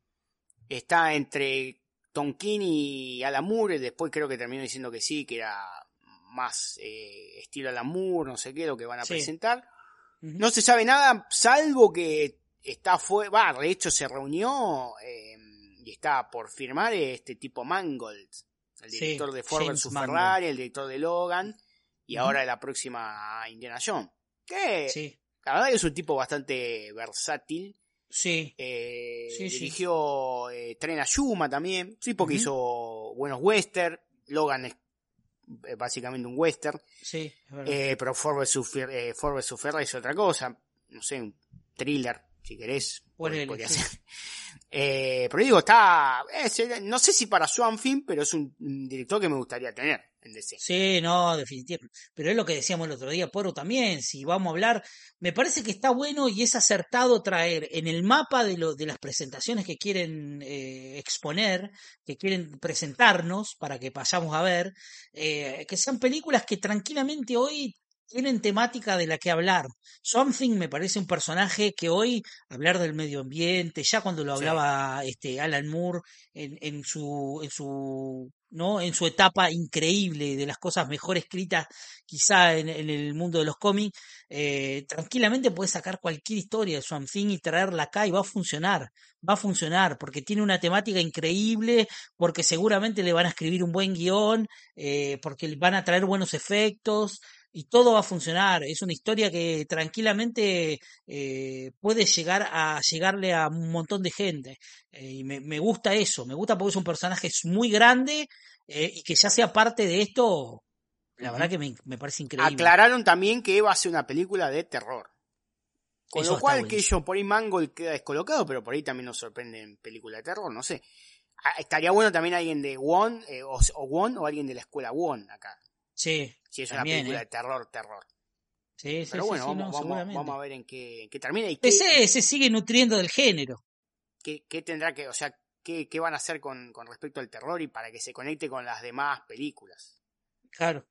está entre Tonkin y Alan Moore, después creo que terminó diciendo que sí, que era más eh, estilo Alan Moore, no sé qué, lo que van a Sí. presentar. No se sabe nada, salvo que está fue, va, de hecho se reunió y está por firmar este tipo Mangold, el Sí, director de Ford vs. Ferrari, el director de Logan y ahora la próxima Indiana Jones. Que sí, la verdad que es un tipo bastante versátil. sí, eh, Sí, sí. dirigió eh, Tren a Yuma también, sí, porque hizo buenos western. Logan es eh, básicamente un western. sí, es verdad. Eh, pero Ford vs. Eh. Ferrari es otra cosa. No sé, un thriller, si querés. Podría sí. ser. Eh, pero digo, está. es- no sé si para Swamp Thing, pero es un, director que me gustaría tener en DC. Sí, no, definitivamente. Pero es lo que decíamos el otro día, Poro también, si vamos a hablar, me parece que está bueno y es acertado traer en el mapa de, lo, de las presentaciones que quieren eh, exponer, que quieren presentarnos para que pasamos a ver, eh, que sean películas que tranquilamente hoy tienen temática de la que hablar. Something me parece un personaje que hoy hablar del medio ambiente, ya cuando lo Sí. hablaba este Alan Moore en, en su en su ¿no? en su etapa increíble de las cosas mejor escritas quizá en, en el mundo de los cómics, eh, tranquilamente puede sacar cualquier historia de Swamp Thing y traerla acá y va a funcionar, va a funcionar porque tiene una temática increíble, porque seguramente le van a escribir un buen guion, eh, porque le van a traer buenos efectos, y todo va a funcionar. Es una historia que tranquilamente eh, puede llegar a llegarle a un montón de gente. Eh, y me, me gusta eso, me gusta porque es un personaje muy grande eh, y que ya sea parte de esto, la verdad que me, me parece increíble. Aclararon también que va a ser una película de terror. Con Eso lo cual, que yo por ahí Mangold queda descolocado, pero por ahí también nos sorprende en película de terror, no sé. Ah, Estaría bueno también alguien de Won, eh, o, o Won, o alguien de la escuela Won acá. Sí, Si es También, una película ¿eh? de terror, terror. sí, sí, Pero bueno, sí, vamos, no, vamos, seguramente. vamos a ver en qué, en qué termina y qué, se sigue nutriendo del género. qué, qué tendrá que, o sea, qué, qué van a hacer con, con respecto al terror y para que se conecte con las demás películas. Claro.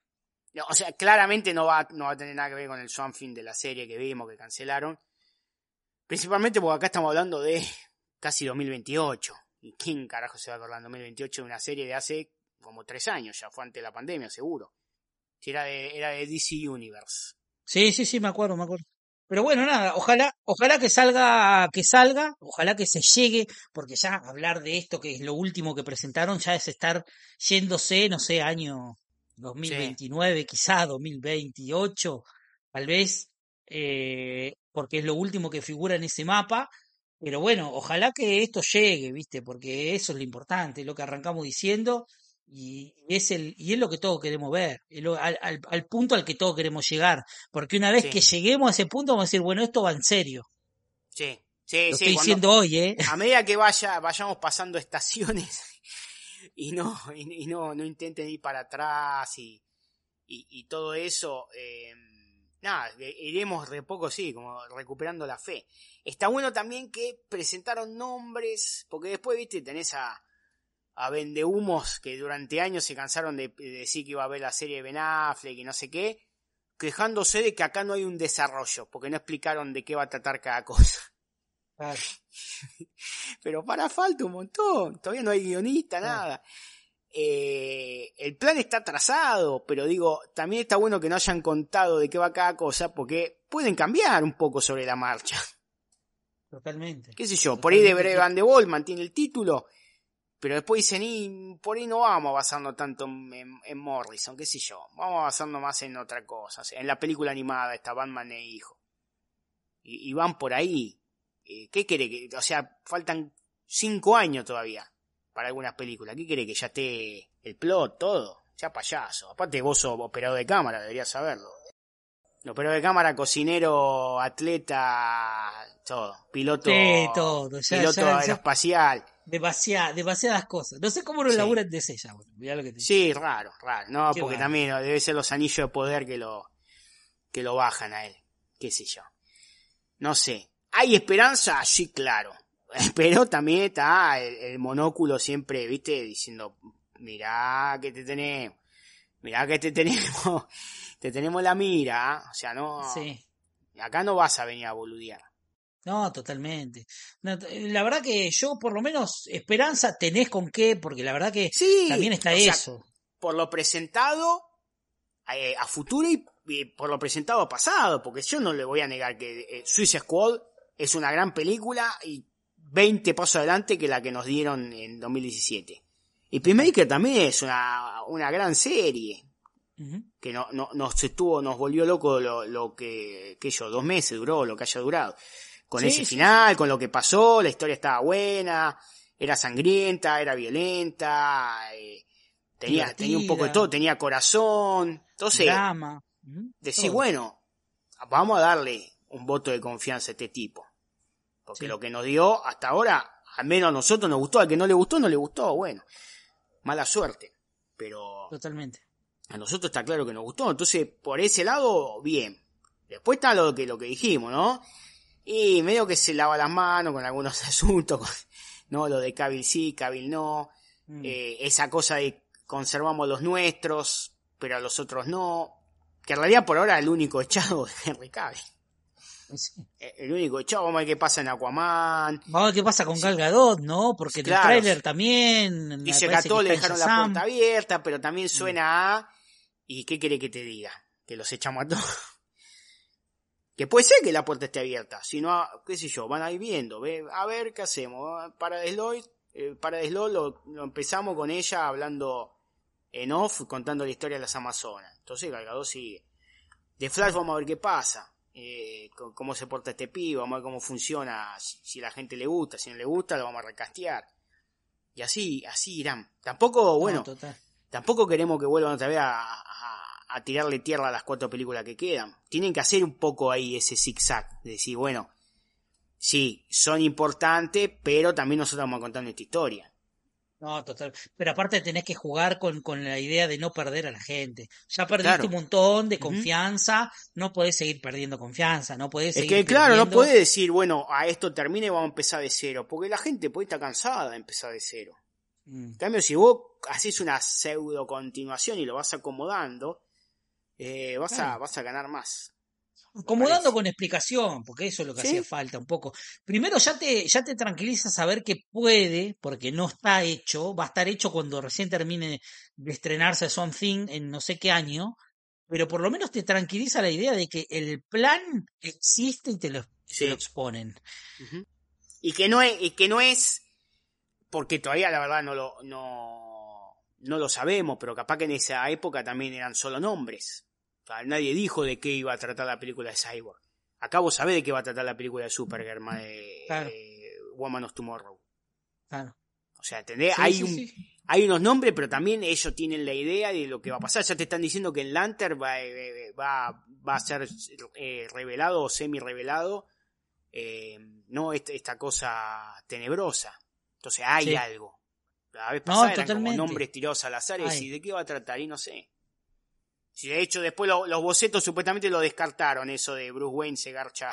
No, O sea, claramente no va, no va a tener nada que ver con el Swamp Thing de la serie que vimos, que cancelaron. Principalmente porque acá estamos hablando de casi 2028. ¿Y quién carajo se va a acordar en 2028 de una serie de hace como tres años? Ya fue antes de la pandemia, seguro. Era de, era de DC Universe. Sí, sí, sí, me acuerdo, me acuerdo. Pero bueno, nada, ojalá, ojalá que salga, que salga, ojalá que se llegue, porque ya hablar de esto, que es lo último que presentaron, ya es estar yéndose, no sé, año 2029, quizá 2028, tal vez, eh, porque es lo último que figura en ese mapa. Pero bueno, ojalá que esto llegue, ¿viste? Porque eso es lo importante, lo que arrancamos diciendo, y y es el, y es lo que todos queremos ver, lo- al, al- al punto al que todos queremos llegar. Porque una vez Sí. que lleguemos a ese punto, vamos a decir, bueno, esto va en serio. Sí, sí, Lo sí. estoy diciendo hoy, ¿eh? a medida que vaya, vayamos pasando estaciones y no, y, y no, no intenten ir para atrás y, y, y todo eso, eh, nada, de- iremos de poco, sí, como recuperando la fe. Está bueno también que presentaron nombres, porque después, viste, tenés a, a vendehumos que durante años se cansaron de, de decir que iba a ver la serie de Ben Affleck y no sé qué, quejándose de que acá no hay un desarrollo, porque no explicaron de qué va a tratar cada cosa. Claro. Pero para falta un montón, todavía no hay guionista, nada. Eh, el plan está trazado, pero digo, también está bueno que no hayan contado de qué va cada cosa, porque pueden cambiar un poco sobre la marcha. Totalmente. ¿Qué sé yo? Por ahí de the Ball mantiene el título, pero después dicen, y por ahí no vamos a basarnos tanto en, Morrison, qué sé yo. Vamos a basarnos más en otra cosa, en la película animada, esta Batman e Hijo. Y, y van por ahí. Eh, ¿Qué quiere que.? O sea, faltan cinco años todavía para algunas películas. ¿Qué quiere que ya esté el plot, todo? Ya payaso. Aparte, vos sos operador de cámara, deberías saberlo. Operador de cámara, cocinero, atleta, todo. Piloto. Sí, todo. Ya, piloto ya- ya- aeroespacial. Demasiadas, demasiadas cosas. No sé cómo lo Sí. laburan de ya, bueno, mirá lo que te digo. Sí, raro, raro. No, Qué porque raro. también debe ser los anillos de poder que lo, que lo bajan a él. Qué sé yo. No sé. ¿Hay esperanza? Sí, claro. Pero también está el, el monóculo siempre, viste, diciendo, mirá que te tenemos. Mirá que te tenemos. Te tenemos la mira. ¿ah? O sea, no. Sí. Acá no vas a venir a boludear. No, totalmente. No, t- la verdad que yo, por lo menos, esperanza tenés con qué, porque la verdad que Sí. también está o sea, eso. por lo presentado eh, a futuro y, y por lo presentado a pasado, porque yo no le voy a negar que eh, Suicide Squad es una gran película y 20 pasos adelante que la que nos dieron en 2017. Y Peacemaker también es una, una gran serie que no, no, nos estuvo, nos volvió loco lo, lo que, que yo, dos meses duró, lo que haya durado. Con Sí, ese sí, final, con lo que pasó, la historia estaba buena, era sangrienta, era violenta, eh, tenía, tenía un poco de todo, tenía corazón. Entonces, Drama. Ujú, decís, todo. bueno, vamos a darle un voto de confianza a este tipo. Porque lo que nos dio hasta ahora, al menos a nosotros nos gustó, al que no le gustó, no le gustó, bueno, mala suerte. Pero Totalmente. A nosotros está claro que nos gustó. Entonces, por ese lado, bien. Después está lo que, lo que dijimos, ¿no? Y medio que se lava las manos con algunos asuntos, con- ¿no? Lo de Cavill sí, Cavill no. Mm. Eh, esa cosa de conservamos los nuestros, pero a los otros no. Que en realidad por ahora el único echado es Henry Cavill. Sí. Eh, El único echado, vamos a ver qué pasa en Aquaman. Vamos a ver qué pasa con Gal Gadot, ¿no? Porque en Claro. el tráiler también. Dice que a todos le dejaron la puerta abierta, pero también suena a... ¿Y qué quiere que te diga? Que los echamos a todos. Que puede ser que la puerta esté abierta, si no, a- qué sé yo, van a ir viendo, ve, a ver qué hacemos. Para Desloy, eh, para Desloy lo, lo empezamos con ella hablando en off, contando la historia de las Amazonas. Entonces Galgado sigue. De Flash vamos a ver qué pasa, eh, cómo se porta este pibe, vamos a ver cómo funciona, si, si la gente le gusta, si no le gusta lo vamos a recastear. Y así, así irán. Tampoco, bueno, No, total. tampoco queremos que vuelvan otra vez a, a- a tirarle tierra a las cuatro películas que quedan. Tienen que hacer un poco ahí ese zigzag, de decir, bueno, sí, son importantes, pero también nosotros vamos a contar nuestra historia. No, total. Pero aparte tenés que jugar con, con la idea de no perder a la gente. Ya perdiste Claro. un montón de confianza, no podés seguir perdiendo confianza, no podés Es seguir que, claro, no puede decir, bueno, a esto termine y vamos a empezar de cero, porque la gente puede estar cansada de empezar de cero. Mm. En cambio, si vos haces una pseudo continuación y lo vas acomodando, eh, vas, a, vas a ganar más. Acomodando con explicación, porque eso es lo que Sí. hacía falta un poco. Primero ya te, ya te tranquiliza saber que puede, porque no está hecho, va a estar hecho cuando recién termine de estrenarse Something en no sé qué año, pero por lo menos te tranquiliza la idea de que el plan existe y te lo, te Sí. lo exponen. Y que no es, y que no es, porque todavía la verdad no lo, no, no lo sabemos, pero capaz que en esa época también eran solo nombres. O sea, nadie dijo de qué iba a tratar la película de Cyborg. Acá vos sabés de qué va a tratar la película de Supergirl, de, Claro. de Woman of Tomorrow. Claro. O sea, ¿entendés? Sí, hay, sí, un, sí. hay unos nombres, pero también ellos tienen la idea de lo que va a pasar. Ya te están diciendo que en Lantern va, eh, va, va a ser eh, revelado o semi-revelado, eh, no esta, esta cosa tenebrosa. Entonces hay algo. La vez No, eran como nombres tirados al azar y decís, ¿de qué va a tratar? Y no sé. Si de hecho después lo- los bocetos supuestamente lo descartaron, eso de Bruce Wayne se garcha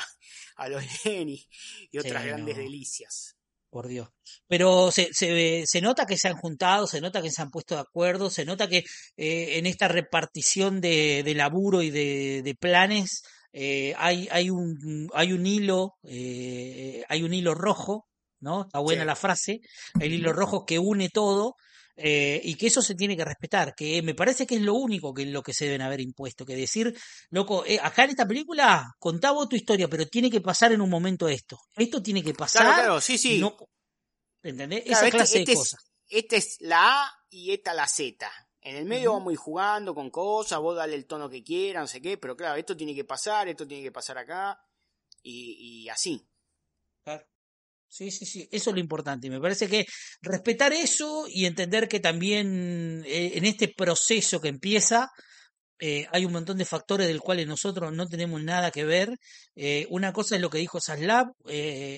a los Lenny y otras Sí, grandes no. delicias. Por Dios. Pero se, se, se nota que se han juntado, se nota que se han puesto de acuerdo, se nota que eh, en esta repartición de, de laburo y de, de planes eh, hay, hay, un, hay un hilo, eh, hay un hilo rojo, ¿no? Está buena Sí. la frase, el hilo rojo que une todo eh, y que eso se tiene que respetar, que me parece que es lo único que lo que se deben haber impuesto, que decir, loco, eh, acá en esta película contá vos tu historia, pero tiene que pasar en un momento esto, esto tiene que pasar. Claro, claro, sí, sí. No, ¿Entendés? Claro, Esa este- clase este de es- cosas. Esta es la A y esta la Z. En el medio vamos a ir jugando con cosas, vos dale el tono que quieras, no sé qué, pero claro, esto tiene que pasar, esto tiene que pasar acá, y, y así. Claro. Sí, sí, sí, eso es lo importante. Me parece que respetar eso y entender que también eh, en este proceso que empieza eh, hay un montón de factores del cuales nosotros no tenemos nada que ver. Eh, una cosa es lo que dijo Saslab,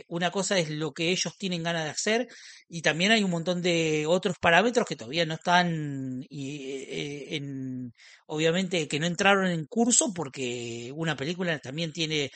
una cosa es lo que ellos tienen ganas de hacer y también hay un montón de otros parámetros que todavía no están y, en, obviamente que no entraron en curso porque una película también tiene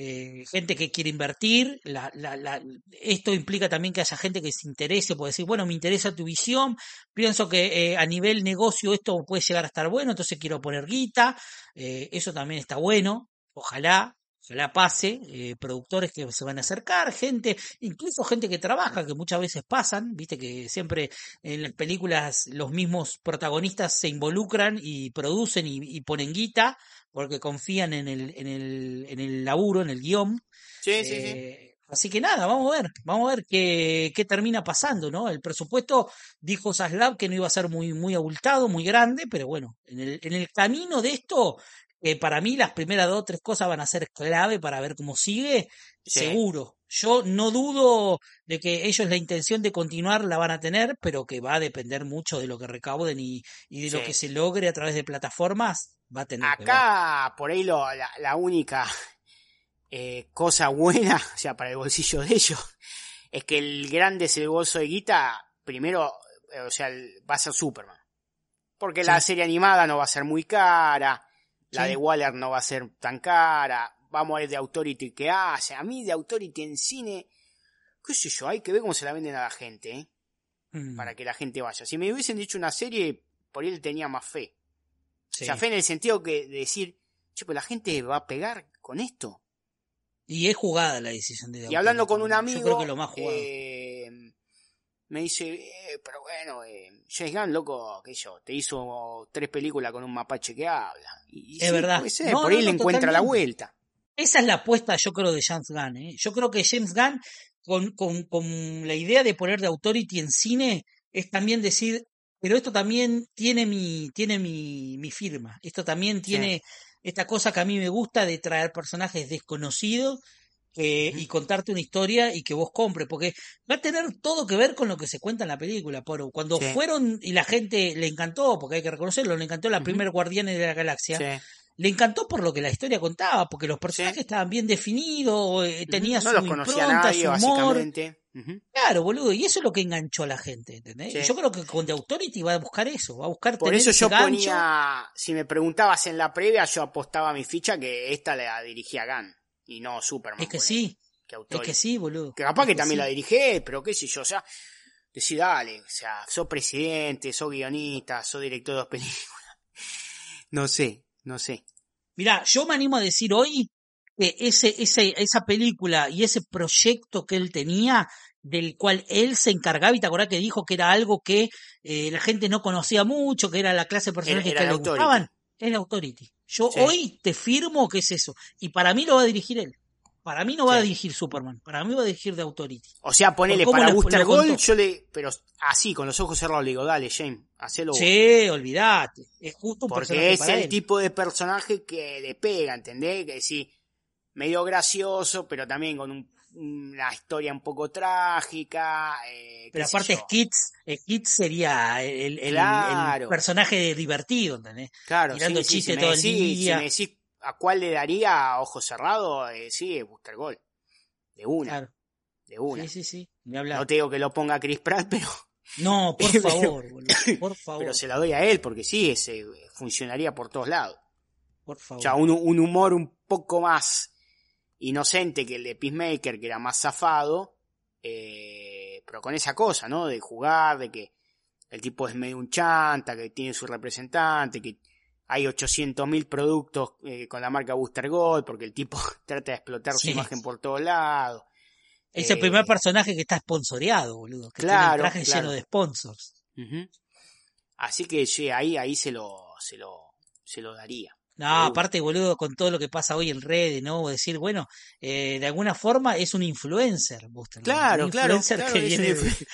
eh, gente que quiere invertir, la, la, la, esto implica también que haya gente que se interese, puede decir, bueno, me interesa tu visión, pienso que eh, a nivel negocio esto puede llegar a estar bueno, entonces quiero poner guita, eh, eso también está bueno, ojalá, ojalá pase, eh, productores que se van a acercar, gente, incluso gente que trabaja, que muchas veces pasan, viste que siempre en las películas los mismos protagonistas se involucran y producen y, y ponen guita, porque confían en el, en el, en el laburo, en el guion. Sí, sí, sí. Eh, Así que nada, vamos a ver, vamos a ver qué, qué termina pasando, ¿no? El presupuesto, dijo Saslav, que no iba a ser muy, muy abultado, muy grande, pero bueno, en el, en el camino de esto, eh, para mí las primeras dos o tres cosas van a ser clave para ver cómo sigue, Sí. seguro. Yo no dudo de que ellos la intención de continuar la van a tener, pero que va a depender mucho de lo que recauden y, y de lo que se logre a través de plataformas, va a tener que. Acá, por ahí lo, la, la única eh, cosa buena, o sea, para el bolsillo de ellos, es que el grande es el bolso de guita, primero, eh, o sea, el- va a ser Superman. Porque Sí. la serie animada no va a ser muy cara, la de Waller no va a ser tan cara, vamos a ver de Authority que hace. A mí de Authority en cine, qué sé yo, hay que ver cómo se la venden a la gente, ¿eh? Mm, para que la gente vaya. Si me hubiesen dicho una serie, por ahí tenía más fe. sí. O sea, fe en el sentido que de decir, che, pues la gente va a pegar con esto. Y es jugada la decisión de Y hablando con un Yo amigo, creo que lo más jugado. eh, me dice, eh, pero bueno, eh, James Gunn, loco, que yo, te hizo tres películas con un mapache que habla. Y, Es verdad. puede ser, No, por no, ahí le encuentra la vuelta. Esa es la apuesta, yo creo, de James Gunn. ¿eh? Yo creo que James Gunn, con, con, con la idea de poner de Authority en cine, es también decir, pero esto también tiene mi, tiene mi, mi firma. Esto también tiene esta cosa que a mí me gusta de traer personajes desconocidos eh, y contarte una historia y que vos compres, porque va a tener todo que ver con lo que se cuenta en la película. Poro. Cuando Sí. fueron y la gente le encantó, porque hay que reconocerlo, le encantó la Ujú. primer Guardianes de la Galaxia Sí. le encantó por lo que la historia contaba, porque los personajes Sí. estaban bien definidos, eh, tenía no su impronta, nadie, su humor. Claro, boludo, y eso es lo que enganchó a la gente, ¿entendés? Yo creo que con The Authority va a buscar eso, va a buscar Por tener eso yo gancho. ponía, si me preguntabas en la previa, yo apostaba mi ficha que esta la dirigía Gunn y no Superman. Es que sí, que es que sí, boludo. Que capaz es que también sí. la dirigé, pero qué sé yo, o sea, decir, dale, o sea, sos presidente, sos guionista, sos director de dos películas. No sé, no sé. Mirá, yo me animo a decir hoy que ese, ese, esa película y ese proyecto que él tenía, del cual él se encargaba, y te acordás que dijo que era algo que eh, la gente no conocía mucho, que era la clase de personajes era que le gustaban, es la Authority. Yo Sí. hoy te firmo que es eso. Y para mí lo va a dirigir él. Para mí no va a dirigir Superman, para mí va a dirigir The Authority. O sea, ponele para Booster Gold, yo le, pero así, con los ojos cerrados, le digo, dale, James, hacelo vos. Sí, olvídate. Es justo un Porque es para el él. tipo de personaje que le pega, ¿entendés? Que sí, medio gracioso, pero también con un- una historia un poco trágica. eh, Pero aparte. Skits, Skits sería el, el- el- Claro. el personaje divertido, ¿entendés? Claro, sí, sí, chistes si me todo el decís- día. Si me decís a cuál le daría a ojos cerrados, eh, sí, Booster Gold. De una, Claro. de una. Sí, sí, sí. No te digo que lo ponga Chris Pratt, pero, No, por favor, boludo. Por favor. pero se la doy a él, porque sí, ese funcionaría por todos lados. Por favor. O sea, un, un humor un poco más inocente que el de Peacemaker, que era más zafado, eh, pero con esa cosa, ¿no? De jugar, de que el tipo es medio un chanta, que tiene su representante, que hay 800.000 productos eh, con la marca Booster Gold, porque el tipo trata de explotar Sí. su imagen por todos lados. es el Eh, primer personaje que está sponsoreado, boludo. Que Claro, tiene el traje claro. lleno de sponsors. Así que sí, ahí, ahí se lo, se lo, se lo daría. No, aparte, boludo, con todo lo que pasa hoy en redes, ¿no? Decir, bueno, eh, de alguna forma es un influencer, Buster. Claro, un claro, influencer claro, que viene de-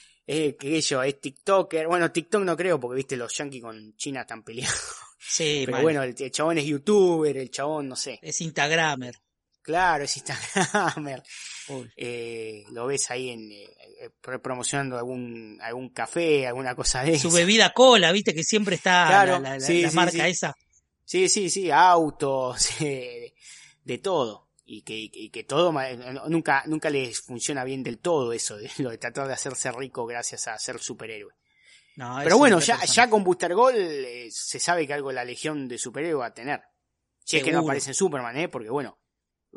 Eh, sé yo, es TikToker. Bueno, TikTok no creo, porque viste, los yankees con China están peleados. Sí, Pero bueno, el, el chabón es youtuber, el chabón, no sé. es Instagramer. Claro, es Instagramer. Eh, lo ves ahí en eh, pro- promocionando algún algún café, alguna cosa de Su bebida cola, viste que siempre está Claro, la, la- la- sí, la sí, marca sí. esa. Sí, sí, sí, autos, eh, de todo. Y que, y que todo, nunca, nunca les funciona bien del todo eso, de lo de tratar de hacerse rico gracias a ser superhéroe. No, Pero bueno, ya, ya con Booster Gold eh, se sabe que algo la legión de superhéroes va a tener. Si es que no aparece en Superman, ¿eh? Porque bueno,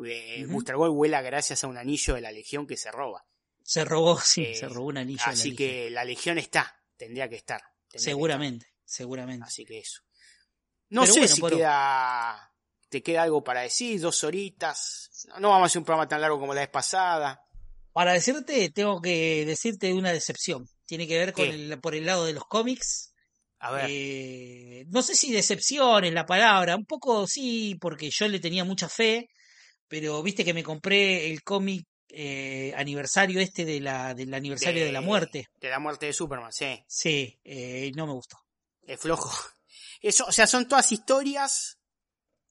eh, Ujú. Booster Gold vuela gracias a un anillo de la legión que se roba. Se robó, sí, Eh, se robó un anillo. de la Así Legión. que la legión está, tendría que estar. que Seguramente, seguramente. Así que eso. No Pero sé bueno, si pero- queda, te queda algo para decir, dos horitas. No vamos a hacer un programa tan largo como la vez pasada. Para decirte, tengo que decirte una decepción. Tiene que ver con ¿Qué? el, por el lado de los cómics. A ver, Eh, no sé si decepción es la palabra, un poco sí, porque yo le tenía mucha fe, pero viste que me compré el cómic eh, aniversario este de la, del aniversario de, la muerte. De la muerte de Superman, sí. Sí, eh, no me gustó. Es flojo. Eso, o sea, son todas historias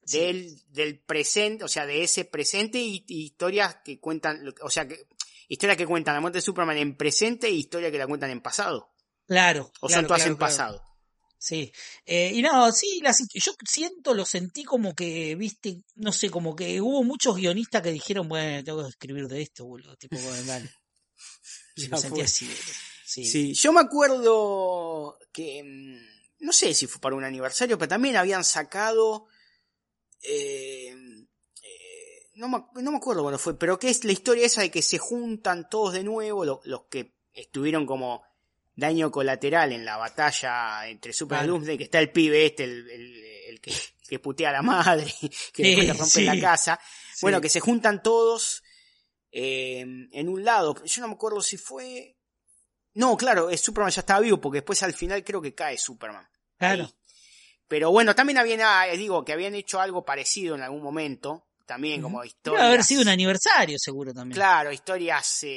Sí. del, del presente, o sea, de ese presente y, y historias que cuentan, o sea, que, historias que cuentan la muerte de Superman en presente y historias que la cuentan en pasado. Claro. O claro, son todas claro, en claro. pasado. Sí. Eh, y no, sí, las, yo siento, lo sentí como que, viste, no sé, como que hubo muchos guionistas que dijeron, bueno, tengo que escribir de esto, boludo. Tipo, bueno, dale. Y Ya lo sentí así. Sí. Sí, yo me acuerdo que mm, no sé si fue para un aniversario, pero también habían sacado, eh, eh, no, me, no me acuerdo cuándo fue, pero que es la historia esa de que se juntan todos de nuevo, lo- los que estuvieron como daño colateral en la batalla entre Superman y Claro. Doomsday, que está el pibe este, el, el- el que, que putea a la madre, que después le rompe sí. la casa. Sí. Bueno, que se juntan todos eh, en un lado. Yo no me acuerdo si fue... No, claro, es Superman ya estaba vivo, porque después al final creo que cae Superman. Claro. Ahí. Pero bueno, también habían, ah, digo, que habían hecho algo parecido en algún momento. También como Debe historias. haber sido un aniversario, seguro también. Claro, historias eh,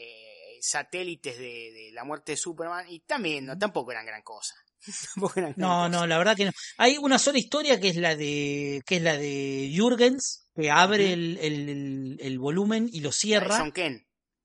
eh, satélites de, de la muerte de Superman. Y también, no, tampoco eran gran cosa. tampoco eran gran No, cosa. no, la verdad que no. Hay una sola historia que es la de que es la de Jürgens, que abre el, el- el- el volumen y lo cierra. John Ken.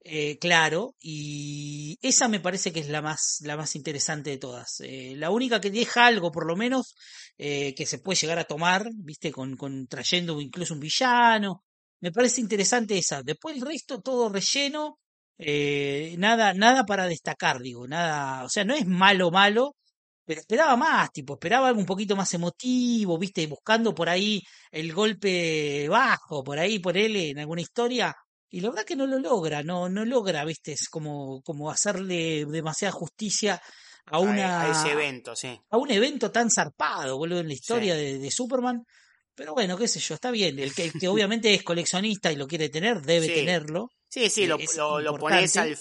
Eh, claro, y esa me parece que es la más, la más interesante de todas. Eh, la única que deja algo, por lo menos, eh, que se puede llegar a tomar, viste, con, con trayendo incluso un villano. Me parece interesante esa. Después el resto, todo relleno, eh, nada, nada para destacar, digo, nada, o sea, no es malo, malo, pero esperaba más, tipo, esperaba algo un poquito más emotivo, viste, buscando por ahí el golpe bajo, por ahí, por él en alguna historia. Y la verdad que no lo logra, no, no logra, viste, es como, como hacerle demasiada justicia a una, a ese evento, sí. a un evento tan zarpado, boludo, en la historia Sí. de, de Superman. Pero bueno, qué sé yo, está bien. El que, el que obviamente es coleccionista y lo quiere tener, debe Sí. tenerlo. Sí, sí, Eh, lo, lo, lo pones al, eh,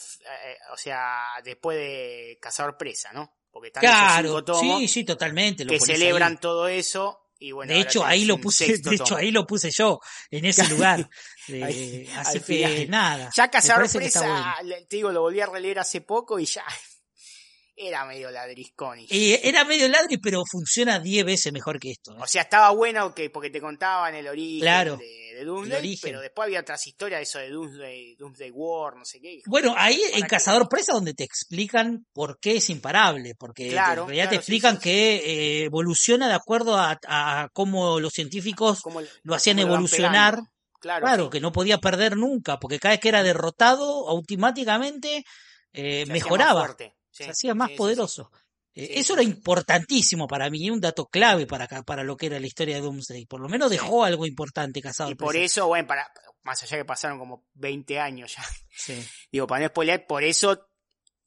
o sea, después de Cazador Presa, ¿no? Porque están esos Claro, cinco tomos sí, sí, totalmente. Lo que ahí. celebran todo eso y bueno. de hecho, ahí lo puse, de hecho, tomo. ahí lo puse yo, en ese lugar. Eh, Ahí, así al que final. nada. Ya que está Presa, bueno. te digo, lo volví a releer hace poco y ya era medio ladriscón. y- Eh, era medio ladri, pero funciona 10 veces mejor que esto. ¿eh? O sea, estaba bueno que, porque te contaban el origen Claro, de, de Doomsday, origen. pero después había otras historias, eso de Doomsday, Doomsday War, no sé qué. Bueno, ahí en? Cazador Presa donde te explican por qué es imparable, porque Claro, en realidad te claro, explican sí, sí. que eh, evoluciona de acuerdo a, a cómo los científicos Cómo- lo hacían cómo evolucionar. Claro, que no podía perder nunca, porque cada vez que era derrotado, automáticamente eh, Se hacía más mejoraba, fuerte. Sí, se hacía más sí, sí, sí. poderoso. Eh, eso era importantísimo para mí, un dato clave para, para lo que era la historia de Doomsday. Por lo menos dejó algo importante Cazador Y por eso, bueno, para, más allá que pasaron como 20 años ya, digo, para no spoilear, por eso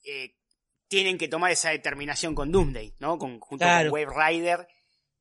eh, tienen que tomar esa determinación con Doomsday, ¿no? Con, junto Claro. con Wave Rider,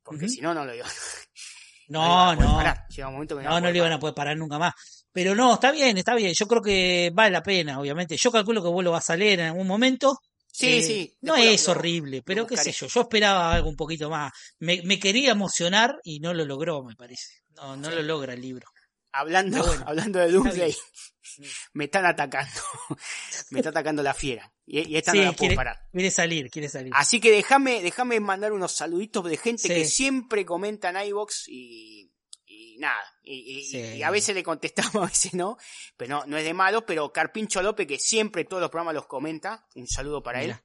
porque si no, no lo digo. No, no. Llega un momento que No, no le iban a poder parar nunca más. Pero no, está bien, está bien. Yo creo que vale la pena, obviamente. Yo calculo que vos lo vas a leer en algún momento. Sí, Eh, sí. No es lo- horrible, pero qué sé yo. Yo esperaba algo un poquito más. Me, me quería emocionar y no lo logró, me parece. No, no Sí. lo logra el libro. Hablando, bueno, hablando de Doomsday, me están atacando. me está atacando la fiera. Y, y esta Sí, no la puedo quiere, parar. quiere salir, quiere salir. Así que déjame, déjame mandar unos saluditos de gente Sí. que siempre comenta en iVox y, y nada. Y, y- Sí. y a veces le contestamos, a veces no. Pero no, no es de malo. Pero Carpincho López, que siempre todos los programas los comenta. Un saludo para Mira, él.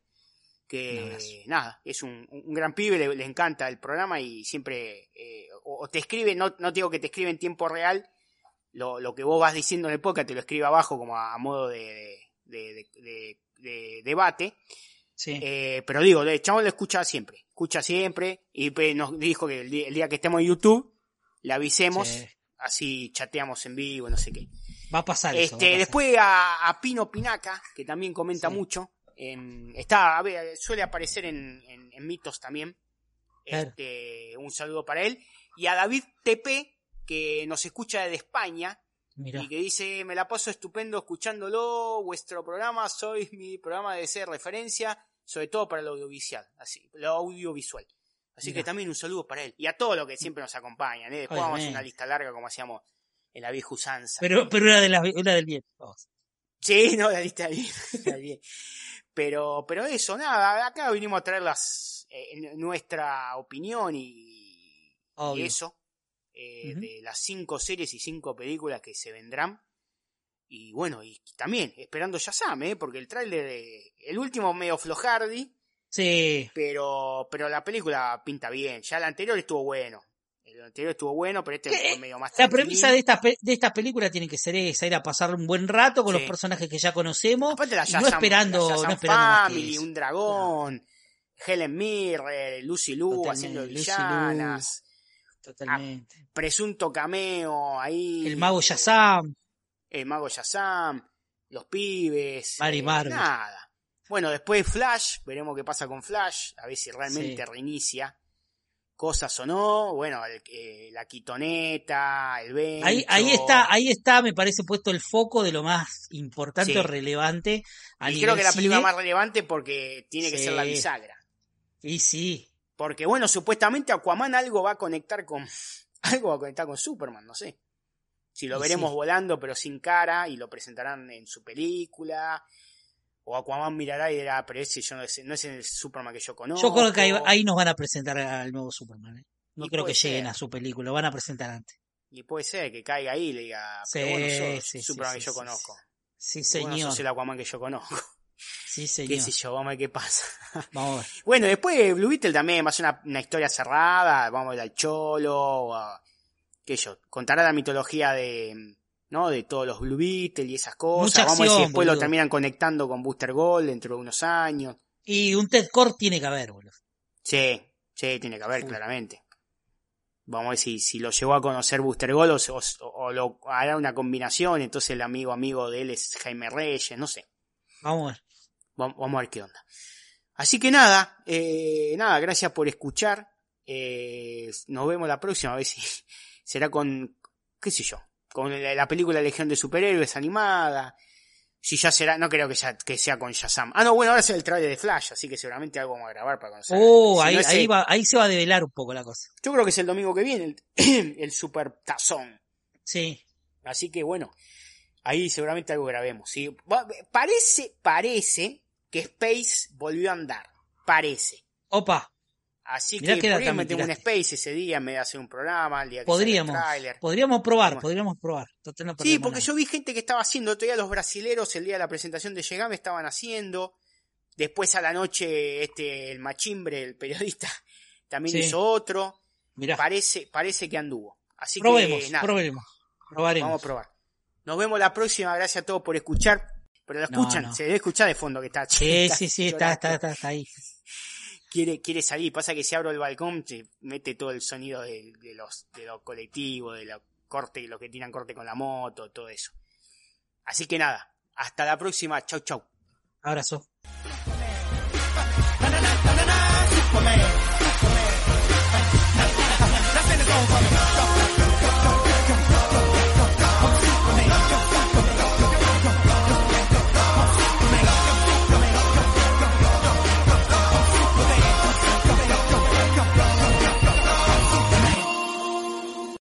Que nada, es un, un gran pibe, le, le encanta el programa y siempre eh, o, o te escribe, no, no te digo que te escribe en tiempo real, lo, lo que vos vas diciendo en el podcast te lo escribe abajo como a, a modo de, de, de- de- de debate. Sí. Eh, pero digo, el chabón lo escucha siempre, escucha siempre y pues, nos dijo que el día, el día que estemos en YouTube le avisemos, Sí. así chateamos en vivo, no sé qué. Va a pasar eso. va a Este, pasar. después a, a Pino Pinaca, que también comenta Sí. mucho. está, a ver, suele aparecer en, en- en mitos también. Claro. Este, un saludo para él. Y a David TP, que nos escucha desde España. Mirá. Y que dice, me la paso estupendo escuchándolo, vuestro programa, sois mi programa de ser referencia, sobre todo para el audiovisual, así, lo audiovisual. Así Mirá. que también un saludo para él. Y a todos los que siempre nos acompañan, ¿eh? Después vamos a una lista larga como hacíamos en la vieja usanza. Pero, pero una, de las, una del bien. Vamos. Sí, no, la lista bien, está bien. Pero, pero eso, nada, acá vinimos a traer las, eh, nuestra opinión y, eso, eh, de las cinco series y cinco películas que se vendrán. Y bueno, y también esperando Shazam, ¿eh? porque el tráiler, eh, el último medio flojardi, Sí. pero, pero la película pinta bien. Ya el anterior estuvo bueno. El anterior estuvo bueno, pero este fue medio más La premisa de estas de estas películas tiene que ser esa, ir a pasar un buen rato con Sí. los personajes que ya conocemos, Aparte la no esperando, la Shazam no esperando más que Family, un dragón. Helen Mirren, Lucy Liu Totalmente, haciendo Lucy Villanas, Totalmente. presunto cameo ahí. el mago Shazam. El mago Shazam, los pibes. Mary eh. Nada. Bueno, después Flash, veremos qué pasa con Flash, a ver si realmente Sí. reinicia cosas o no. Bueno, el- eh, la quitoneta, el Bencho. Ahí, ahí está, ahí está, me parece puesto el foco de lo más importante Sí. o relevante a y creo que la película más relevante porque tiene que ser la bisagra. Y sí, Porque bueno, supuestamente Aquaman algo va a conectar con. Algo va a conectar con Superman, no sé. Si lo Y veremos sí. volando pero sin cara y lo presentarán en su película. O Aquaman mirará y dirá, pero ese yo no es, no es el Superman que yo conozco. yo creo que ahí, ahí nos van a presentar al nuevo Superman. ¿eh? No Y creo que lleguen ser. a su película, lo van a presentar antes. Y puede ser que caiga ahí y le diga, Sí, pero bueno, sos sí, sí, Superman sí, que yo sí, conozco. Sí, Bueno, señor. sos el Aquaman que yo conozco. Sí, Qué señor. sé yo, vamos a ver qué pasa. Vamos a ver. Bueno, después Blue Beetle también va a ser una, una historia cerrada, vamos a ver al Cholo, a- qué sé yo, contará la mitología de, ¿no? De todos los Blue Beetle y esas cosas. Mucha vamos a ver si después lo terminan conectando con Booster Gold dentro de unos años. Y un Ted Core tiene que haber, boludo. Sí, sí, tiene que haber, claramente. Vamos a ver si, si lo llevó a conocer Booster Gold o, se- o- o lo hará una combinación, entonces el amigo amigo de él es Jaime Reyes, no sé. Vamos a ver. Vam- Vamos a ver qué onda. Así que nada, eh, nada, gracias por escuchar. Eh, nos vemos la próxima, a ver si será con, qué sé yo, con la, la película Legión de Superhéroes animada. Si ya será, no creo que, ya, que sea con Shazam. Ah, no, bueno, ahora es el trailer de Flash, así que seguramente algo vamos a grabar para conocer. Oh, Si no ahí, es ahí, el- va, ahí se va a develar un poco la cosa. Yo creo que es el domingo que viene, el, el Super Tazón. Sí. Así que bueno, ahí seguramente algo grabemos. ¿sí? Parece, parece que Space volvió a andar. Parece. Opa, Así Mirá que qué por data ahí me metemos un. Space ese día en vez de hacer un programa, el día que podríamos, el podríamos probar, podríamos probar. No Sí, porque nada. yo vi gente que estaba haciendo, todavía los brasileros el día de la presentación de Llegame estaban haciendo. Después a la noche, este, el machimbre, el periodista, también Sí. hizo otro. Mirá, Parece, parece que anduvo. Así probemos, que nada, probemos. Probaremos. vamos a probar. Nos vemos la próxima, gracias a todos por escuchar. Pero lo escuchan, no. se debe escuchar de fondo que está. Sí, está sí, sí, está, está, está, está ahí. quiere, quiere salir. Pasa que si abro el balcón, se mete todo el sonido de, de los, de los colectivos, de los cortes, los que tiran corte con la moto, todo eso. Así que nada, hasta la próxima. Chau, chau. Abrazo.